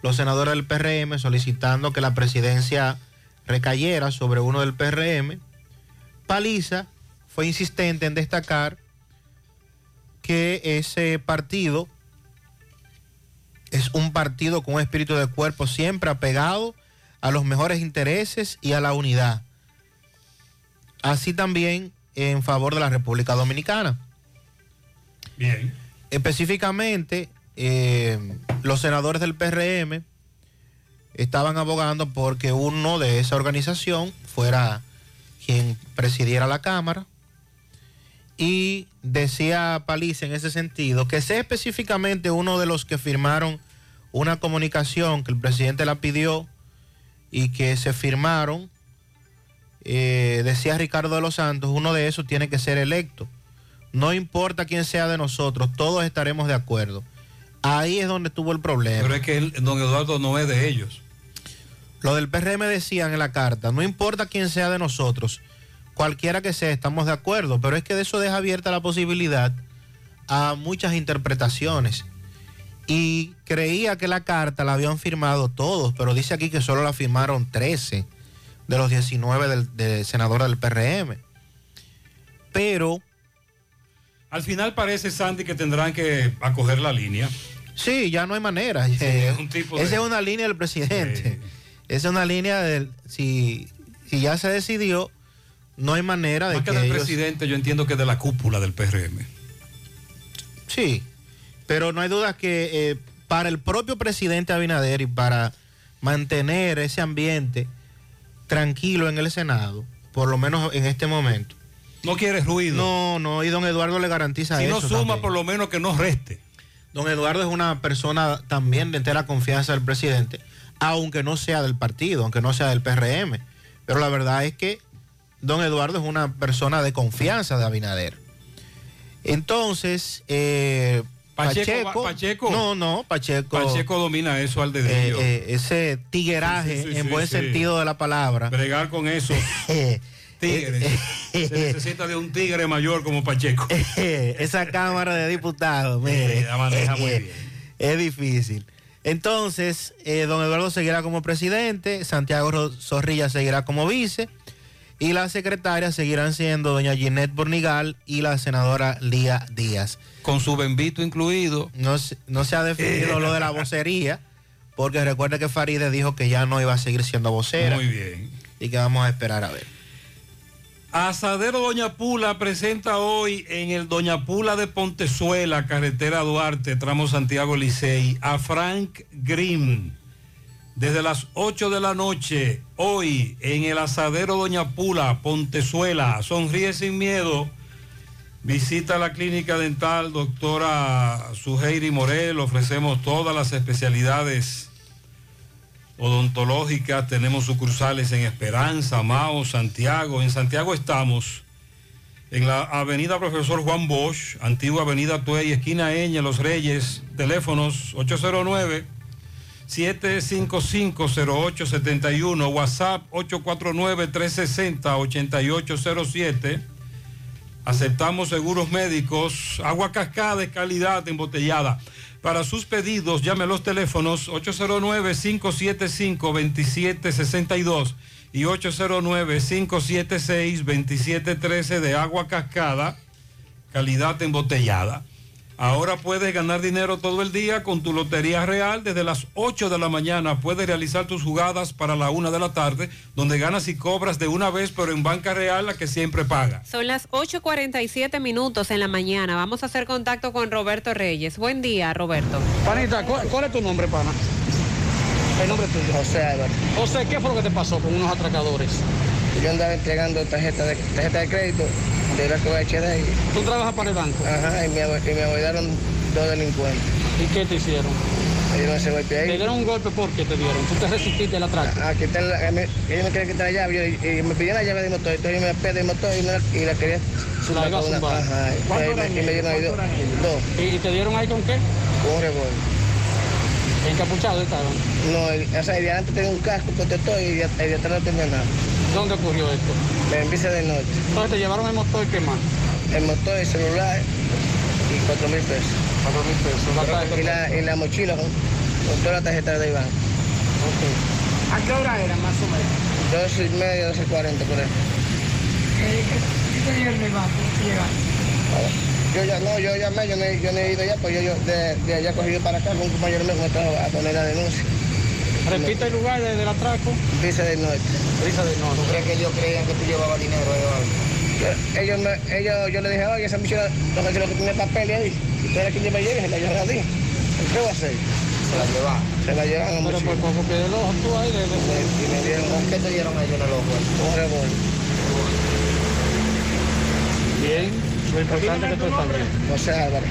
Speaker 24: los senadores del PRM solicitando que la presidencia recayera sobre uno del PRM, Paliza fue insistente en destacar que ese partido es un partido con un espíritu de cuerpo siempre apegado a los mejores intereses y a la unidad. Así también en favor de la República Dominicana.
Speaker 8: Bien.
Speaker 24: Específicamente, eh, los senadores del PRM estaban abogando porque uno de esa organización fuera quien presidiera la Cámara. Y decía Paliza en ese sentido que sea específicamente uno de los que firmaron una comunicación que el presidente la pidió y que se firmaron, eh, decía Ricardo de los Santos, uno de esos tiene que ser electo. No importa quién sea de nosotros, todos estaremos de acuerdo. Ahí es donde tuvo el problema.
Speaker 8: Pero es que don Eduardo no es de ellos.
Speaker 24: Lo del PRM decían en la carta, no importa quién sea de nosotros, cualquiera que sea, estamos de acuerdo, pero es que de eso deja abierta la posibilidad a muchas interpretaciones. Y creía que la carta la habían firmado todos, pero dice aquí que solo la firmaron 13 de los 19 del, de senadores del PRM. Pero
Speaker 8: Al final parece, Sandy, que tendrán que acoger la línea.
Speaker 24: Sí, ya no hay manera. Eh,
Speaker 8: es un tipo
Speaker 24: Esa es una línea del presidente. Esa es una línea del. Si, si ya se decidió, no hay manera de
Speaker 8: que
Speaker 24: que.
Speaker 8: del
Speaker 24: ellos-
Speaker 8: presidente, yo entiendo que de la cúpula del PRM.
Speaker 24: Sí, pero no hay duda que eh, para el propio presidente Abinader y para mantener ese ambiente tranquilo en el Senado, por lo menos en este momento.
Speaker 8: No quiere ruido.
Speaker 24: No, no, y don Eduardo le garantiza
Speaker 8: Si
Speaker 24: eso.
Speaker 8: no suma,
Speaker 24: también.
Speaker 8: por lo menos que no reste.
Speaker 24: Don Eduardo es una persona también de entera confianza del presidente, aunque no sea del partido, aunque no sea del PRM. Pero la verdad es que don Eduardo es una persona de confianza de Abinader. Entonces, eh,
Speaker 8: Pacheco,
Speaker 24: Pacheco. No, no, Pacheco.
Speaker 8: Pacheco domina eso al
Speaker 24: eh,
Speaker 8: dedillo.
Speaker 24: eh, ese tigueraje
Speaker 8: Sí, sí, sí,
Speaker 24: en buen sentido de la palabra.
Speaker 8: Bregar con eso. Tigre. Se necesita de un tigre mayor como Pacheco.
Speaker 24: Esa Cámara de Diputados, mire.
Speaker 8: la maneja muy bien.
Speaker 24: Es difícil. Entonces, eh, don Eduardo seguirá como presidente, Santiago Zorrilla seguirá como vice y las secretarias seguirán siendo doña Ginette Bornigal y la senadora Lía Díaz.
Speaker 8: Con su bembito incluido.
Speaker 24: No, se- no se ha definido lo de la vocería, porque recuerde que Faride dijo que ya no iba a seguir siendo vocera.
Speaker 8: Muy bien.
Speaker 24: Y que vamos a esperar a ver.
Speaker 8: Asadero Doña Pula presenta hoy en el Doña Pula de Pontezuela, carretera Duarte, tramo Santiago Licey, a Frank Grimm. Desde las 8 de la noche, hoy en el Asadero Doña Pula, Pontezuela, sonríe sin miedo. Visita la clínica dental doctora Suheiri Morel, ofrecemos todas las especialidades odontológicas, tenemos sucursales en Esperanza, Mao, Santiago. En Santiago estamos en la avenida Profesor Juan Bosch, antigua avenida Tuey, esquina Eña, Los Reyes, teléfonos 809 755-0871, WhatsApp 849-360-8807. Aceptamos seguros médicos, agua cascada de calidad embotellada. Para sus pedidos, llame a los teléfonos 809-575-2762 y 809-576-2713 de agua cascada, calidad embotellada. Ahora puedes ganar dinero todo el día con tu Lotería Real. Desde las 8 de la mañana puedes realizar tus jugadas para la 1 de la tarde, donde ganas y cobras de una vez, pero en Banca Real, la que siempre paga.
Speaker 9: Son las 8.47 minutos en la mañana. Vamos a hacer contacto con Roberto Reyes. Buen día, Roberto.
Speaker 51: Panita, ¿cuál, cuál es tu nombre, pana? El nombre tuyo.
Speaker 50: José Álvaro.
Speaker 51: José, ¿qué fue lo que te pasó con unos atracadores?
Speaker 50: Yo andaba entregando tarjeta de, tarjeta de crédito de la que voy a echar ahí.
Speaker 51: ¿Tú trabajas para el banco?
Speaker 50: Ajá, y me, y me abordaron dos delincuentes.
Speaker 51: ¿Y qué te hicieron?
Speaker 50: Me dieron ese golpe ahí.
Speaker 51: ¿Te dieron un golpe por qué te dieron? ¿Tú te resististe al atraco?
Speaker 50: Ah, quitar la, me- ellos me querían quitar la llave yo- y, y me pidieron la llave del motor. Entonces yo me pegué del motor y, y la quería
Speaker 51: La iba a
Speaker 50: con una-
Speaker 51: zumbar.
Speaker 50: Ajá, y,
Speaker 51: ¿Cuánto
Speaker 50: y me,
Speaker 51: eran
Speaker 50: y me dieron ahí dos.
Speaker 51: ¿Y, y te dieron ahí con qué?
Speaker 50: con un revólver.
Speaker 51: ¿Encapuchados estaban?
Speaker 50: No, el, o sea, el de adelante tenía un casco protector y el el atrás no tenía nada.
Speaker 51: ¿Dónde ocurrió esto?
Speaker 50: En Vista del Norte.
Speaker 51: Entonces te llevaron el motor y qué más?
Speaker 50: El motor, el celular y cuatro mil pesos.
Speaker 51: Cuatro mil pesos. La
Speaker 50: Y la, y la mochila con, con toda la tarjeta de Iván.
Speaker 51: ¿A qué hora era más o menos?
Speaker 50: Dos y media, dos y cuarenta por ahí.
Speaker 51: ¿Qué te dieron el banco?
Speaker 50: Yo ya no, yo llamé, yo no, he- yo no he ido ya, pues yo, yo de, de allá cogido para acá con un compañero mío que me trajo a poner la denuncia.
Speaker 51: Repite el lugar de- del atraco.
Speaker 50: Visa del Norte.
Speaker 51: Risa del norte.
Speaker 50: ¿Tú crees que ellos creían que tú llevabas dinero Yo, ellos, me, ellos, yo le dije, oye, esa mochila, lo que que tiene papel ahí, y tú eres quien lleva llegue, se la llevan a ti. ¿Qué va a hacer? Se la llevan. Se la llevan a la
Speaker 51: Pero por poco que del ojo tú ahí de, de-
Speaker 50: Y me dieron, ¿qué te dieron ellos en el ojo? Un revólver.
Speaker 51: Bien, lo importante es que tú estás bien.
Speaker 50: José Álvarez.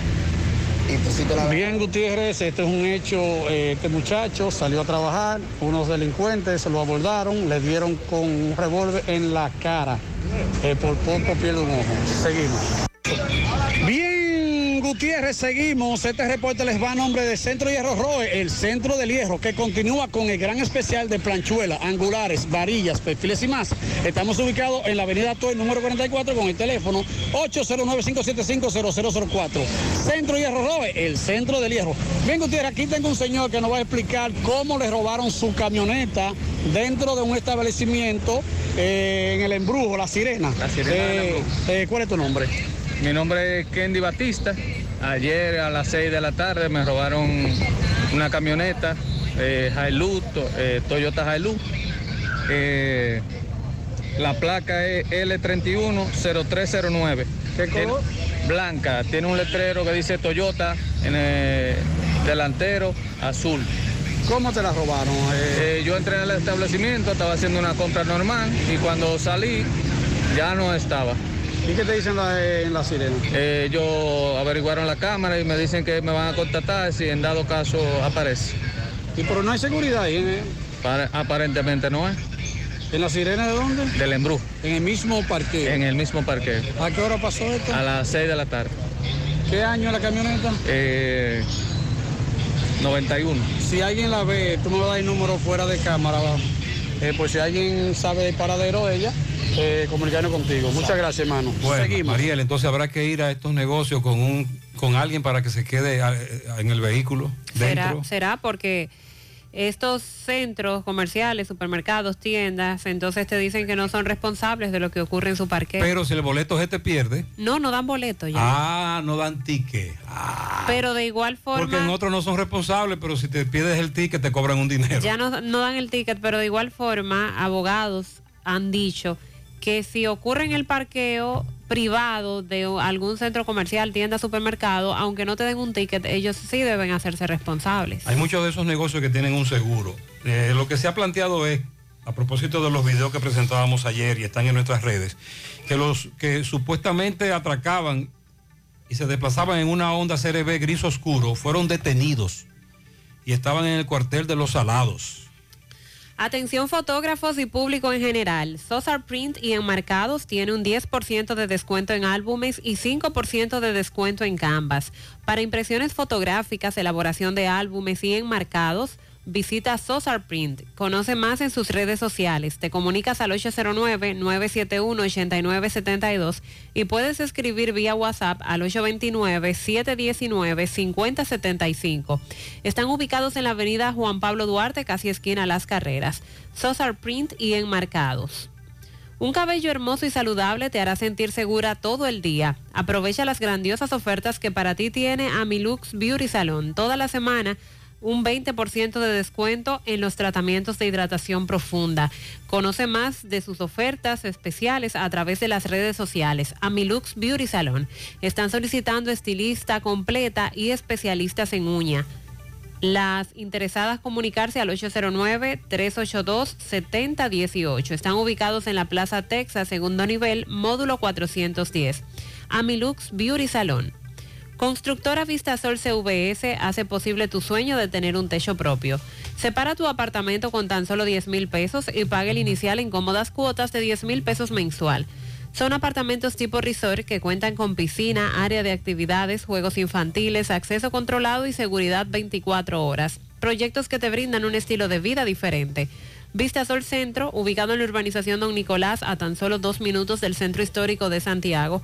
Speaker 51: Bien, Gutiérrez, este es un hecho, eh, este muchacho salió a trabajar, unos delincuentes lo abordaron, le dieron con un revólver en la cara, Eh, por poco pierde un ojo. Seguimos. Bien, Gutiérrez, seguimos. Este reporte les va a nombre de Centro Hierro Roe, el centro del hierro, que continúa con el gran especial de planchuela, angulares, varillas, perfiles y más. Estamos ubicados en la avenida Toy, número 44, con el teléfono 809-575-0004. Centro Hierro Roe, el centro del hierro. Bien, Gutiérrez, aquí tengo un señor que nos va a explicar cómo le robaron su camioneta dentro de un establecimiento eh, en el embrujo, La Sirena.
Speaker 49: La Sirena
Speaker 51: Eh, eh, ¿Cuál es tu nombre?
Speaker 49: Mi nombre es Kendi Batista. ayer a las 6 de la tarde me robaron una camioneta eh, Hilux, to- eh, Toyota Hilux. Eh, la placa es L310309.
Speaker 51: ¿Qué color?
Speaker 49: Blanca. Tiene un letrero que dice Toyota en el delantero azul.
Speaker 51: ¿Cómo te la robaron?
Speaker 49: Eh, yo entré en el establecimiento, estaba haciendo una compra normal y cuando salí ya no estaba.
Speaker 51: ¿Y qué te dicen la- en la sirena?
Speaker 49: Eh, yo averiguaron la cámara y me dicen que me van a contactar si en dado caso aparece.
Speaker 51: ¿Y pero no hay seguridad ahí? ¿eh?
Speaker 49: Pare- aparentemente no es.
Speaker 51: ¿En la sirena de dónde?
Speaker 49: Del Embrú.
Speaker 51: En el mismo parque.
Speaker 49: En el mismo parque.
Speaker 51: ¿A qué hora pasó esto?
Speaker 49: A las 6 de la tarde.
Speaker 51: ¿Qué año la camioneta?
Speaker 49: Eh, 91.
Speaker 51: Si alguien la ve, tú me vas a dar el número fuera de cámara. va. Eh, pues si alguien sabe el paradero de ella, eh, comunicarnos contigo. Muchas gracias, hermano.
Speaker 8: Bueno,
Speaker 51: Seguimos.
Speaker 8: Mariel, entonces habrá que ir a estos negocios con un con alguien para que se quede eh, en el vehículo
Speaker 9: Será,
Speaker 8: dentro.
Speaker 9: será porque estos centros comerciales, supermercados, tiendas, entonces te dicen que no son responsables de lo que ocurre en su parque.
Speaker 8: Pero si el boleto se te pierde,
Speaker 9: no, no dan boleto ya.
Speaker 8: ah, no dan ticket.
Speaker 9: Pero de igual
Speaker 8: Porque en
Speaker 9: forma,
Speaker 8: otros no son responsables, pero si te pierdes el ticket te cobran un dinero.
Speaker 9: ya no, no dan el ticket, pero de igual forma, abogados han dicho que si ocurre en el parqueo privado de algún centro comercial, tienda, supermercado, aunque no te den un ticket, ellos sí deben hacerse responsables.
Speaker 8: Hay muchos de esos negocios que tienen un seguro. Eh, lo que se ha planteado es, a propósito de los videos que presentábamos ayer y están en nuestras redes, que los que supuestamente atracaban y se desplazaban en una Honda CRB gris oscuro fueron detenidos y estaban en el cuartel de los Salados.
Speaker 9: Atención fotógrafos y público en general. Sosar Print y Enmarcados tiene un 10% de descuento en álbumes y 5% de descuento en canvas. Para impresiones fotográficas, elaboración de álbumes y enmarcados, visita Sosar Print. Conoce más en sus redes sociales. Te comunicas al 809-971-8972 y puedes escribir vía WhatsApp al 829-719-5075. Están ubicados en la avenida Juan Pablo Duarte, casi esquina Las Carreras. Sosar Print y Enmarcados. Un cabello hermoso y saludable te hará sentir segura todo el día. Aprovecha las grandiosas ofertas que para ti tiene Amilux Beauty Salon. Toda la semana un 20% de descuento en los tratamientos de hidratación profunda. Conoce más de sus ofertas especiales a través de las redes sociales. Amilux Beauty Salon. Están solicitando estilista completa y especialistas en uña. Las interesadas comunicarse al 809-382-7018. Están ubicados en la Plaza Texas, segundo nivel, módulo 410. Amilux Beauty Salon. Constructora Vistasol CVS hace posible tu sueño de tener un techo propio. Separa tu apartamento con tan solo 10 mil pesos y paga el inicial en cómodas cuotas de 10 mil pesos mensual. Son apartamentos tipo resort que cuentan con piscina, área de actividades, juegos infantiles, acceso controlado y seguridad 24 horas. Proyectos que te brindan un estilo de vida diferente. Vista Sol Centro, ubicado en la urbanización Don Nicolás, a tan solo dos minutos del centro histórico de Santiago.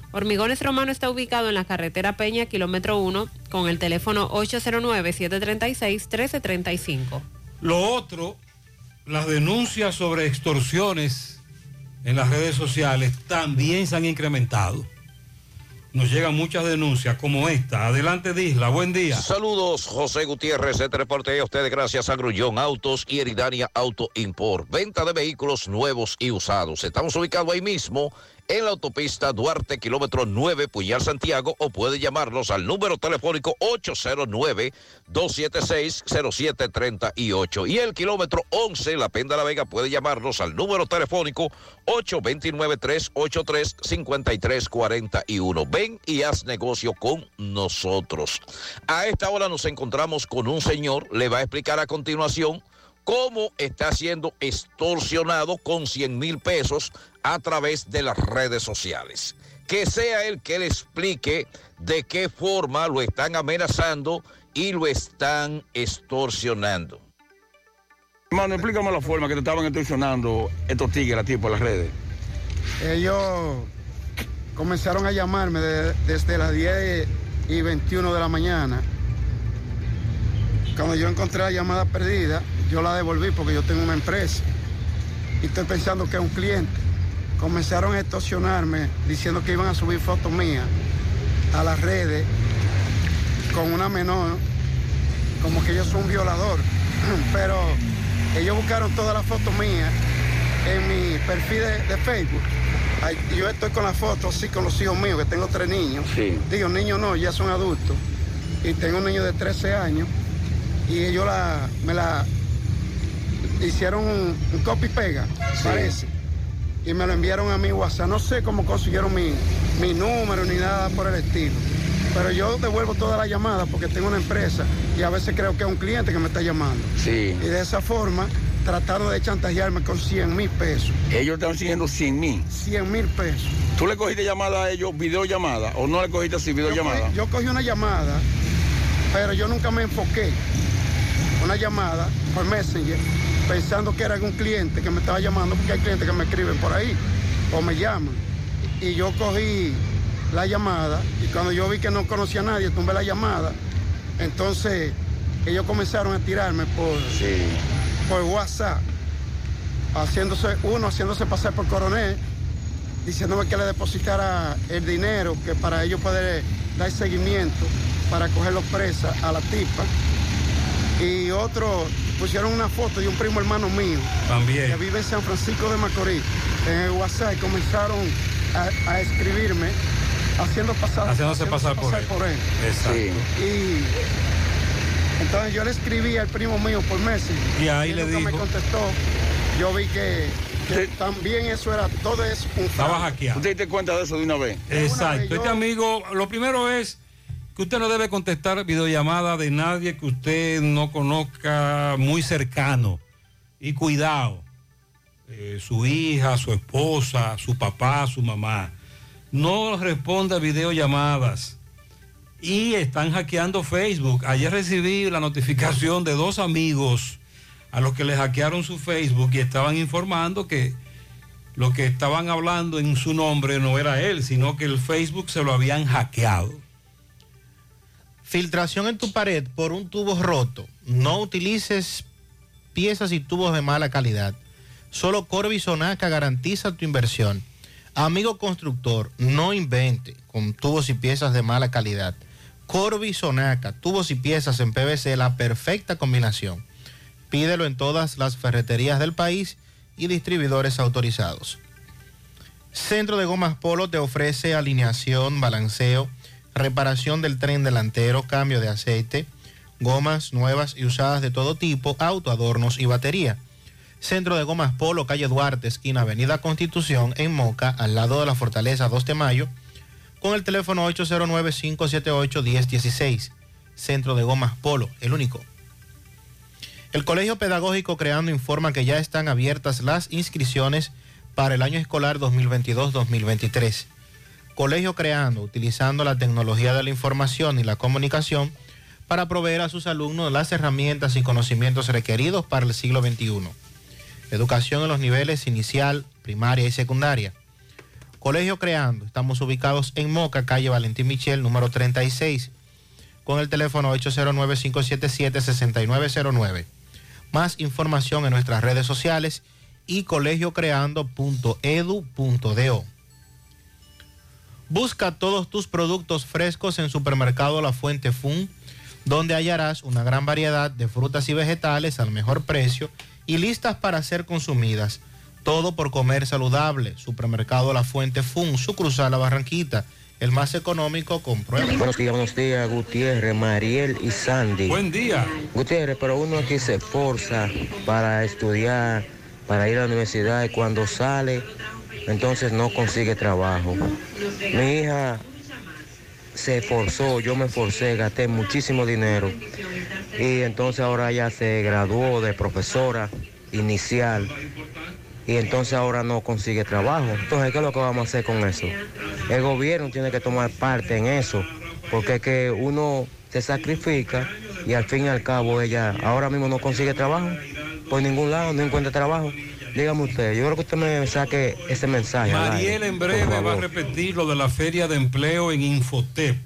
Speaker 9: Hormigones Romano está ubicado en la carretera Peña, kilómetro 1, con el teléfono 809-736-1335.
Speaker 8: Lo otro, las denuncias sobre extorsiones en las redes sociales también se han incrementado. Nos llegan muchas denuncias como esta. Adelante, Disla. Buen día.
Speaker 15: Saludos, José Gutiérrez. Este reporte a ustedes gracias a Grullón Autos y Eridania Auto Import. Venta de vehículos nuevos y usados. Estamos ubicados ahí mismo en la autopista Duarte, kilómetro 9, Puñal, Santiago, o puede llamarnos al número telefónico 809-276-0738. Y el kilómetro 11, La Penda La Vega, puede llamarnos al número telefónico 829-383-5341. Ven y haz negocio con nosotros. A esta hora nos encontramos con un señor, le va a explicar a continuación cómo está siendo extorsionado con 100 mil pesos a través de las redes sociales. Que sea él que le explique de qué forma lo están amenazando
Speaker 52: y lo están extorsionando.
Speaker 44: Hermano, explícame la forma que te estaban extorsionando estos tigres a ti por las redes.
Speaker 53: Ellos comenzaron a llamarme de- desde las 10 y 21 de la mañana. Cuando yo encontré la llamada perdida, yo la devolví porque yo tengo una empresa y estoy pensando que es un cliente. Comenzaron a extorsionarme diciendo que iban a subir fotos mías a las redes con una menor, como que yo soy un violador. Pero ellos buscaron todas las fotos mías en mi perfil de, de Facebook. Yo estoy con las fotos, sí, con los hijos míos, que tengo tres niños. Digo, niños no, ya son adultos. Y tengo un niño de 13 años. Y ellos la, me la hicieron un, un copy pega, parece. Y me lo enviaron a mi WhatsApp. No sé cómo consiguieron mi, mi número ni nada por el estilo. Pero yo devuelvo todas las llamadas porque tengo una empresa y a veces creo que es un cliente que me está llamando.
Speaker 44: Sí.
Speaker 53: Y de esa forma trataron de chantajearme con 100 mil pesos.
Speaker 44: Ellos están siguiendo 100 mil.
Speaker 53: 100 mil pesos.
Speaker 44: ¿Tú le cogiste llamada a ellos, videollamada, o no le cogiste así, videollamada?
Speaker 53: Yo cogí una llamada, pero yo nunca me enfoqué. Una llamada por Messenger, pensando que era algún cliente que me estaba llamando, porque hay clientes que me escriben por ahí o me llaman. Y yo cogí la llamada y cuando yo vi que no conocía a nadie, tumbé la llamada. Entonces ellos comenzaron a tirarme por, por WhatsApp, haciéndose, uno haciéndose pasar por coronel, diciéndome que le depositara el dinero, que para ellos poder dar seguimiento, para cogerlos presa a la tipa. Y otro, pusieron una foto de un primo hermano mío,
Speaker 8: También.
Speaker 53: que vive en San Francisco de Macorís, en el WhatsApp, y comenzaron a, a escribirme, haciendo pasar,
Speaker 8: Haciéndose pasar por él. Exacto.
Speaker 53: Y entonces yo le escribí al primo mío por Messi.
Speaker 8: Y ahí
Speaker 53: él
Speaker 8: le
Speaker 53: nunca me
Speaker 8: dijo.
Speaker 53: contestó. Yo vi que, que también eso era, todo es un
Speaker 8: Estaba hackeado.
Speaker 44: ¿Usted te cuenta de eso de una vez?
Speaker 8: Exacto. Este amigo, lo primero es usted no debe contestar videollamada de nadie que usted no conozca muy cercano. Y cuidado, eh, su hija, su esposa, su papá, su mamá. No responda videollamadas. Y están hackeando Facebook. Ayer recibí la notificación de dos amigos a los que les hackearon su Facebook y estaban informando que lo que estaban hablando en su nombre no era él, sino que el Facebook se lo habían hackeado.
Speaker 24: Filtración en tu pared por un tubo roto. No utilices piezas y tubos de mala calidad. Solo Corby Sonaca garantiza tu inversión. Amigo constructor, no invente con tubos y piezas de mala calidad. Corby Sonaca, tubos y piezas en PVC, la perfecta combinación. Pídelo en todas las ferreterías del país y distribuidores autorizados. Centro de Gomas Polo te ofrece alineación, balanceo, reparación del tren delantero, cambio de aceite, gomas nuevas y usadas de todo tipo, autoadornos y batería. Centro de Gomas Polo, calle Duarte, esquina Avenida Constitución, en Moca, al lado de la Fortaleza 2 de Mayo, con el teléfono 809-578-1016. Centro de Gomas Polo, el único. El Colegio Pedagógico Creando informa que ya están abiertas las inscripciones para el año escolar 2022-2023. Colegio Creando, utilizando la tecnología de la información y la comunicación para proveer a sus alumnos las herramientas y conocimientos requeridos para el siglo XXI. Educación en los niveles inicial, primaria y secundaria. Colegio Creando, estamos ubicados en Moca, calle Valentín Michel, número 36, con el teléfono 809-577-6909. Más información en nuestras redes sociales y colegiocreando.edu.do. Busca todos tus productos frescos en Supermercado La Fuente Fun, donde hallarás una gran variedad de frutas y vegetales al mejor precio y listas para ser consumidas. Todo por comer saludable. Supermercado La Fuente Fun, su cruzada La Barranquita, el más económico, comprueba.
Speaker 54: Buenos días, buenos días, Gutiérrez, Mariel y Sandy.
Speaker 8: Buen día.
Speaker 54: Gutiérrez, pero uno aquí se esforza para estudiar, para ir a la universidad y cuando sale, entonces no consigue trabajo. Mi hija se esforzó, yo me esforcé, gasté muchísimo dinero y entonces ahora ya se graduó de profesora inicial y entonces ahora no consigue trabajo. Entonces, ¿qué es lo que vamos a hacer con eso? El gobierno tiene que tomar parte en eso, porque es que uno se sacrifica y al fin y al cabo ella ahora mismo no consigue trabajo, por ningún lado, no encuentra trabajo. Dígame usted, yo creo que usted me saque ese mensaje.
Speaker 8: Mariel en breve va a repetir lo de la feria de empleo en Infotep.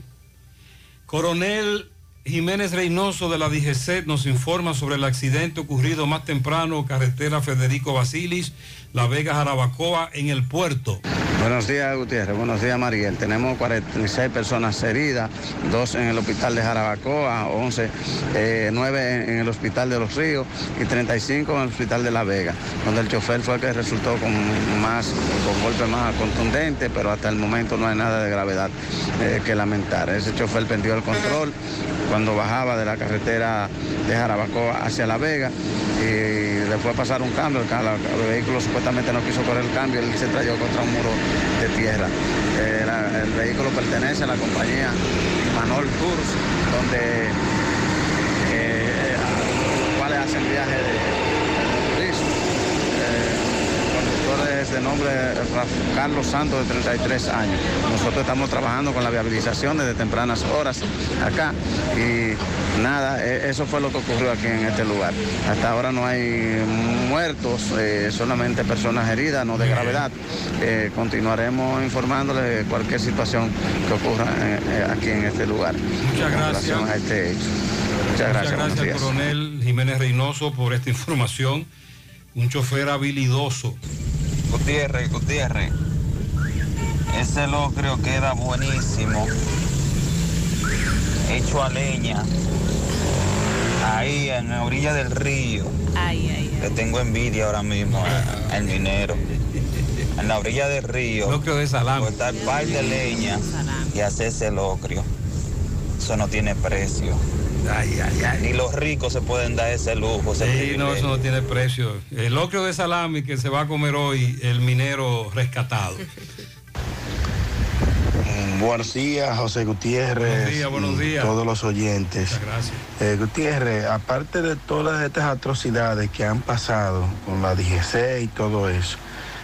Speaker 8: Coronel Jiménez Reynoso de la DGC nos informa sobre el accidente ocurrido más temprano, carretera Federico Basilis, La Vega Jarabacoa, en el puerto.
Speaker 36: Buenos días, Gutiérrez. Buenos días, Mariel. Tenemos 46 personas heridas, dos en el hospital de Jarabacoa, 11, eh, 9 en el hospital de Los Ríos y 35 en el hospital de La Vega, donde el chofer fue el que resultó con más, con golpe más contundente, pero hasta el momento no hay nada de gravedad eh, que lamentar. Ese chofer perdió el control cuando bajaba de la carretera de Jarabacoa hacia La Vega y después de pasar un cambio, el, el vehículo supuestamente no quiso correr el cambio, él se trayó contra un muro de tierra. Eh, el vehículo pertenece a la compañía Manol Tours, donde eh, cuales hacen viajes de turismo. Eh, el conductor es de nombre Carlos Santos, de 33 años. Nosotros estamos trabajando con la viabilización desde tempranas horas acá y nada, e- eso fue lo que ocurrió aquí en este lugar. Hasta ahora no hay muertos, eh, solamente personas heridas, no de gravedad. Eh, continuaremos informándole de cualquier situación que ocurra eh, aquí en este lugar.
Speaker 8: Muchas gracias.
Speaker 36: a este hecho. Muchas
Speaker 8: Muchas
Speaker 36: gracias.
Speaker 8: coronel Jiménez Reynoso, por esta información. Un chofer habilidoso.
Speaker 55: Gutiérrez, Gutiérrez. Ese locrio queda buenísimo. Hecho a leña. Ahí en la orilla del río.
Speaker 9: Ay, ay,
Speaker 55: Le tengo envidia ahora mismo al minero. En la orilla del río.
Speaker 8: Locrio de salame.
Speaker 55: Cortar par de leña y hacerse locrio. Eso no tiene precio. Ni los ricos se pueden dar ese lujo. ese
Speaker 8: Sí, no, eso no tiene precio. El locrio de salami que se va a comer hoy, el minero rescatado.
Speaker 56: Mm, Buenos días, José Gutiérrez.
Speaker 8: Buenos días, buenos
Speaker 56: y
Speaker 8: días.
Speaker 56: Todos los oyentes.
Speaker 8: Gracias.
Speaker 56: Eh, Gutiérrez, aparte de todas estas atrocidades que han pasado con la DGC y todo eso,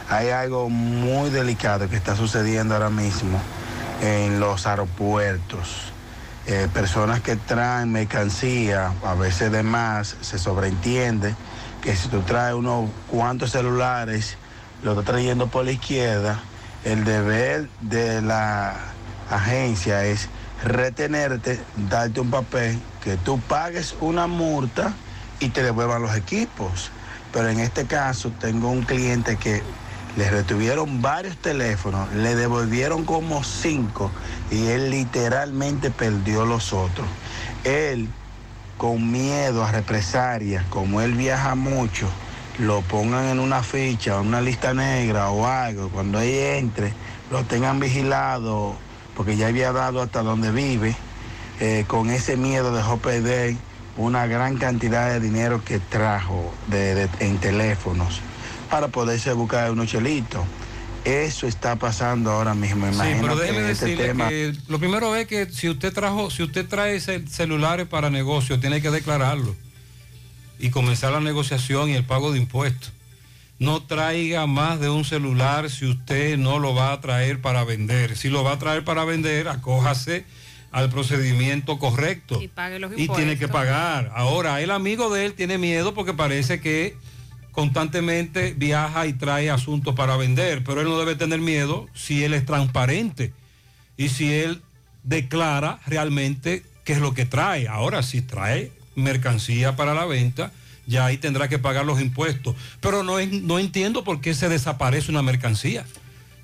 Speaker 56: hay algo muy delicado que está sucediendo ahora mismo en los aeropuertos. Eh, personas que traen mercancía, a veces de más, se sobreentiende que si tú traes unos cuantos celulares, lo estás trayendo por la izquierda, el deber de la agencia es retenerte, darte un papel, que tú pagues una multa y te devuelvan los equipos. Pero en este caso tengo un cliente que le retuvieron varios teléfonos, le devolvieron como cinco y él literalmente perdió los otros. Él, con miedo a represalias, como él viaja mucho, lo pongan en una ficha, en una lista negra o algo, cuando él entre, lo tengan vigilado, porque ya había dado hasta donde vive, eh, con ese miedo dejó perder una gran cantidad de dinero que trajo de- en teléfonos para poderse buscar unos chelitos. Eso está pasando ahora mismo.
Speaker 8: Sí,
Speaker 56: Imagino
Speaker 8: pero
Speaker 56: que
Speaker 8: déjeme
Speaker 56: este
Speaker 8: decirle
Speaker 56: tema...
Speaker 8: que lo primero es que si usted trajo, si usted trae cel- celulares para negocio, tiene que declararlo y comenzar la negociación y el pago de impuestos. No traiga más de un celular si usted no lo va a traer para vender. Si lo va a traer para vender, acójase al procedimiento correcto
Speaker 9: Y pague los
Speaker 8: y tiene que
Speaker 9: impuestos.
Speaker 8: pagar. Ahora, el amigo de él tiene miedo porque parece que constantemente viaja y trae asuntos para vender, pero él no debe tener miedo si él es transparente y si él declara realmente qué es lo que trae. Ahora, si trae mercancía para la venta, ya ahí tendrá que pagar los impuestos. Pero no, en- no entiendo por qué se desaparece una mercancía.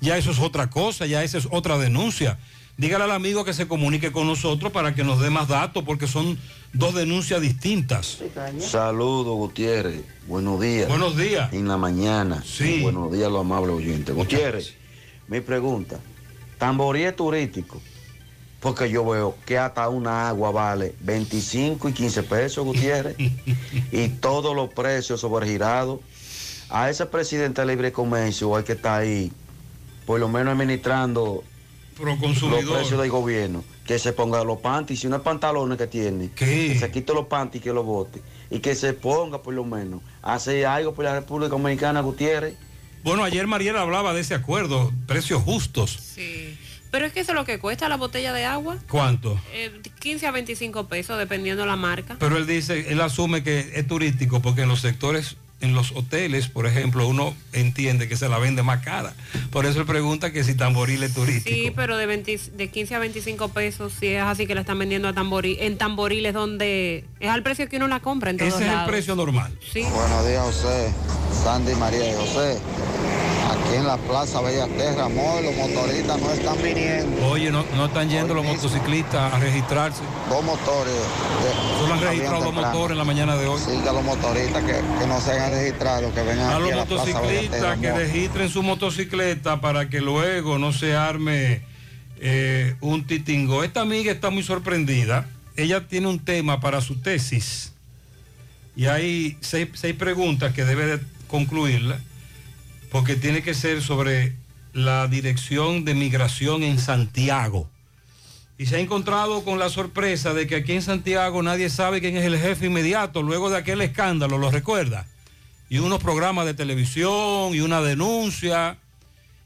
Speaker 8: Ya eso es otra cosa, ya esa es otra denuncia. Dígale al amigo que se comunique con nosotros para que nos dé más datos, porque son dos denuncias distintas.
Speaker 57: Saludos, Gutiérrez. Buenos días.
Speaker 8: Buenos días.
Speaker 57: En la mañana.
Speaker 8: Sí.
Speaker 57: Buenos días, los amables oyentes. Gutiérrez, mi pregunta. Tamborí es turístico. Porque yo veo que hasta una agua vale 25 y 15 pesos, Gutiérrez. y todos los precios sobregirados. A ese presidente de libre comercio hay que estar ahí, por lo menos administrando los
Speaker 8: consumidor.
Speaker 57: precios del gobierno. Que se ponga los panties, si unos pantalones que tiene, que se quite los panties y que los bote. Y que se ponga por lo menos. Hace algo por la República Dominicana, Gutiérrez.
Speaker 8: Bueno, ayer Mariela hablaba de ese acuerdo, precios justos.
Speaker 9: Pero es que eso es lo que cuesta la botella de agua.
Speaker 8: ¿Cuánto?
Speaker 9: Eh, 15 a 25 pesos, dependiendo la marca.
Speaker 8: Pero él dice, él asume que es turístico porque en los sectores, en los hoteles, por ejemplo, uno entiende que se la vende más cara. Por eso él pregunta que si tamboril es turístico.
Speaker 9: Sí, pero de, 20 de 15 a 25 pesos, si es así que la están vendiendo a tamboril, en tamboriles donde es al precio que uno la compra en todos
Speaker 8: Ese es el precio normal.
Speaker 9: Sí.
Speaker 58: Buenos días, José. Sandy María y José. Aquí en la Plaza Bellaterra, amor, los motoristas no están viniendo.
Speaker 8: Oye, no, no están yendo los motociclistas a registrarse.
Speaker 58: Dos motores. de-
Speaker 8: Solo han registrado dos motores en la mañana de hoy.
Speaker 58: Sí, que los motoristas que, que no se hayan registrado, que vengan
Speaker 8: A
Speaker 58: aquí
Speaker 8: los
Speaker 58: a la Plaza
Speaker 8: motociclistas que registren su motocicleta para que luego no se arme eh, un titingo. Esta amiga está muy sorprendida. Ella tiene un tema para su tesis y hay seis, seis preguntas que debe de concluirla porque tiene que ser sobre la dirección de migración en Santiago. Y se ha encontrado con la sorpresa de que aquí en Santiago nadie sabe quién es el jefe inmediato luego de aquel escándalo, ¿lo recuerda? Y unos programas de televisión y una denuncia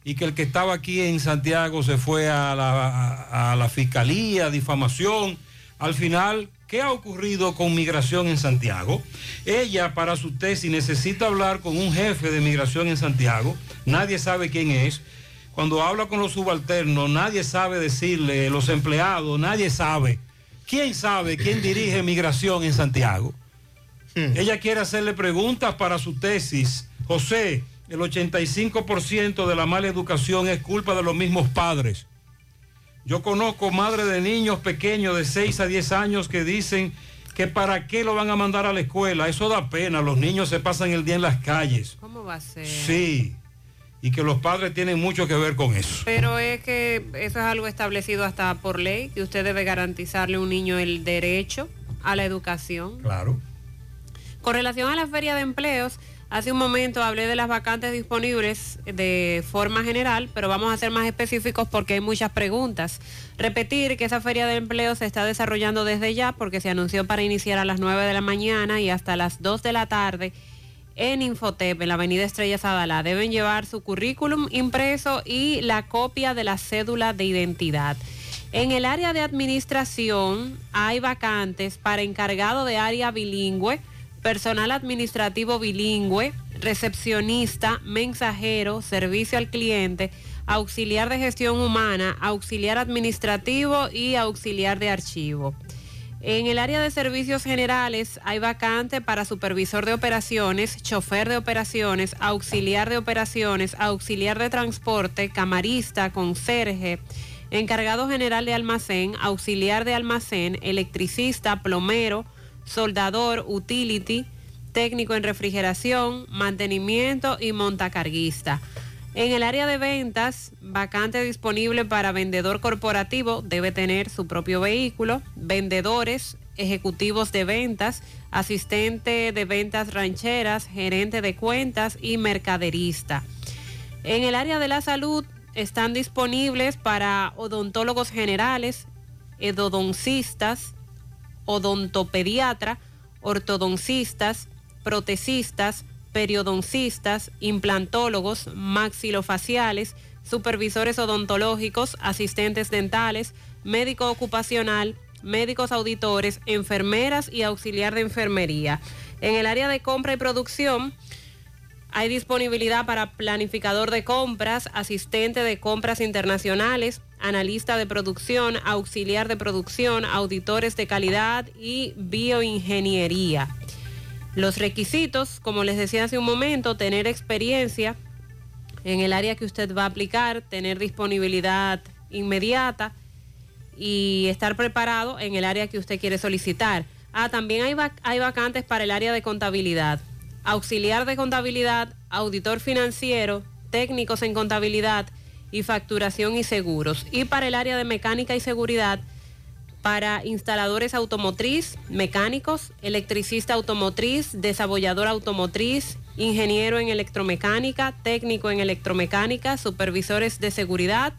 Speaker 8: y que el que estaba aquí en Santiago se fue a la, a- fiscalía, difamación. Al final, ¿qué ha ocurrido con migración en Santiago? Ella para su tesis necesita hablar con un jefe de migración en Santiago, nadie sabe quién es. Cuando habla con los subalternos, nadie sabe decirle, los empleados, nadie sabe. ¿Quién sabe quién dirige migración en Santiago? Ella quiere hacerle preguntas para su tesis. José, el 85% de la mala educación es culpa de los mismos padres. Yo conozco madres de niños pequeños de 6 a 10 años que dicen que para qué lo van a mandar a la escuela. Eso da pena. Los niños se pasan el día en las calles.
Speaker 9: ¿Cómo va a ser?
Speaker 8: Sí. Y que los padres tienen mucho que ver con eso.
Speaker 9: Pero es que eso es algo establecido hasta por ley, que usted debe garantizarle a un niño el derecho a la educación.
Speaker 8: Claro.
Speaker 9: Con relación a la feria de empleos, hace un momento hablé de las vacantes disponibles de forma general, pero vamos a ser más específicos porque hay muchas preguntas. Repetir que esa feria de empleo se está desarrollando desde ya porque se anunció para iniciar a las 9 de la mañana y hasta las 2 de la tarde en Infotep, en la avenida Estrellas Adalá. Deben llevar su currículum impreso y la copia de la cédula de identidad. En el área de administración hay vacantes para encargado de área bilingüe, personal administrativo bilingüe, recepcionista, mensajero, servicio al cliente, auxiliar de gestión humana, auxiliar administrativo y auxiliar de archivo. En el área de servicios generales hay vacante para supervisor de operaciones, chofer de operaciones, auxiliar de operaciones, auxiliar de transporte, camarista, conserje, encargado general de almacén, auxiliar de almacén, electricista, plomero, soldador, utility, técnico en refrigeración, mantenimiento y montacarguista. En el área de ventas, vacante disponible para vendedor corporativo, debe tener su propio vehículo, vendedores, ejecutivos de ventas, asistente de ventas rancheras, gerente de cuentas y mercaderista. En el área de la salud están disponibles para odontólogos generales, endodoncistas, odontopediatra, ortodoncistas, protecistas, periodoncistas, implantólogos, maxilofaciales, supervisores odontológicos, asistentes dentales, médico ocupacional, médicos auditores, enfermeras y auxiliar de enfermería. En el área de compra y producción hay disponibilidad para planificador de compras, asistente de compras internacionales, analista de producción, auxiliar de producción, auditores de calidad y bioingeniería. Los requisitos, como les decía hace un momento, tener experiencia en el área que usted va a aplicar, tener disponibilidad inmediata y estar preparado en el área que usted quiere solicitar. Ah, también hay, hay vacantes para el área de contabilidad, auxiliar de contabilidad, auditor financiero, técnicos en contabilidad y facturación y seguros. Y para el área de mecánica y seguridad, para instaladores automotriz, mecánicos, electricista automotriz, desabollador automotriz, ingeniero en electromecánica, técnico en electromecánica, supervisores de seguridad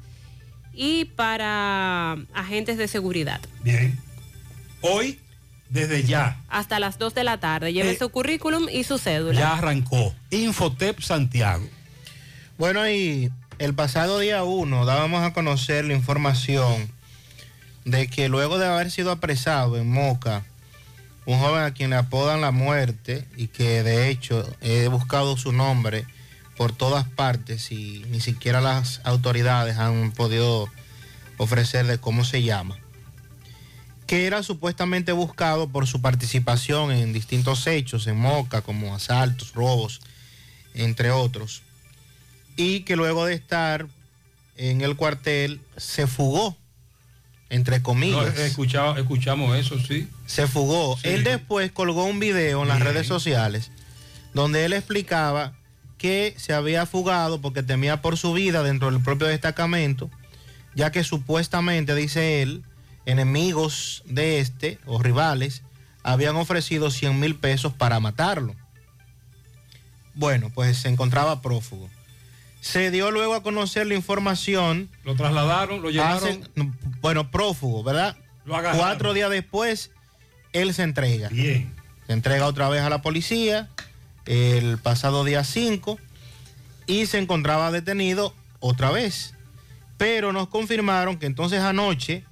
Speaker 9: y para agentes de seguridad.
Speaker 8: Bien. Hoy, desde ya,
Speaker 9: Hasta las 2 de la tarde. Lleve su currículum y su cédula.
Speaker 8: ya arrancó. Infotep Santiago.
Speaker 24: Bueno, y el pasado día 1 dábamos a conocer la información de que luego de haber sido apresado en Moca, un joven a quien le apodan la muerte y que de hecho he buscado su nombre por todas partes y ni siquiera las autoridades han podido ofrecerle cómo se llama, que era supuestamente buscado por su participación en distintos hechos en Moca, como asaltos, robos, entre otros, y que luego de estar en el cuartel se fugó, entre comillas.
Speaker 8: escuchado- escuchamos eso, sí.
Speaker 24: Se fugó.
Speaker 8: Sí.
Speaker 24: Él después colgó un video en las
Speaker 8: Bien.
Speaker 24: redes sociales donde él explicaba que se había fugado porque temía por su vida dentro del propio destacamento, ya que supuestamente, dice él, enemigos de este o rivales habían ofrecido 100 mil pesos para matarlo. Bueno, pues se encontraba prófugo. Se dio luego a conocer la información.
Speaker 8: Lo trasladaron, lo llevaron.
Speaker 24: Bueno, prófugo, ¿verdad?
Speaker 8: Lo.
Speaker 24: Cuatro días después, él se entrega.
Speaker 8: Bien.
Speaker 24: Se entrega otra vez a la policía el pasado día 5 y se encontraba detenido otra vez. Pero nos confirmaron que entonces anoche,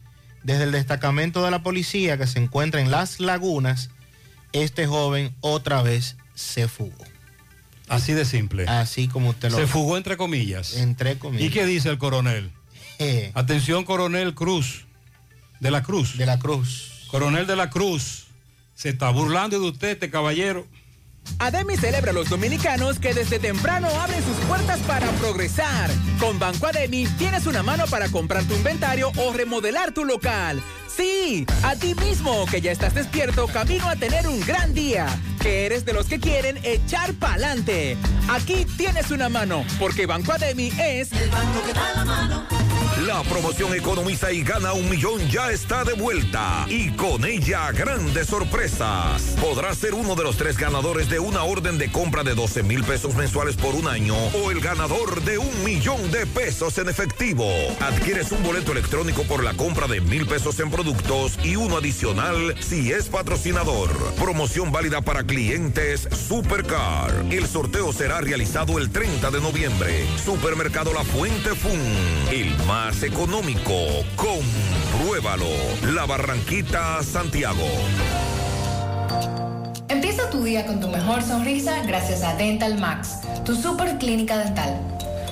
Speaker 24: desde el destacamento de la policía que se encuentra en Las Lagunas, este joven otra vez se fugó.
Speaker 8: Así de simple.
Speaker 24: Así como usted lo
Speaker 8: Se fugó entre comillas.
Speaker 24: Entre comillas.
Speaker 8: ¿Y qué dice el coronel?
Speaker 24: Eh.
Speaker 8: Atención, coronel Cruz. De la Cruz.
Speaker 24: De la Cruz.
Speaker 8: Coronel de la Cruz. Se está burlando de usted, este caballero.
Speaker 59: Ademi celebra a los dominicanos que desde temprano abren sus puertas para progresar. Con Banco Ademi tienes una mano para comprar tu inventario o remodelar tu local. Sí, a ti mismo que ya estás despierto camino a tener un gran día. Que eres de los que quieren echar pa'lante. Aquí tienes una mano, porque Banco Ademi es el banco que da la mano.
Speaker 15: La promoción Economiza y gana un millón ya está de vuelta y con ella grandes sorpresas. Podrás ser uno de los tres ganadores de una orden de compra de 12 mil pesos mensuales por un año o el ganador de un millón de pesos en efectivo. Adquieres un boleto electrónico por la compra de mil pesos en productos y uno adicional si es patrocinador. Promoción válida para clientes Supercar. El sorteo será realizado el 30 de noviembre. Supermercado La Fuente Fun. El más económico. Compruébalo. La Barranquita, Santiago.
Speaker 60: Empieza tu día con tu mejor sonrisa gracias a Dental Max, tu super clínica dental.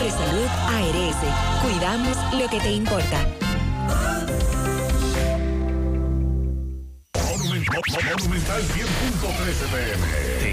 Speaker 47: confiar.
Speaker 61: Mafre Salud ARS, cuidamos lo que te importa.
Speaker 62: Monumental 100.13 pm.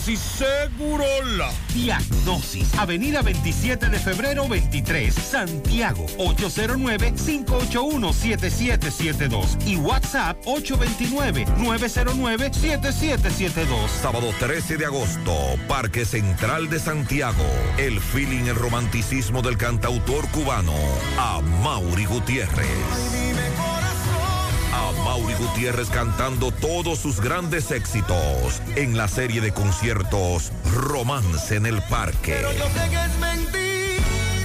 Speaker 63: Segurola.
Speaker 64: Diagnosis, Avenida 27 de febrero 23, Santiago, 809-581-7772 y WhatsApp 829-909-7772.
Speaker 15: Sábado 13 de agosto, Parque Central de Santiago. El feeling, el romanticismo del cantautor cubano, a Mauri Gutiérrez. Mauri Gutiérrez cantando todos sus grandes éxitos en la serie de conciertos Romance en el Parque.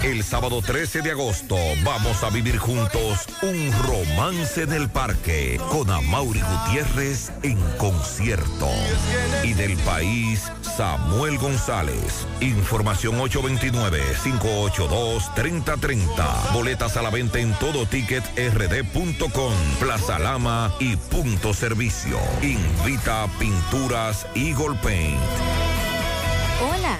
Speaker 15: El sábado 13 de agosto vamos a vivir juntos un romance en el parque con Amaury Gutiérrez en concierto. Y del país, Samuel González. Información 829-582-3030. Boletas a la venta en todo ticket rd.com, Plaza Lama y Punto Servicio. Invita Pinturas Eagle Paint.
Speaker 65: Hola,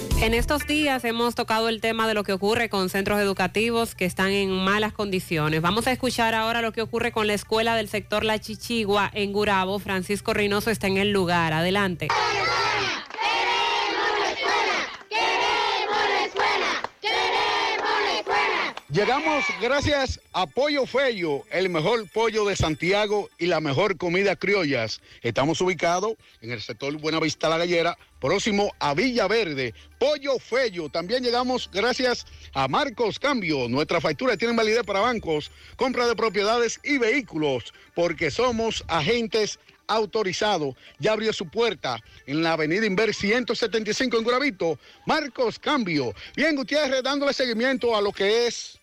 Speaker 9: En estos días hemos tocado el tema de lo que ocurre con centros educativos que están en malas condiciones. Vamos a escuchar ahora lo que ocurre con la escuela del sector La Chichigua en Gurabo. Francisco Reynoso está en el lugar. Adelante.
Speaker 53: Llegamos gracias a Pollo Fello, el mejor pollo de Santiago y la mejor comida criollas. Estamos ubicados en el sector Buenavista La Gallera, próximo a Villa Verde. Pollo Fello. También llegamos gracias a Marcos Cambio. Nuestra factura tiene validez para bancos, compra de propiedades y vehículos, porque somos agentes autorizado. Ya abrió su puerta en la avenida Inver 175 en Guravito. Marcos Cambio. Bien, Gutiérrez, dándole seguimiento a lo que es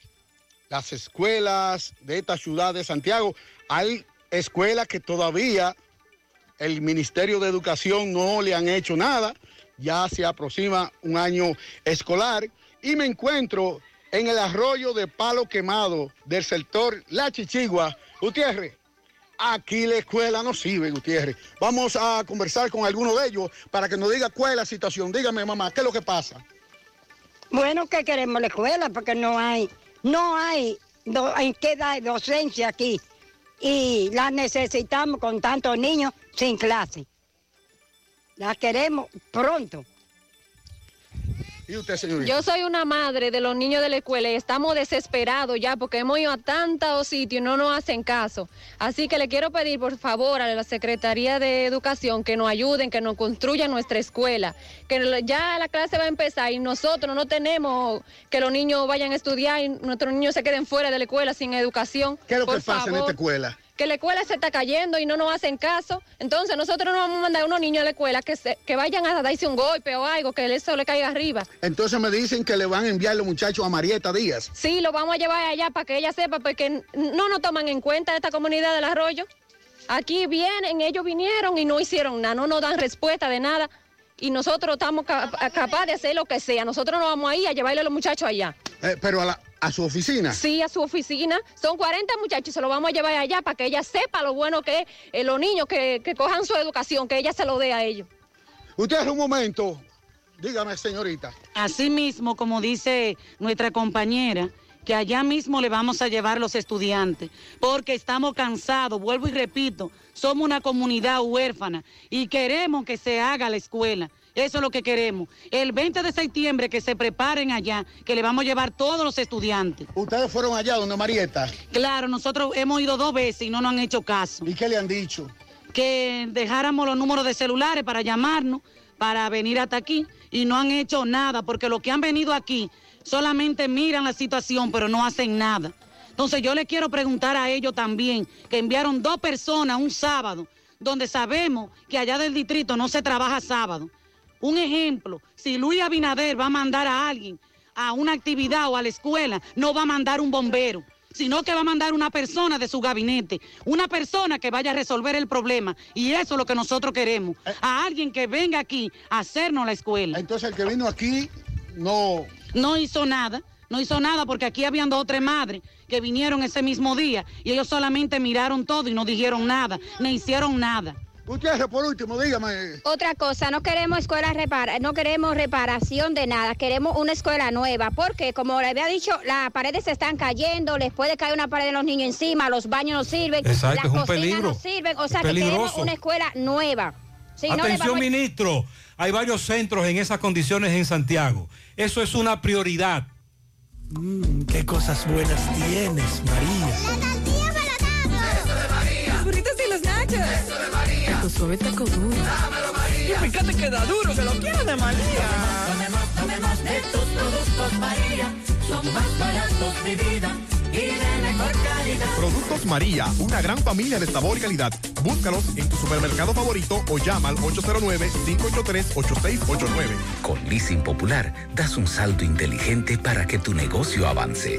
Speaker 53: las escuelas de esta ciudad de Santiago. Hay escuelas que todavía el Ministerio de Educación no le han hecho nada. Ya se aproxima un año escolar y me encuentro en el arroyo de Palo Quemado del sector La Chichigua. Gutiérrez, aquí la escuela no sirve, Gutiérrez. Vamos a conversar con alguno de ellos para que nos diga cuál es la situación. Dígame, mamá, ¿qué es lo que pasa?
Speaker 66: Bueno, que queremos la escuela porque no hay, no hay do- en qué dar docencia aquí y la necesitamos con tantos niños sin clase. La queremos pronto.
Speaker 53: ¿Y usted, señorita?
Speaker 67: Yo soy una madre de los niños de la escuela y estamos desesperados ya porque hemos ido a tantos sitios y no nos hacen caso. Así que le quiero pedir por favor a la Secretaría de Educación que nos ayuden, que nos construyan nuestra escuela, que ya la clase va a empezar y nosotros no tenemos que los niños vayan a estudiar y nuestros niños se queden fuera de la escuela sin educación.
Speaker 53: ¿Qué es lo
Speaker 67: Por
Speaker 53: que pasa en esta escuela?
Speaker 67: Que la escuela se está cayendo y no nos hacen caso. Entonces nosotros no vamos a mandar a unos niños a la escuela que, se- que vayan a darse un golpe o algo, que eso le caiga arriba.
Speaker 53: Entonces me dicen que le van a enviar los muchachos a Marieta Díaz.
Speaker 67: Sí, lo vamos a llevar allá para que ella sepa, porque no nos toman en cuenta esta comunidad del arroyo. Aquí vienen, ellos vinieron y no hicieron nada, no nos dan respuesta de nada. Y nosotros estamos ca- capaces de hacer lo que sea. Nosotros nos vamos ahí a llevarle a los muchachos allá.
Speaker 53: Eh, pero a, la- a su oficina.
Speaker 67: Sí, a su oficina. Son 40 muchachos y se los vamos a llevar allá para que ella sepa lo bueno que es eh, los niños que, que cojan su educación, que ella se lo dé a ellos.
Speaker 53: Usted un momento. Dígame, señorita.
Speaker 68: Así mismo, como dice nuestra compañera, que allá mismo le vamos a llevar los estudiantes, porque estamos cansados, vuelvo y repito, somos una comunidad huérfana y queremos que se haga la escuela. Eso es lo que queremos. El 20 de septiembre que se preparen allá, que le vamos a llevar todos los estudiantes.
Speaker 53: ¿Ustedes fueron allá donde Marieta?
Speaker 68: Claro, nosotros hemos ido dos veces y no nos han hecho caso.
Speaker 53: ¿Y qué le han dicho?
Speaker 68: Que dejáramos los números de celulares para llamarnos, para venir hasta aquí, y no han hecho nada, porque los que han venido aquí solamente miran la situación, pero no hacen nada. Entonces yo le quiero preguntar a ellos también, que enviaron dos personas un sábado, donde sabemos que allá del distrito no se trabaja sábado. Un ejemplo, si Luis Abinader va a mandar a alguien a una actividad o a la escuela, no va a mandar un bombero, sino que va a mandar una persona de su gabinete, una persona que vaya a resolver el problema. Y eso es lo que nosotros queremos, a alguien que venga aquí a hacernos la escuela.
Speaker 53: Entonces el que vino aquí no...
Speaker 68: No hizo nada, no hizo nada porque aquí habían dos o tres madres que vinieron ese mismo día y ellos solamente miraron todo y no dijeron nada, ni hicieron nada.
Speaker 53: Ustedes, por último, dígame.
Speaker 69: Otra cosa, no queremos escuela repara, no queremos reparación de nada, queremos una escuela nueva, porque como le había dicho, las paredes se están cayendo, les puede caer una pared de los niños encima, los baños no sirven,
Speaker 8: Exacto,
Speaker 69: las
Speaker 8: es un
Speaker 69: cocinas
Speaker 8: peligro.
Speaker 69: no sirven, o sea
Speaker 8: Es
Speaker 69: que queremos una escuela nueva. Si
Speaker 8: Atención,
Speaker 69: a-
Speaker 8: ministro. Hay varios centros en esas condiciones en Santiago. Eso es una prioridad.
Speaker 70: Mm, qué cosas buenas tienes, María.
Speaker 71: María. Tu suave taco duro. Y fíjate que da duro, que lo quiero de María. Tomemos, tomemos de tus productos María. Son más baratos de vida y de mejor calidad.
Speaker 72: Productos María, una gran familia de sabor y calidad. Búscalos en tu supermercado favorito o llama al 809-583-8689.
Speaker 18: Con Leasing Popular das un salto inteligente para que tu negocio avance.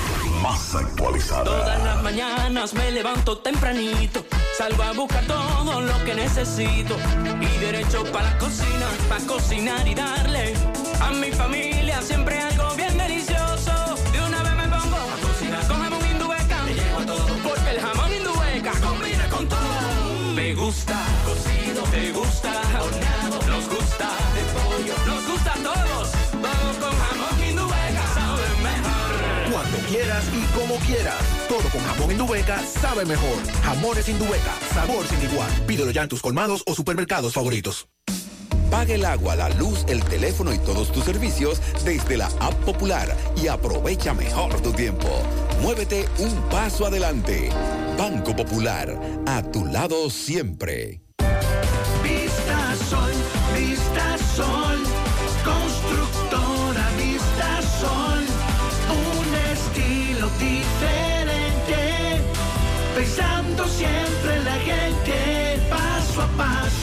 Speaker 21: Más actualizada.
Speaker 71: Todas las mañanas me levanto tempranito, salgo a buscar todo lo que necesito y derecho para la cocina, para cocinar y darle a mi familia siempre algo bien delicioso. De una vez me pongo a cocinar con jamón indubeca, me llevo todo porque el jamón indubeca combina con todo. Me gusta cocido, me gusta
Speaker 72: quieras y como quieras. Todo con jamón Indubeca sabe mejor. Jamones Indubeca, sabor sin igual. Pídelo ya en tus colmados o supermercados favoritos.
Speaker 14: Paga el agua, la luz, el teléfono y todos tus servicios desde la app popular y aprovecha mejor tu tiempo. Muévete un paso adelante. Banco Popular, a tu lado siempre.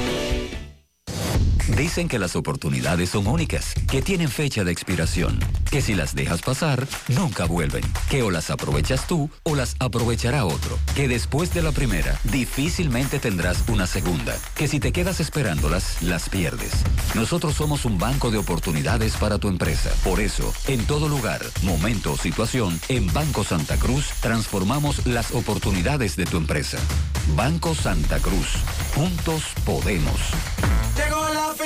Speaker 73: Dicen que las oportunidades son únicas, que tienen fecha de expiración, que si las dejas pasar, nunca vuelven, que o las aprovechas tú o las aprovechará otro, que después de la primera, difícilmente tendrás una segunda, que si te quedas esperándolas, las pierdes. Nosotros somos un banco de oportunidades para tu empresa. Por eso, en todo lugar, momento o situación, en Banco Santa Cruz transformamos las oportunidades de tu empresa. Banco Santa Cruz. Juntos podemos.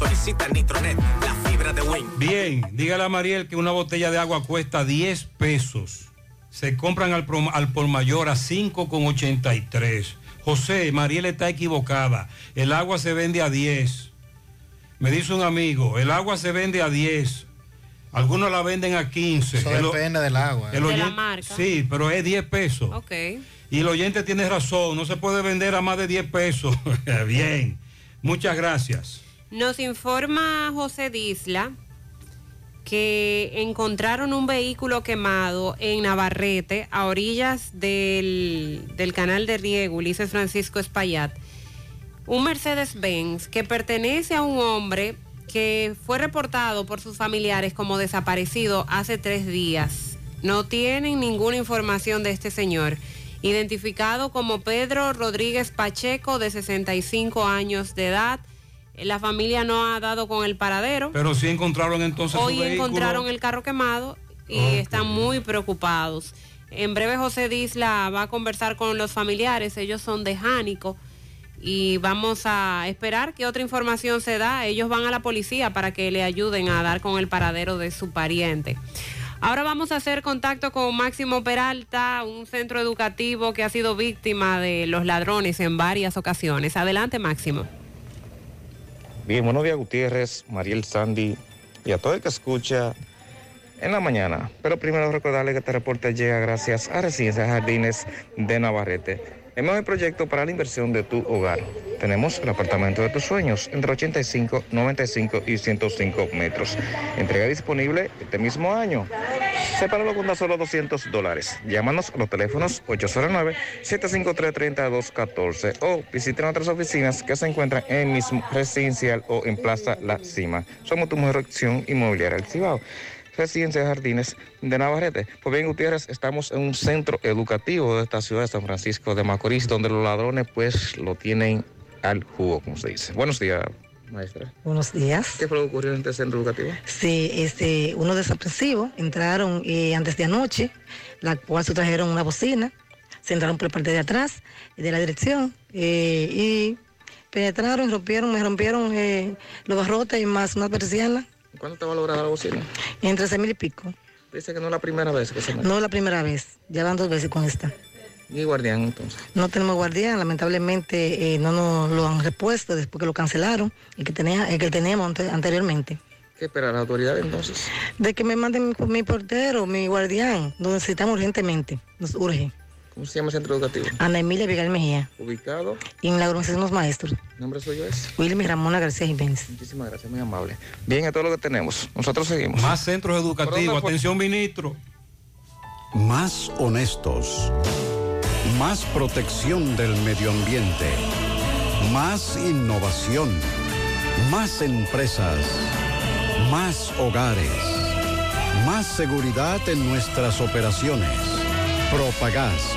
Speaker 47: Solicita Nitronet, la fibra de Win.
Speaker 8: Bien, dígale a Mariel que una botella de agua cuesta 10 pesos. Se compran al, por mayor a 5,83. José, Mariel está equivocada. El agua se vende a 10. Me dice un amigo, el agua se vende a 10. Algunos la venden a 15.
Speaker 74: Eso
Speaker 8: El
Speaker 74: depende del agua.
Speaker 8: el
Speaker 9: De la marca.
Speaker 8: Sí, pero es 10 pesos.
Speaker 9: Ok.
Speaker 8: Y el oyente tiene razón, no se puede vender a más de 10 pesos. Bien, muchas gracias.
Speaker 9: Nos informa José Disla que encontraron un vehículo quemado en Navarrete, a orillas del, del canal de riego Ulises Francisco Espaillat. Un Mercedes-Benz que pertenece a un hombre que fue reportado por sus familiares como desaparecido hace tres días. No tienen ninguna información de este señor. Identificado como Pedro Rodríguez Pacheco, de 65 años de edad. La familia no ha dado con el paradero.
Speaker 8: Pero sí encontraron entonces
Speaker 9: Hoy encontraron el carro quemado y están muy preocupados. En breve José Disla va a conversar con los familiares, ellos son de Jánico y vamos a esperar que otra información se da. Ellos van a la policía para que le ayuden a dar con el paradero de su pariente. Ahora vamos a hacer contacto con Máximo Peralta, un centro educativo que ha sido víctima de los ladrones en varias ocasiones. Adelante Máximo.
Speaker 75: Bien, buenos días Gutiérrez, Mariel Sandy y a todo el que escucha en la mañana. Pero primero recordarle que este reporte llega gracias a Residencias Jardines de Navarrete. Mejor proyecto para la inversión de tu hogar. Tenemos el apartamento de tus sueños entre 85, 95 y 105 metros. Entrega disponible este mismo año. Sepáralo con tan solo 200 dólares. Llámanos los teléfonos 809-753-3214 o visiten nuestras oficinas que se encuentran en mismo residencial o en Plaza La Cima. Somos tu mejor opción inmobiliaria Cibao. Residencia de Jardines de Navarrete. Pues bien, Gutiérrez, estamos en un centro educativo de esta ciudad de San Francisco de Macorís, donde los ladrones pues lo tienen al jugo, como se dice. Buenos días, maestra.
Speaker 72: Buenos días.
Speaker 75: ¿Qué fue lo que ocurrió en este centro educativo?
Speaker 72: Sí, este, unos desaprensivos entraron eh, antes de anoche, la cual se trajeron una bocina, se entraron por la parte de atrás de la dirección eh, y penetraron rompieron, me rompieron eh, los barrotes y más una persiana,
Speaker 75: ¿Cuándo está valorada la bocina?
Speaker 72: en 13 mil y pico.
Speaker 75: Dice que no es la primera vez que se mete.
Speaker 72: No es la primera vez, ya van dos veces con esta.
Speaker 75: ¿Y guardián entonces?
Speaker 72: No tenemos guardián, lamentablemente eh, no nos lo han repuesto después que lo cancelaron, el que, tenía, el que teníamos ante- anteriormente.
Speaker 75: ¿Qué espera la autoridad entonces?
Speaker 72: De que me manden mi, mi portero, mi guardián, lo necesitamos urgentemente, nos urge.
Speaker 75: ¿Cómo se llama el centro educativo?
Speaker 72: Ana Emilia Vigal Mejía,
Speaker 75: Ubicado.
Speaker 72: y en la organización de los maestros,
Speaker 75: ¿El nombre suyo es?
Speaker 72: Wilmy Ramona García Jiménez.
Speaker 75: Muchísimas gracias, muy amable. Bien, es todo lo que tenemos. Nosotros seguimos.
Speaker 8: Más centros educativos. Atención, ministro.
Speaker 76: Más honestos. Más protección del medio ambiente. Más innovación. Más empresas. Más hogares. Más seguridad en nuestras operaciones. Propagás.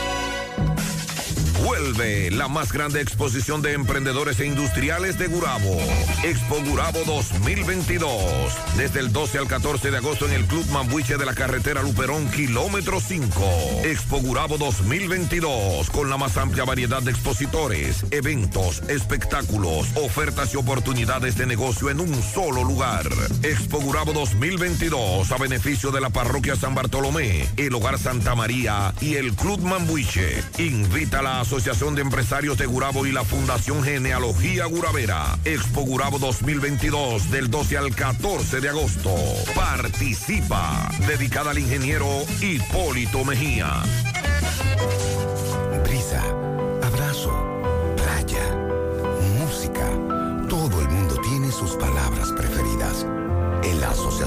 Speaker 15: Vuelve la más grande exposición de emprendedores e industriales de Gurabo. Expo Gurabo 2022. Desde el 12 al 14 de agosto en el Club Mambuche de la carretera Luperón, kilómetro 5. Expo Gurabo 2022. Con la más amplia variedad de expositores, eventos, espectáculos, ofertas y oportunidades de negocio en un solo lugar. Expo Gurabo 2022 a beneficio de la parroquia San Bartolomé, el Hogar Santa María y el Club Mambuiche. Invita a Asociación de Empresarios de Gurabo y la Fundación Genealogía Guravera. Expo Gurabo 2022 del 12 al 14 de agosto. Participa. Dedicada al ingeniero Hipólito Mejía.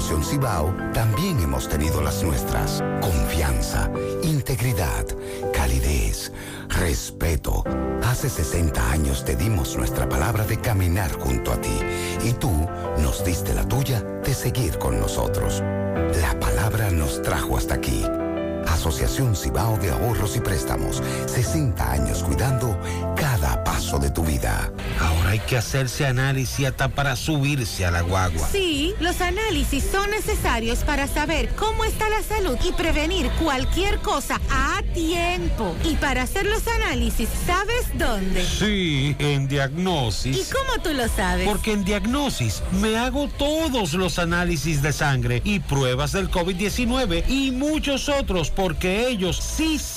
Speaker 46: Cibao también hemos tenido las nuestras. Confianza, integridad, calidez, respeto. Hace 60 años te dimos nuestra palabra de caminar junto a ti y tú nos diste la tuya de seguir con nosotros. La palabra nos trajo hasta aquí. Asociación Cibao de Ahorros y Préstamos. 60 años cuidando cada paso de tu vida.
Speaker 72: Ahora hay que hacerse análisis hasta para subirse a la guagua.
Speaker 77: Sí, los análisis son necesarios para saber cómo está la salud y prevenir cualquier cosa a tiempo. Y para hacer los análisis, ¿sabes dónde?
Speaker 72: Sí, en Diagnosis.
Speaker 77: ¿Y cómo tú lo sabes?
Speaker 72: Porque en Diagnosis me hago todos los análisis de sangre y pruebas del COVID-19 y muchos otros porque ellos sí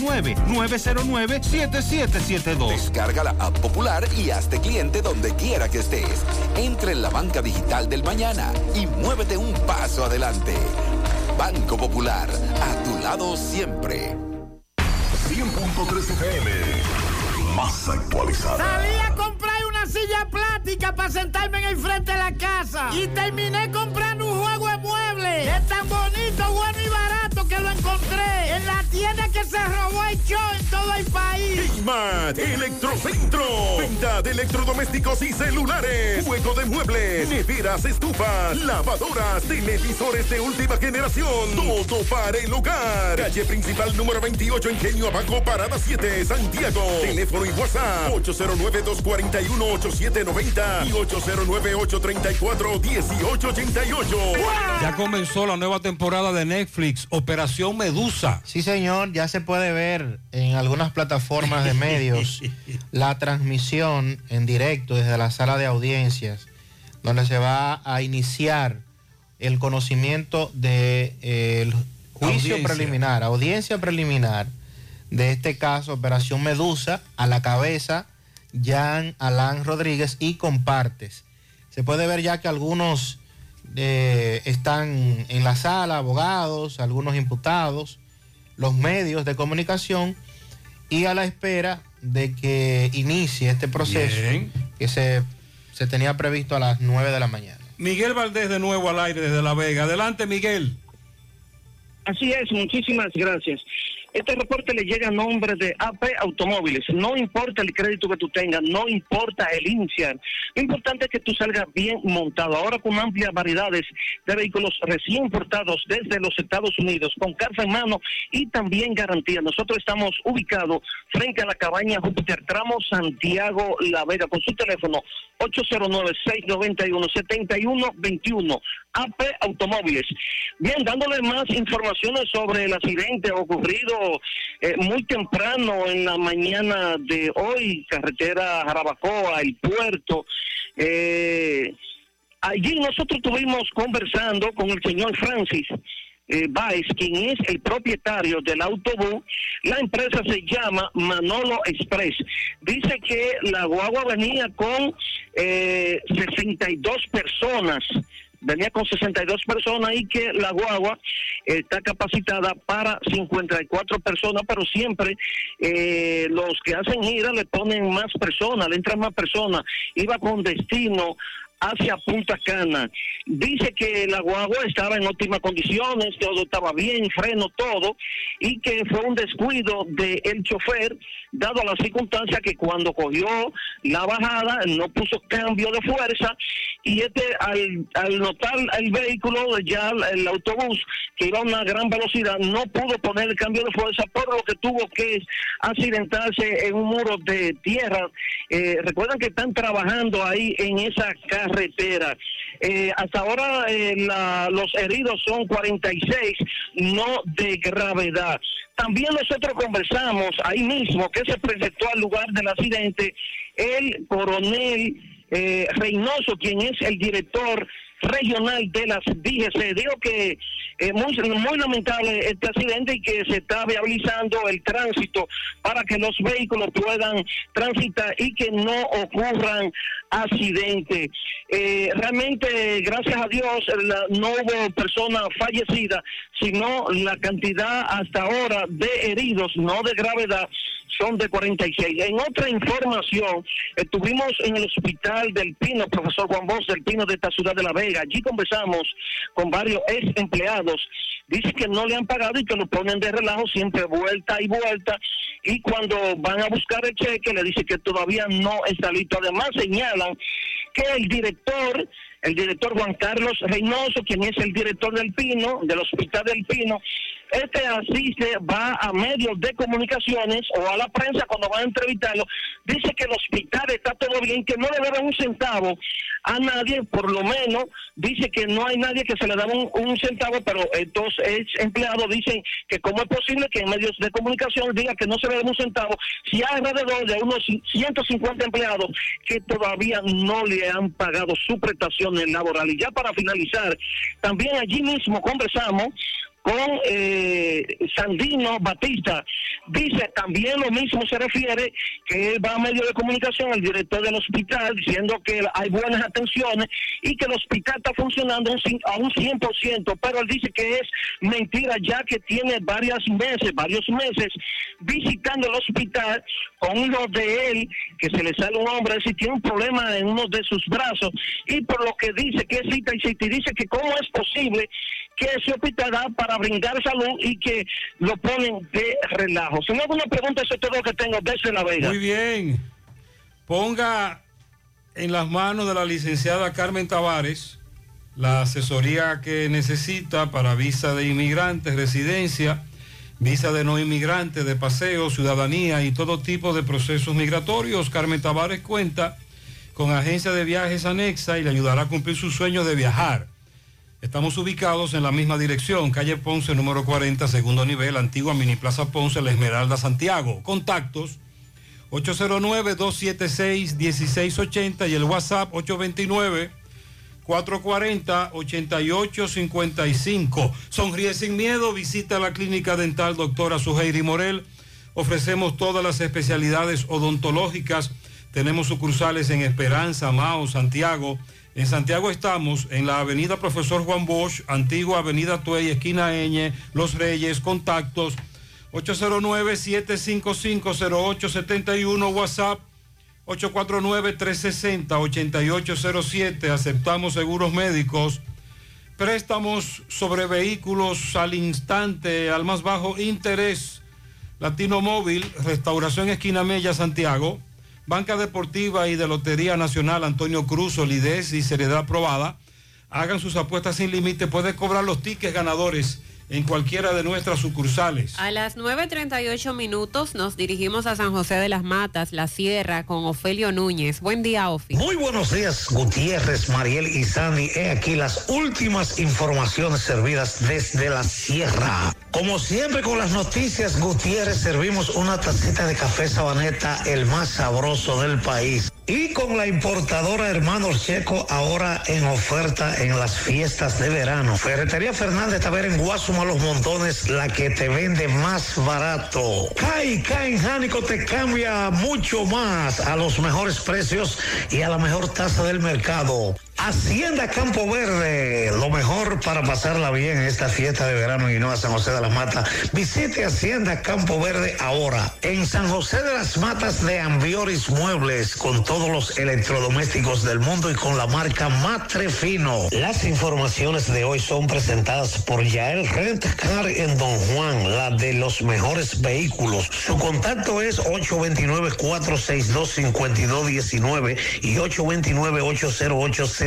Speaker 72: 829-909-7772.
Speaker 14: Descarga la app popular y hazte cliente donde quiera que estés. Entra en la banca digital del mañana y muévete un paso adelante. Banco Popular, a tu lado siempre.
Speaker 21: 100.3 FM. Más actualizada.
Speaker 78: Salí a comprar una silla plástica para sentarme en el frente de la casa. Y terminé comprando un juego de muebles. Es tan bonito, bueno y barato que lo encontré que se robó el show en todo el país.
Speaker 21: Smart Electrocentro. Venta de electrodomésticos y celulares. Juego de muebles. Neveras, estufas, lavadoras, televisores de última generación. Todo para el hogar. Calle principal número 28, Ingenio Abajo, Parada 7, Santiago. Teléfono y WhatsApp 809-241-8790 y 809-834-1888.
Speaker 8: Ya comenzó la nueva temporada de Netflix, Operación Medusa.
Speaker 24: Sí, señor, ya se puede ver en algunas plataformas de medios la transmisión en directo desde la sala de audiencias, donde se va a iniciar el conocimiento del juicio
Speaker 8: Audiencia.
Speaker 24: preliminar, audiencia preliminar de este caso, Operación Medusa, a la cabeza Jan Alán Rodríguez y compartes. Se puede ver ya que algunos eh, están en la sala, abogados, algunos imputados, los medios de comunicación y a la espera de que inicie este proceso
Speaker 8: Bien.
Speaker 24: que se, se tenía previsto a las 9 de la mañana.
Speaker 8: Miguel Valdés de nuevo al aire desde La Vega. Adelante, Miguel.
Speaker 25: Así es, muchísimas gracias. Este reporte le llega a nombre de AP Automóviles. No importa el crédito que tú tengas, no importa el INSIAR. Lo importante es que tú salgas bien montado. Ahora con amplias variedades de vehículos recién importados desde los Estados Unidos, con carta en mano y también garantía. Nosotros estamos ubicados frente a la cabaña Júpiter Tramo Santiago La Vega con su teléfono 809-691-7121. AP Automóviles. Bien, dándole más informaciones sobre el accidente ocurrido eh, muy temprano en la mañana de hoy, carretera Jarabacoa, el puerto. Eh, allí nosotros estuvimos conversando con el señor Francis. Eh, Baez, quien es el propietario del autobús, la empresa se llama Manolo Express. Dice que la guagua venía con eh, 62 personas venía con 62 personas y que la guagua está capacitada para 54 personas, pero siempre eh, los que hacen gira le ponen más personas, le entran más personas. Iba con destino hacia Punta Cana. Dice que la guagua estaba en óptimas condiciones, todo estaba bien, freno, todo, y que fue un descuido del el chofer, dado la circunstancia que cuando cogió la bajada no puso cambio de fuerza y este al, al notar el vehículo, ya el, el autobús que iba a una gran velocidad, no pudo poner el cambio de fuerza, por lo que tuvo que accidentarse en un muro de tierra. Eh, recuerdan que están trabajando ahí en esa carretera. Eh, hasta ahora eh, la- los heridos son 46, no de gravedad. También nosotros conversamos ahí mismo que se presentó al lugar del accidente el coronel eh, Reynoso, quien es el director regional de las DGC. Digo que es muy, muy lamentable este accidente y que se está viabilizando el tránsito para que los vehículos puedan transitar y que no ocurran accidentes. Eh, realmente, gracias a Dios, no hubo persona fallecida, sino la cantidad hasta ahora de heridos, no de gravedad, son de 46. En otra información, estuvimos en el hospital del Pino, profesor Juan Bosch del Pino de esta ciudad de La Vega. Allí conversamos con varios ex empleados. Dice que no le han pagado y que lo ponen de relajo siempre vuelta y vuelta. Y cuando van a buscar el cheque, le dice que todavía no está listo. Además, que el director, el director Juan Carlos Reynoso, quien es el director del Pino, del Hospital del Pino, este asiste, va a medios de comunicaciones o a la prensa cuando va a entrevistarlo, dice que el hospital está todo bien, que no le deben un centavo a nadie, por lo menos dice que no hay nadie que se le da un, un centavo, pero estos ex empleados dicen que cómo es posible que en medios de comunicación diga que no se le dé un centavo, si hay alrededor de unos 150 empleados que todavía no le han pagado su prestaciones laborales. Y ya para finalizar, también allí mismo conversamos con eh, Sandino Batista. Dice también lo mismo se refiere que él va a medio de comunicación al director del hospital diciendo que hay buenas atenciones y que el hospital está funcionando a un 100%, pero él dice que es mentira ya que tiene varias meses, varios meses visitando el hospital con uno de él que se le sale un hombre, si tiene un problema en uno de sus brazos y por lo que dice que cita y cita y dice que cómo es posible que hospital da para brindar salud y que lo ponen de relajo. Si no alguna pregunta, eso es todo lo que tengo desde La Vega.
Speaker 8: Muy bien. Ponga en las manos de la licenciada Carmen Tavares la asesoría que necesita para visa de inmigrantes, residencia, visa de no inmigrantes, de paseo, ciudadanía y todo tipo de procesos migratorios. Carmen Tavares cuenta con agencia de viajes anexa y le ayudará a cumplir su sueño de viajar. Estamos ubicados en la misma dirección, calle Ponce número 40, segundo nivel, antigua Mini Plaza Ponce, La Esmeralda, Santiago. Contactos 809-276-1680 y el WhatsApp 829-440-8855. Sonríe sin miedo, visita la clínica dental doctora Suheiri Morel. Ofrecemos todas las especialidades odontológicas. Tenemos sucursales en Esperanza, Mao, Santiago. En Santiago estamos en la avenida Profesor Juan Bosch, antigua avenida Tuey, esquina Eñe, Los Reyes, contactos 809-755-0871, WhatsApp 849-360-8807. Aceptamos seguros médicos, préstamos sobre vehículos al instante, al más bajo interés. Latino Móvil, Restauración Esquina Mella, Santiago. Banca Deportiva y de Lotería Nacional Antonio Cruz, solidez y seriedad aprobada. Hagan sus apuestas sin límite. Puede cobrar los tickets ganadores en cualquiera de nuestras sucursales.
Speaker 9: A las 9.38 minutos nos dirigimos a San José de las Matas, La Sierra, con Ofelio Núñez. Buen día, Ofi.
Speaker 79: Muy buenos días, Gutiérrez, Mariel y Sandy. He aquí las últimas informaciones servidas desde la sierra. Como siempre con las noticias, Gutiérrez, servimos una tacita de café sabaneta, el más sabroso del país. Y con la importadora Hermanos Checo, ahora en oferta en las fiestas de verano. Ferretería Fernández Taver en Guasuma Los Montones, la que te vende más barato. Kai, Kai, Jánico te cambia mucho más a los mejores precios y a la mejor tasa del mercado. Hacienda Campo Verde, lo mejor para pasarla bien en esta fiesta de verano y no a San José de las Matas. Visite Hacienda Campo Verde ahora. En San José de las Matas de Ambioris Muebles, con todos los electrodomésticos del mundo y con la marca Matre Fino. Las informaciones de hoy son presentadas por Yael Rent Car en Don Juan, la de los mejores vehículos. Su contacto es 829-462-5219 y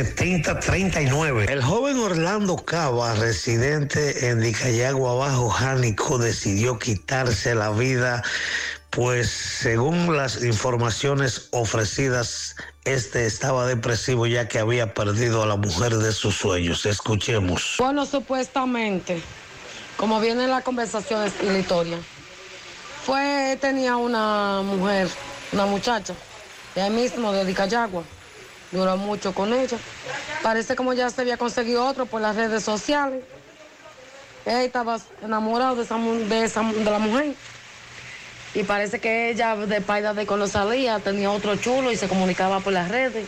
Speaker 79: 829-808-7039. El joven Orlando Cava, residente en Dicayagua Bajo, Jánico, decidió quitarse la vida, pues según las informaciones ofrecidas, este estaba depresivo ya que había perdido a la mujer de sus sueños. Escuchemos.
Speaker 80: Bueno, supuestamente, como viene en la conversación y la historia, fue, tenía una mujer, una muchacha, de ahí mismo, de Dicayagua. Duró mucho con ella. Parece como ya se había conseguido otro por las redes sociales. Él estaba enamorado de, esa, de, esa, de la mujer. Y parece que ella, de paida de cuando salía, tenía otro chulo y se comunicaba por las redes.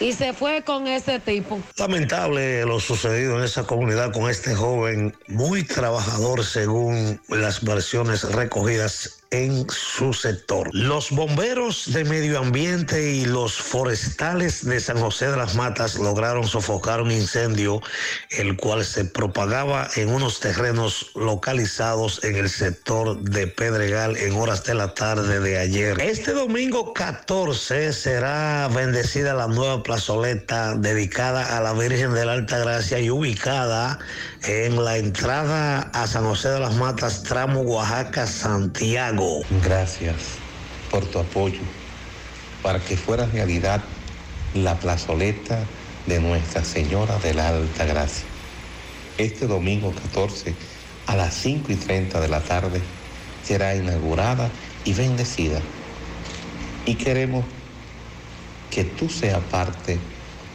Speaker 80: Y se fue con ese tipo.
Speaker 79: Lamentable lo sucedido en esa comunidad con este joven muy trabajador según las versiones recogidas en su sector. Los bomberos de medio ambiente y los forestales de San José de las Matas lograron sofocar un incendio el cual se propagaba en unos terrenos localizados en el sector de Pedregal en horas de la tarde de ayer. Este domingo 14 será bendecida la nueva plazoleta dedicada a la Virgen de la Alta Gracia y ubicada en la entrada a San José de las Matas, tramo Oaxaca, Santiago.
Speaker 81: Gracias por tu apoyo para que fuera realidad la plazoleta de Nuestra Señora de la Alta Gracia. Este domingo 14 a las 5 y 30 de la tarde será inaugurada y bendecida. Y queremos que tú seas parte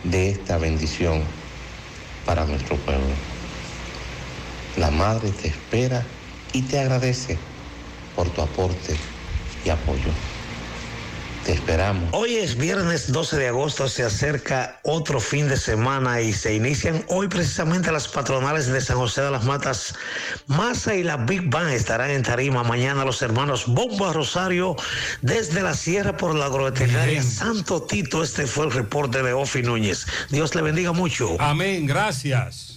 Speaker 81: de esta bendición para nuestro pueblo. La Madre te espera y te agradece por tu aporte y apoyo. Te esperamos.
Speaker 79: Hoy es viernes 12 de agosto, se acerca otro fin de semana y se inician hoy precisamente las patronales de San José de las Matas. Massa y la Big Bang estarán en tarima. Mañana los hermanos Bomba Rosario desde la Sierra por la agroveterinaria Santo Tito. Este fue el reporte de Ofi Núñez. Dios le bendiga mucho.
Speaker 8: Amén, gracias.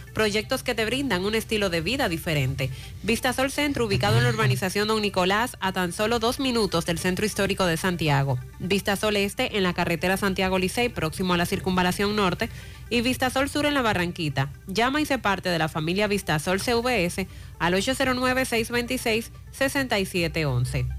Speaker 9: Proyectos que te brindan un estilo de vida diferente. Vistasol Centro, ubicado en la urbanización Don Nicolás, a tan solo dos minutos del centro histórico de Santiago. Vistasol Este, en la carretera Santiago Licey, próximo a la circunvalación norte. Y Vistasol Sur en la Barranquita. Llama y se parte de la familia Vistasol CVS al 809-626-6711.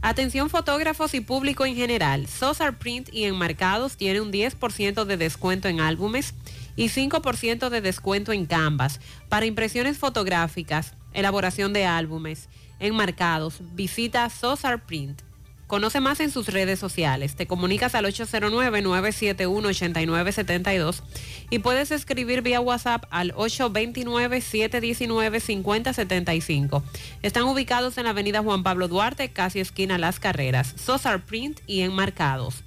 Speaker 9: Atención fotógrafos y público en general. Sosar Print y Enmarcados tiene un 10% de descuento en álbumes y 5% de descuento en Canvas para impresiones fotográficas, elaboración de álbumes, enmarcados. Visita Sosar Print. Conoce más en sus redes sociales. Te comunicas al 809-971-8972 y puedes escribir vía WhatsApp al 829-719-5075. Están ubicados en la avenida Juan Pablo Duarte, casi esquina Las Carreras. Sosar Print y enmarcados.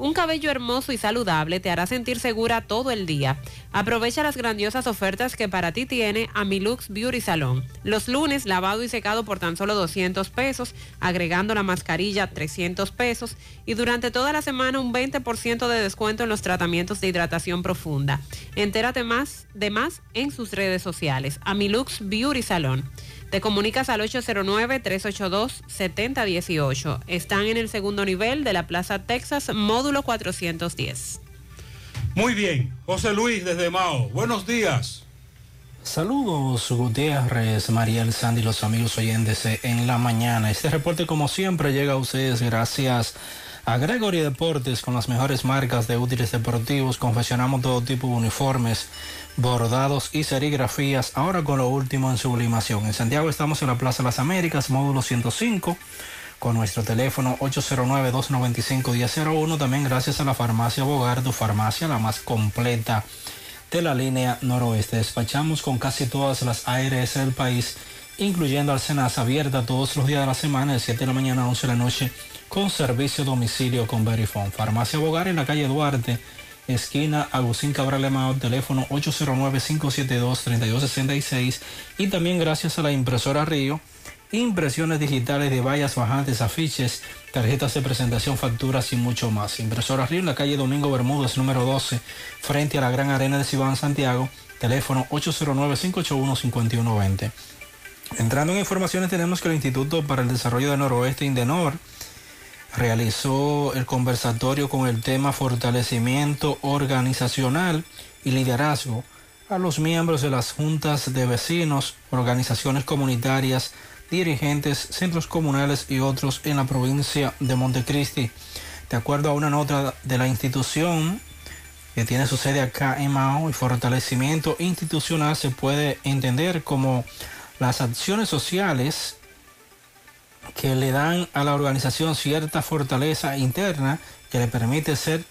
Speaker 9: Un cabello hermoso y saludable te hará sentir segura todo el día. Aprovecha las grandiosas ofertas que para ti tiene Amilux Beauty Salon. Los lunes, lavado y secado por tan solo 200 pesos, agregando la mascarilla 300 pesos y durante toda la semana un 20% de descuento en los tratamientos de hidratación profunda. Entérate más de más en sus redes sociales. Amilux Beauty Salon. Te comunicas al 809-382-7018. Están en el segundo nivel de la Plaza Texas, módulo 410.
Speaker 8: Muy bien, José Luis desde Mao. Buenos días.
Speaker 82: Saludos Gutiérrez, Mariel Sandy, los amigos oyentes en la mañana. Este reporte como siempre llega a ustedes gracias a Gregory Deportes con las mejores marcas de útiles deportivos. Confeccionamos todo tipo de uniformes, bordados y serigrafías. Ahora con lo último en sublimación. En Santiago estamos en la Plaza las Américas, módulo 105 con nuestro teléfono 809-295-1001. También gracias a la farmacia Bogar, tu farmacia la más completa de la línea noroeste. Despachamos con casi todas las ARS del país, incluyendo Alcenas abierta todos los días de la semana, de 7 de la mañana a 11 de la noche, con servicio domicilio con Verifone. Farmacia Bogar en la calle Duarte, esquina Agustín Cabral Lemao, teléfono 809-572-3266 y también gracias a la impresora Río impresiones digitales de vallas bajantes, afiches, tarjetas de presentación, facturas y mucho más. Impresora Río en la calle Domingo Bermúdez, número 12, frente a la Gran Arena de Cibán, Santiago, teléfono 809-581-5120. Entrando en informaciones, tenemos que el Instituto para el Desarrollo del Noroeste, Indenor, realizó el conversatorio con el tema fortalecimiento organizacional y liderazgo a los miembros de las juntas de vecinos, organizaciones comunitarias, dirigentes, centros comunales y otros en la provincia de Montecristi. De acuerdo a una nota de la institución que tiene su sede acá en Mao, el fortalecimiento institucional se puede entender como las acciones sociales que le dan a la organización cierta fortaleza interna que le permite ser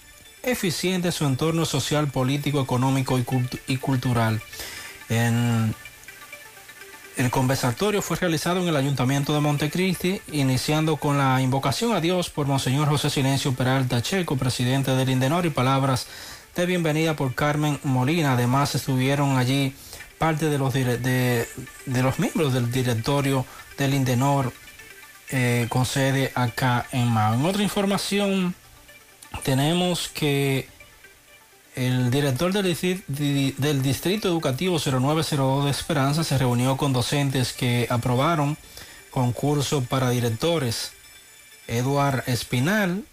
Speaker 82: eficiente en su entorno social, político, económico y, cultural. En el conversatorio fue realizado en el Ayuntamiento de Montecristi, iniciando con la invocación a Dios por Monseñor José Silencio Peralta Checo, presidente del Indenor, y palabras de bienvenida por Carmen Molina. Además estuvieron allí parte de los, de, los miembros del directorio del Indenor eh, con sede acá en Mao. En otra información tenemos que el director del, Distrito Educativo 0902 de Esperanza se reunió con docentes que aprobaron concurso para directores. Eduard Espinal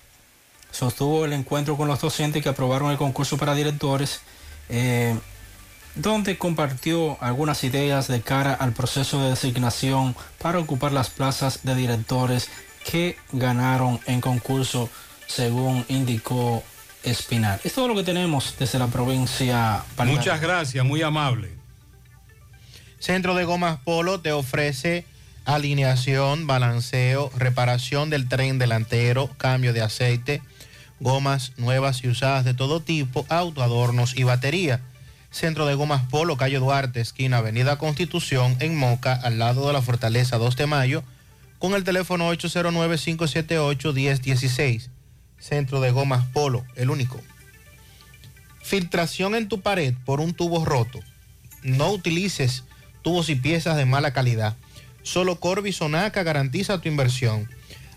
Speaker 82: sostuvo el encuentro con los docentes que aprobaron el concurso para directores, eh, donde compartió algunas ideas de cara al proceso de designación para ocupar las plazas de directores que ganaron en concurso, según indicó Espinal. Es todo lo que tenemos desde la provincia.
Speaker 8: Muchas gracias, muy amable.
Speaker 24: Centro de Gomas Polo te ofrece alineación, balanceo, reparación del tren delantero, cambio de aceite, gomas nuevas y usadas de todo tipo, autoadornos y batería. Centro de Gomas Polo, calle Duarte, esquina Avenida Constitución, en Moca, al lado de la Fortaleza 2 de Mayo, con el teléfono 809-578-1016. Centro de Gomas Polo, el único. Filtración en tu pared por un tubo roto. No utilices tubos y piezas de mala calidad. Solo Corby Sonaca garantiza tu inversión.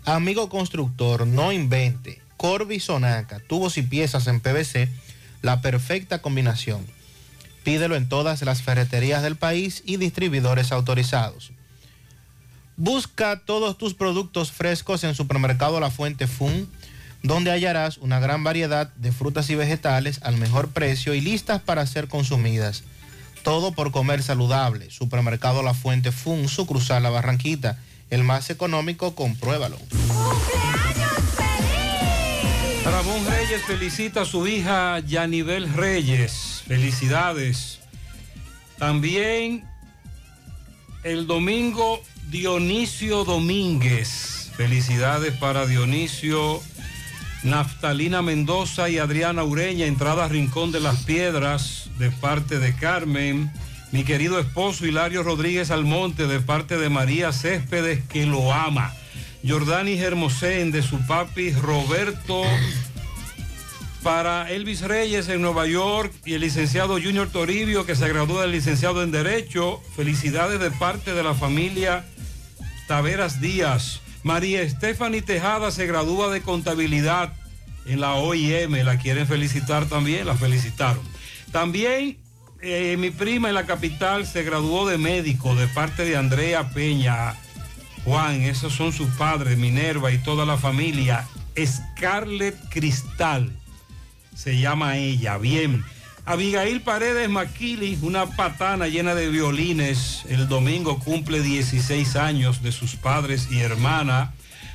Speaker 24: Amigo constructor, no invente. Corby Sonaca, tubos y piezas en PVC, la perfecta combinación. Pídelo en todas las ferreterías del país y distribuidores autorizados. Busca todos tus productos frescos en Supermercado La Fuente Fun donde hallarás una gran variedad de frutas y vegetales al mejor precio y listas para ser consumidas. Todo por comer saludable. Supermercado La Fuente Fun, su cruzar la Barranquita. El más económico, compruébalo.
Speaker 8: Ramón Reyes felicita a su hija Yanibel Reyes. Felicidades. También el domingo Dionisio Domínguez. Felicidades para Dionisio Naftalina Mendoza y Adriana Ureña, entrada Rincón de las Piedras, de parte de Carmen. Mi querido esposo Hilario Rodríguez Almonte, de parte de María Céspedes, que lo ama. Jordani Hermosén, de su papi Roberto. Para Elvis Reyes en Nueva York y el licenciado Junior Toribio, que se graduó del licenciado en Derecho. Felicidades de parte de la familia Taveras Díaz. María Stephanie Tejada se gradúa de contabilidad en la OIM, la quieren felicitar también, la felicitaron. También eh, mi prima en la capital se graduó de médico de parte de Andrea Peña. Juan, esos son sus padres, Minerva y toda la familia. Scarlett Cristal se llama ella. Bien. Abigail Paredes Maquili, una patana llena de violines, el domingo cumple 16 años de sus padres y hermana.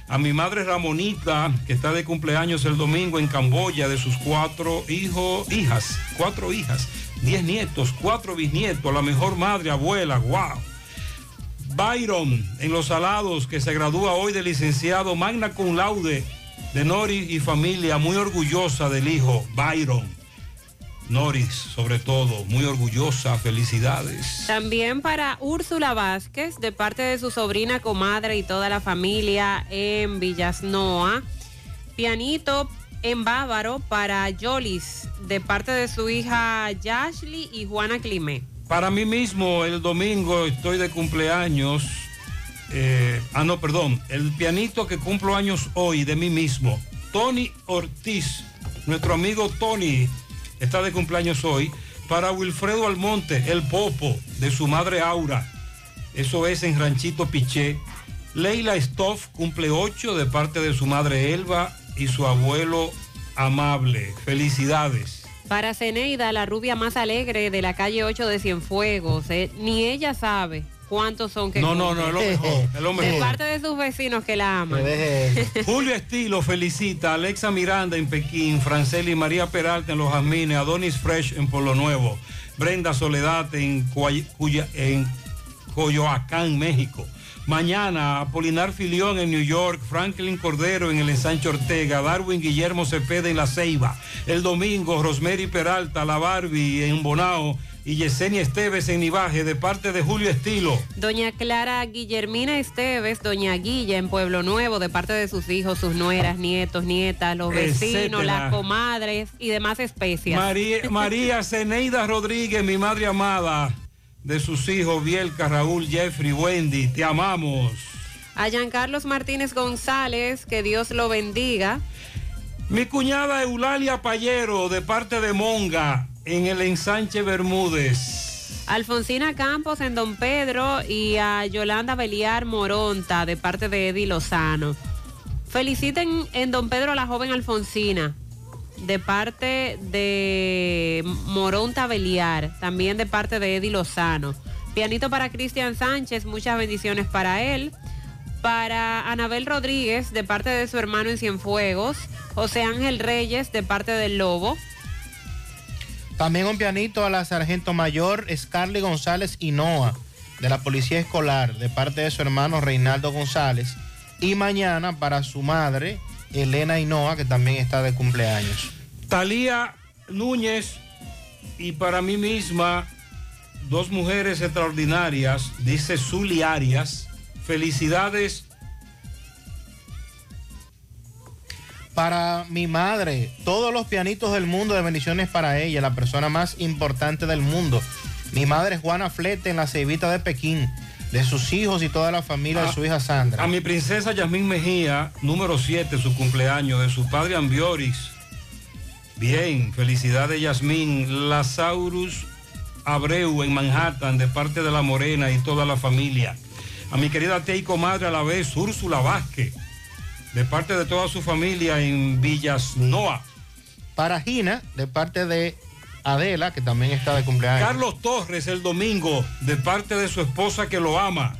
Speaker 8: A mi madre Ramonita, que está de cumpleaños el domingo en Camboya, de sus cuatro hijos, hijas, cuatro hijas, diez nietos, cuatro bisnietos, la mejor madre, abuela, wow. Byron, en Los Salados, que se gradúa hoy de licenciado magna cum laude de Nori y familia, muy orgullosa del hijo, Byron. Noris, sobre todo, muy orgullosa, felicidades.
Speaker 9: También para Úrsula Vázquez, de parte de su sobrina, comadre y toda la familia en Villasnoa. Pianito en Bávaro para Yolis, de parte de su hija Yashli y Juana Climé.
Speaker 8: Para mí mismo, el domingo estoy de cumpleaños. eh, ah, no, perdón. El pianito que cumplo años hoy de mí mismo. Tony Ortiz, nuestro amigo Tony, está de cumpleaños hoy. Para Wilfredo Almonte, el popo de su madre Aura. Eso es en Ranchito Piché. Leila Stoff cumple 8 de parte de su madre Elba y su abuelo amable. Felicidades.
Speaker 9: Para Ceneida, la rubia más alegre de la calle 8 de Cienfuegos, eh, ni ella sabe cuántos son que
Speaker 8: No, no, no, es lo mejor. Es lo
Speaker 9: De
Speaker 8: mejor.
Speaker 9: parte de sus vecinos que la aman.
Speaker 8: Julio Estilo felicita a Alexa Miranda en Pekín, Franceli María Peralta en Los Jazmines, Adonis Fresh en Polo Nuevo, Brenda Soledad en, Cuya- en Coyoacán, México. Mañana, Apolinar Filión en New York, Franklin Cordero en el Ensanche Ortega, Darwin Guillermo Cepeda en La Ceiba. El domingo, Rosemary Peralta, La Barbie en Bonao y Yesenia Esteves en Nivaje de parte de Julio Estilo.
Speaker 9: Doña Clara Guillermina Esteves, Doña Guilla en Pueblo Nuevo, de parte de sus hijos, sus nueras, nietos, nietas, los vecinos,
Speaker 8: Etcétera.
Speaker 9: las comadres y demás especias.
Speaker 8: María, María Zeneida Rodríguez, mi madre amada, de sus hijos Bielka, Raúl, Jeffrey, Wendy, te amamos.
Speaker 9: A Giancarlos Martínez González, que Dios lo bendiga.
Speaker 8: Mi cuñada Eulalia Payero, de parte de Monga, en el ensanche Bermúdez.
Speaker 9: Alfonsina Campos en Don Pedro y a Yolanda Beliar Moronta de parte de Eddie Lozano. Feliciten en Don Pedro a la joven Alfonsina de parte de Moronta Beliar, también de parte de Eddie Lozano. Pianito para Cristian Sánchez, muchas bendiciones para él. Para Anabel Rodríguez, de parte de su hermano en Cienfuegos. José Ángel Reyes, de parte del Lobo.
Speaker 83: También un pianito a la sargento mayor Scarlett González Hinoa de la Policía Escolar de parte de su hermano Reinaldo González. Y mañana para su madre Elena Hinoa que también está de cumpleaños.
Speaker 8: Talía Núñez y para mí misma, dos mujeres extraordinarias, dice Zuli Arias. Felicidades
Speaker 83: Para mi madre, todos los pianitos del mundo de bendiciones para ella, la persona más importante del mundo. Mi madre Juana Flete en la Ceibita de Pekín, de sus hijos y toda la familia de su hija Sandra.
Speaker 8: A mi princesa Yasmín Mejía, número 7, su cumpleaños, de su padre Ambioris. Bien, felicidades Yasmín. Lazaurus Abreu en Manhattan, de parte de la Morena y toda la familia. A mi querida tía y comadre a la vez, Úrsula Vázquez, de parte de toda su familia en Villasnoa.
Speaker 83: Para Gina, de parte de Adela, que también está de cumpleaños.
Speaker 8: Carlos Torres el domingo, de parte de su esposa que lo ama.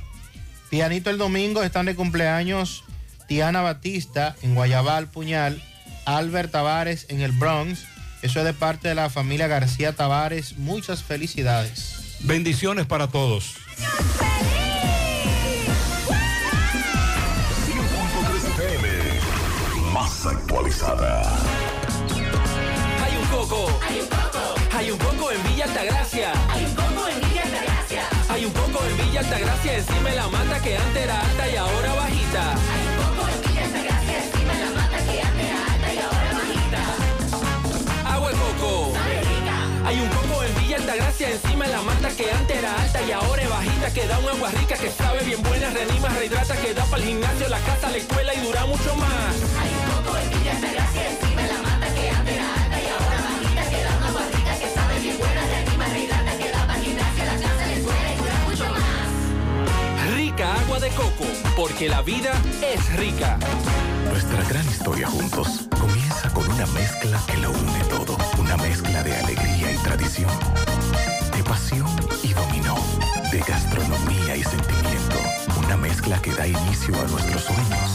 Speaker 83: Pianito el domingo están de cumpleaños Tiana Batista en Guayabal, Puñal, Albert Tavares en el Bronx. Eso es de parte de la familia García Tavares. Muchas felicidades.
Speaker 8: Bendiciones para todos.
Speaker 84: Más actualizada.
Speaker 85: Altagracia. Hay un coco en Villa Altagracia. Hay un coco en Villa Altagracia encima la mata que antes era alta y ahora bajita. Hay un coco en Villa Altagracia encima la mata que antes era alta y ahora bajita. Agua de coco. Hay un coco en Villa Altagracia encima la mata que antes era alta y ahora es bajita que da un agua rica que sabe bien buena, reanima, rehidrata, que da para el gimnasio, la casa, la escuela y dura mucho más. Hay un coco en Villa Altagracia de coco, porque la vida es rica.
Speaker 46: Nuestra gran historia juntos comienza con una mezcla que lo une todo. Una mezcla de alegría y tradición, de pasión y dominó, de gastronomía y sentimiento. Una mezcla que da inicio a nuestros sueños,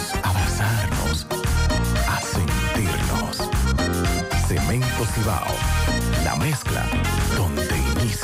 Speaker 46: Cemento Cibao, la mezcla donde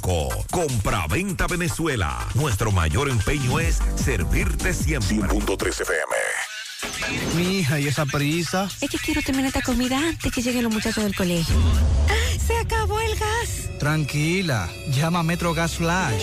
Speaker 15: 809-736-0505. Compra-venta Venezuela. Nuestro mayor empeño es servirte siempre.
Speaker 84: 100.3 FM.
Speaker 86: Mi hija, ¿y esa prisa?
Speaker 87: Es que quiero terminar esta comida antes que lleguen los muchachos del colegio. ¡Se acabó el gas!
Speaker 86: Tranquila, llama a Metro Gas Flash.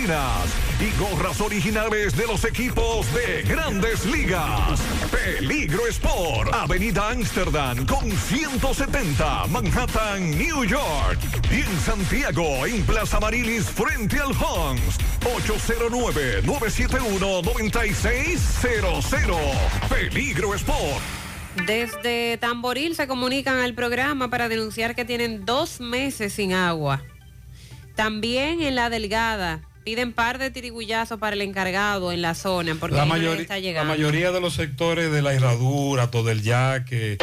Speaker 33: y gorras originales de los equipos de grandes ligas. Peligro Sport, Avenida Amsterdam con 170, Manhattan, New York. Y en Santiago, en Plaza Marilis, frente al Hans, 809-971-9600. Peligro Sport.
Speaker 9: Desde Tamboril se comunican al programa para denunciar que tienen dos meses sin agua. También en La Delgada piden par de tirigullazos para el encargado en la zona porque
Speaker 8: la,
Speaker 9: está
Speaker 8: la mayoría de los sectores de la herradura, todo el yaque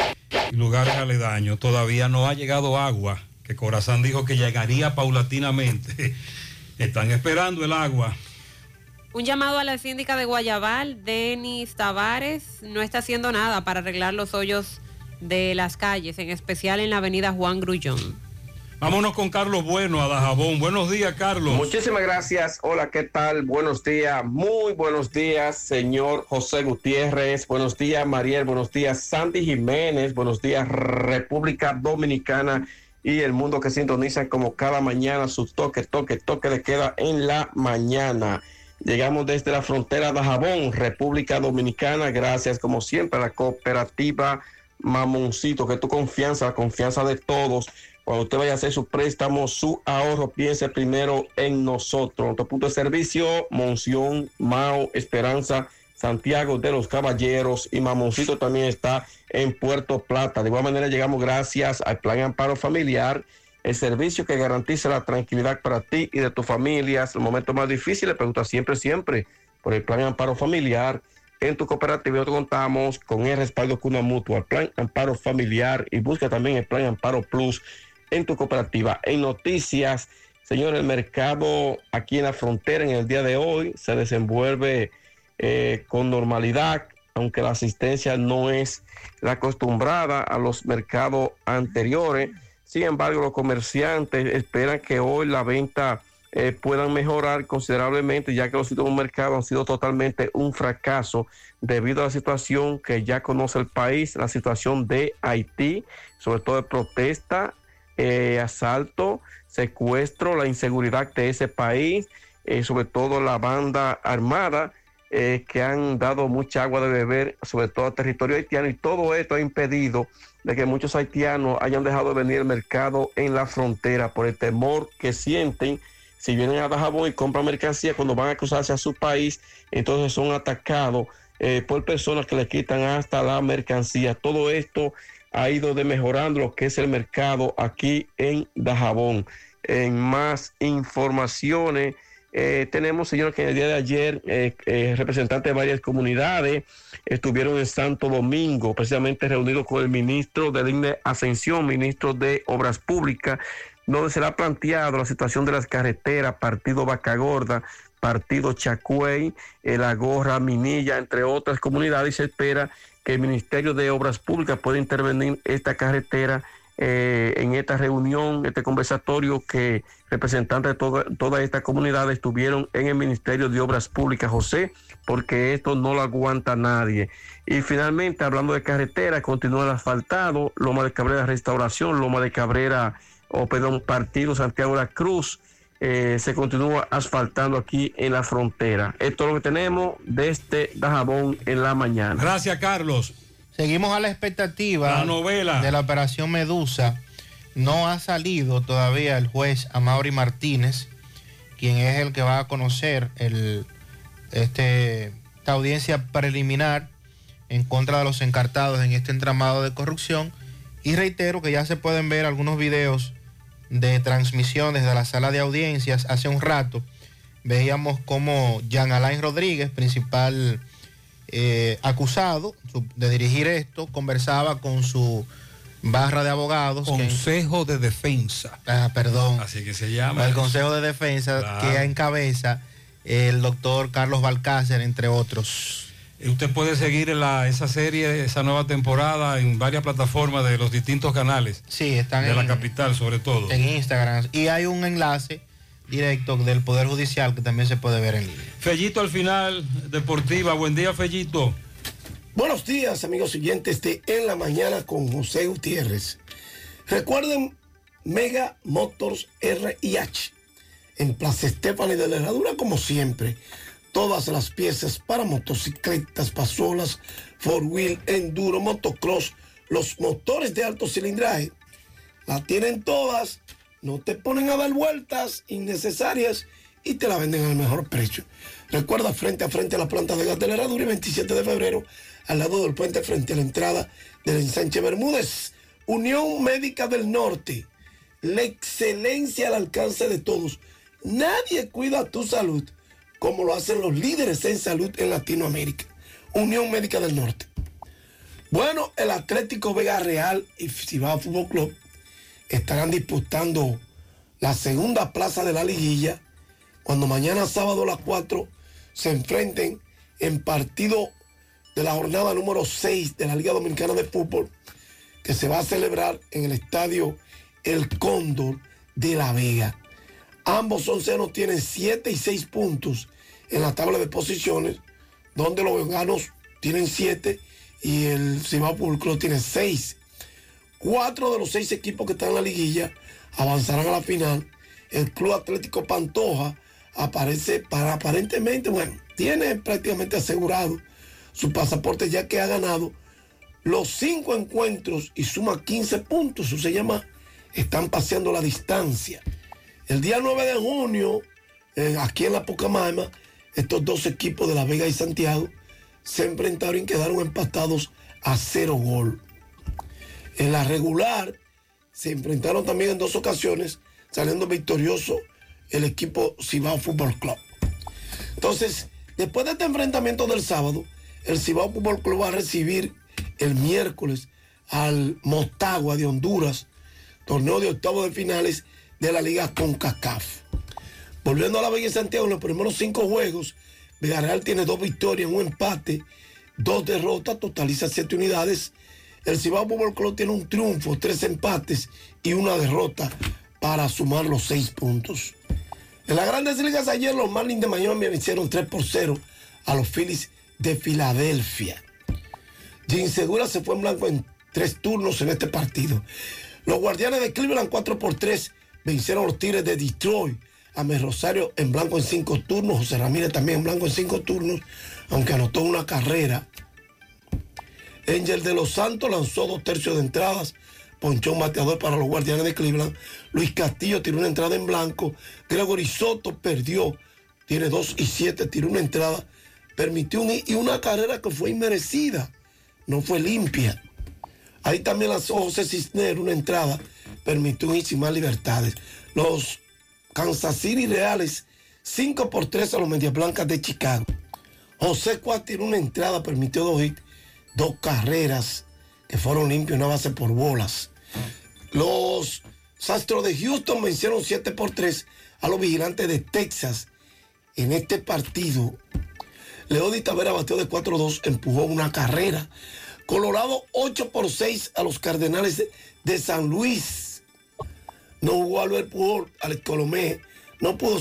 Speaker 8: y lugares aledaños todavía no ha llegado agua, que Corazán dijo que llegaría paulatinamente. Están esperando el agua.
Speaker 9: Un llamado a la síndica de Guayabal, Denis Tavares, no está haciendo nada para arreglar los hoyos de las calles, en especial en la avenida Juan Grullón.
Speaker 8: Vámonos con Carlos Bueno a Dajabón. Buenos días, Carlos.
Speaker 88: Muchísimas gracias. Hola, ¿qué tal? Buenos días. Muy buenos días, señor José Gutiérrez. Buenos días, Mariel. Buenos días, Sandy Jiménez. Buenos días, República Dominicana y el mundo que sintoniza como cada mañana su toque, toque, toque de queda en la mañana. Llegamos desde la frontera de Jabón, República Dominicana. Gracias, como siempre, a la cooperativa Mamoncito, que tu confianza, la confianza de todos. Cuando usted vaya a hacer su préstamo, su ahorro, piense primero en nosotros. Nuestro punto de servicio, Monción, Mao, Esperanza, Santiago de los Caballeros y Mamoncito también está en Puerto Plata. De igual manera llegamos gracias al Plan Amparo Familiar, el servicio que garantiza la tranquilidad para ti y de tu familia. Es el momento más difícil, le pregunta siempre, siempre por el Plan Amparo Familiar. En tu cooperativa contamos con el respaldo Cuna Mutua, el Plan Amparo Familiar y busca también el Plan Amparo Plus en tu cooperativa. En noticias, señor, el mercado aquí en la frontera en el día de hoy se desenvuelve eh, con normalidad, aunque la asistencia no es la acostumbrada a los mercados anteriores. Sin embargo, los comerciantes esperan que hoy la venta eh, puedan mejorar considerablemente, ya que los supermercados han sido totalmente un fracaso debido a la situación que ya conoce el país, la situación de Haití, sobre todo de protesta eh, asalto, secuestro, la inseguridad de ese país, eh, sobre todo la banda armada, eh, que han dado mucha agua de beber, sobre todo al territorio haitiano, y todo esto ha impedido de que muchos haitianos hayan dejado de venir al mercado en la frontera por el temor que sienten si vienen a Dajabón y compran mercancía cuando van a cruzarse a su país, entonces son atacados eh, por personas que le quitan hasta la mercancía. Todo esto ha ido de mejorando lo que es el mercado aquí en Dajabón. En más informaciones, eh, tenemos, señor, que el día de ayer eh, eh, representantes de varias comunidades estuvieron en Santo Domingo, precisamente reunidos con el ministro de Digna Ascensión, ministro de Obras Públicas, donde será planteado la situación de las carreteras, partido Vaca Gorda, partido Chacuey, La Gorra, Minilla, entre otras comunidades, y se espera que el Ministerio de Obras Públicas pueda intervenir esta carretera eh, en esta reunión, este conversatorio que representantes de toda, toda esta comunidad estuvieron en el Ministerio de Obras Públicas, José, porque esto no lo aguanta nadie. Y finalmente, hablando de carretera, continúa el asfaltado, Loma de Cabrera Restauración, Loma de Cabrera, o perdón, Partido Santiago de la Cruz, eh, se continúa asfaltando aquí en la frontera. Esto es lo que tenemos desde Dajabón en la mañana.
Speaker 8: Gracias, Carlos.
Speaker 83: Seguimos a la expectativa
Speaker 8: La novela.
Speaker 83: de la operación Medusa. No ha salido todavía el juez Amaury Martínez, quien es el que va a conocer el, este, esta audiencia preliminar en contra de los encartados en este entramado de corrupción. Y reitero que ya se pueden ver algunos videos de transmisión desde la sala de audiencias. Hace un rato veíamos como Jean Alain Rodríguez, principal eh, acusado de dirigir esto, conversaba con su barra de abogados. que-
Speaker 8: Consejo de Defensa.
Speaker 83: Ah, perdón.
Speaker 8: Así que se llama.
Speaker 83: el Consejo de Defensa
Speaker 8: Claro.
Speaker 83: que encabeza el doctor Carlos Balcácer, entre otros.
Speaker 8: Y Usted puede seguir la- esa serie, esa nueva temporada en varias plataformas de los distintos canales.
Speaker 83: Sí, están
Speaker 8: de
Speaker 83: en,
Speaker 8: la capital sobre todo.
Speaker 83: en Instagram. Y hay un enlace directo del Poder Judicial que también se puede ver en línea.
Speaker 8: Fellito al final, Deportiva. Buen día, Fellito.
Speaker 89: Buenos días, amigos siguientes de En la Mañana con José Gutiérrez. Recuerden Mega Motors RIH en Plaza Estefani de la Herradura, como siempre. Todas las piezas para motocicletas, pasolas, four wheel, enduro, motocross, los motores de alto cilindraje. La tienen todas, no te ponen a dar vueltas innecesarias y te la venden al mejor precio. Recuerda frente a frente a la planta de gas de la Herradura y 27 de febrero, al lado del puente frente a la entrada del ensanche Bermúdez. Unión Médica del Norte, la excelencia al alcance de todos. Nadie cuida tu salud como lo hacen los líderes en salud en Latinoamérica. Unión Médica del Norte. Bueno, el Atlético Vega Real y Cibao Fútbol Club estarán disputando la segunda plaza de la liguilla cuando mañana sábado a las 4 se enfrenten en partido de la jornada número 6 de la Liga Dominicana de Fútbol que se va a celebrar en el estadio El Cóndor de La Vega. Ambos oncenos tienen 7 y 6 puntos en la tabla de posiciones, donde los veganos tienen 7 y el Cibao Fútbol Club tiene 6. Cuatro de los seis equipos que están en la liguilla avanzarán a la final. El Club Atlético Pantoja aparece para aparentemente, bueno, tiene prácticamente asegurado su pasaporte ya que ha ganado los cinco encuentros y suma 15 puntos. Eso se llama, están paseando la distancia. El día 9 de junio, eh, aquí en la Pocamaima, estos dos equipos de La Vega y Santiago se enfrentaron y quedaron empatados a cero gol. En la regular se enfrentaron también en dos ocasiones, saliendo victorioso el equipo Cibao Fútbol Club. Entonces, después de este enfrentamiento del sábado, el Cibao Fútbol Club va a recibir el miércoles al Motagua de Honduras, torneo de octavos de finales de la Liga CONCACAF. Volviendo a la y Santiago, en los primeros cinco juegos, Villarreal tiene dos victorias, un empate, dos derrotas, totaliza siete unidades. El Cibao Fútbol Club tiene un triunfo, tres empates y una derrota para sumar los seis puntos. En las grandes ligas ayer los Marlins de Miami vencieron 3 por 0 a los Phillies de Filadelfia. Jim Segura se fue en blanco en tres turnos en este partido. Los guardianes de Cleveland 4 por 3 vencieron a los Tigres de Detroit. Amés Rosario en blanco en cinco turnos. José Ramírez también en blanco en cinco turnos, aunque anotó una carrera. Angel de los Santos lanzó dos tercios de entradas. Ponchó un bateador para los guardianes de Cleveland. Luis Castillo tiró una entrada en blanco. Gregory Soto perdió. Tiene dos y siete, tiró una entrada. Permitió un, y una carrera que fue inmerecida. No fue limpia. Ahí también lanzó José Cisner una entrada. Permitió un más libertades. Los Kansas City Reales 5 por 3 a los Medias Blancas de Chicago. José Cuat tiró una entrada, permitió dos hits, dos carreras que fueron limpios, una base por bolas. Los Astros de Houston vencieron 7 por 3 a los Vigilantes de Texas. En este partido, Leody Tavera bateó de 4-2, empujó una carrera. Colorado 8 por 6 a los Cardenales de, de San Luis. No jugó Albert Pujol, Alex Colomé, no pudo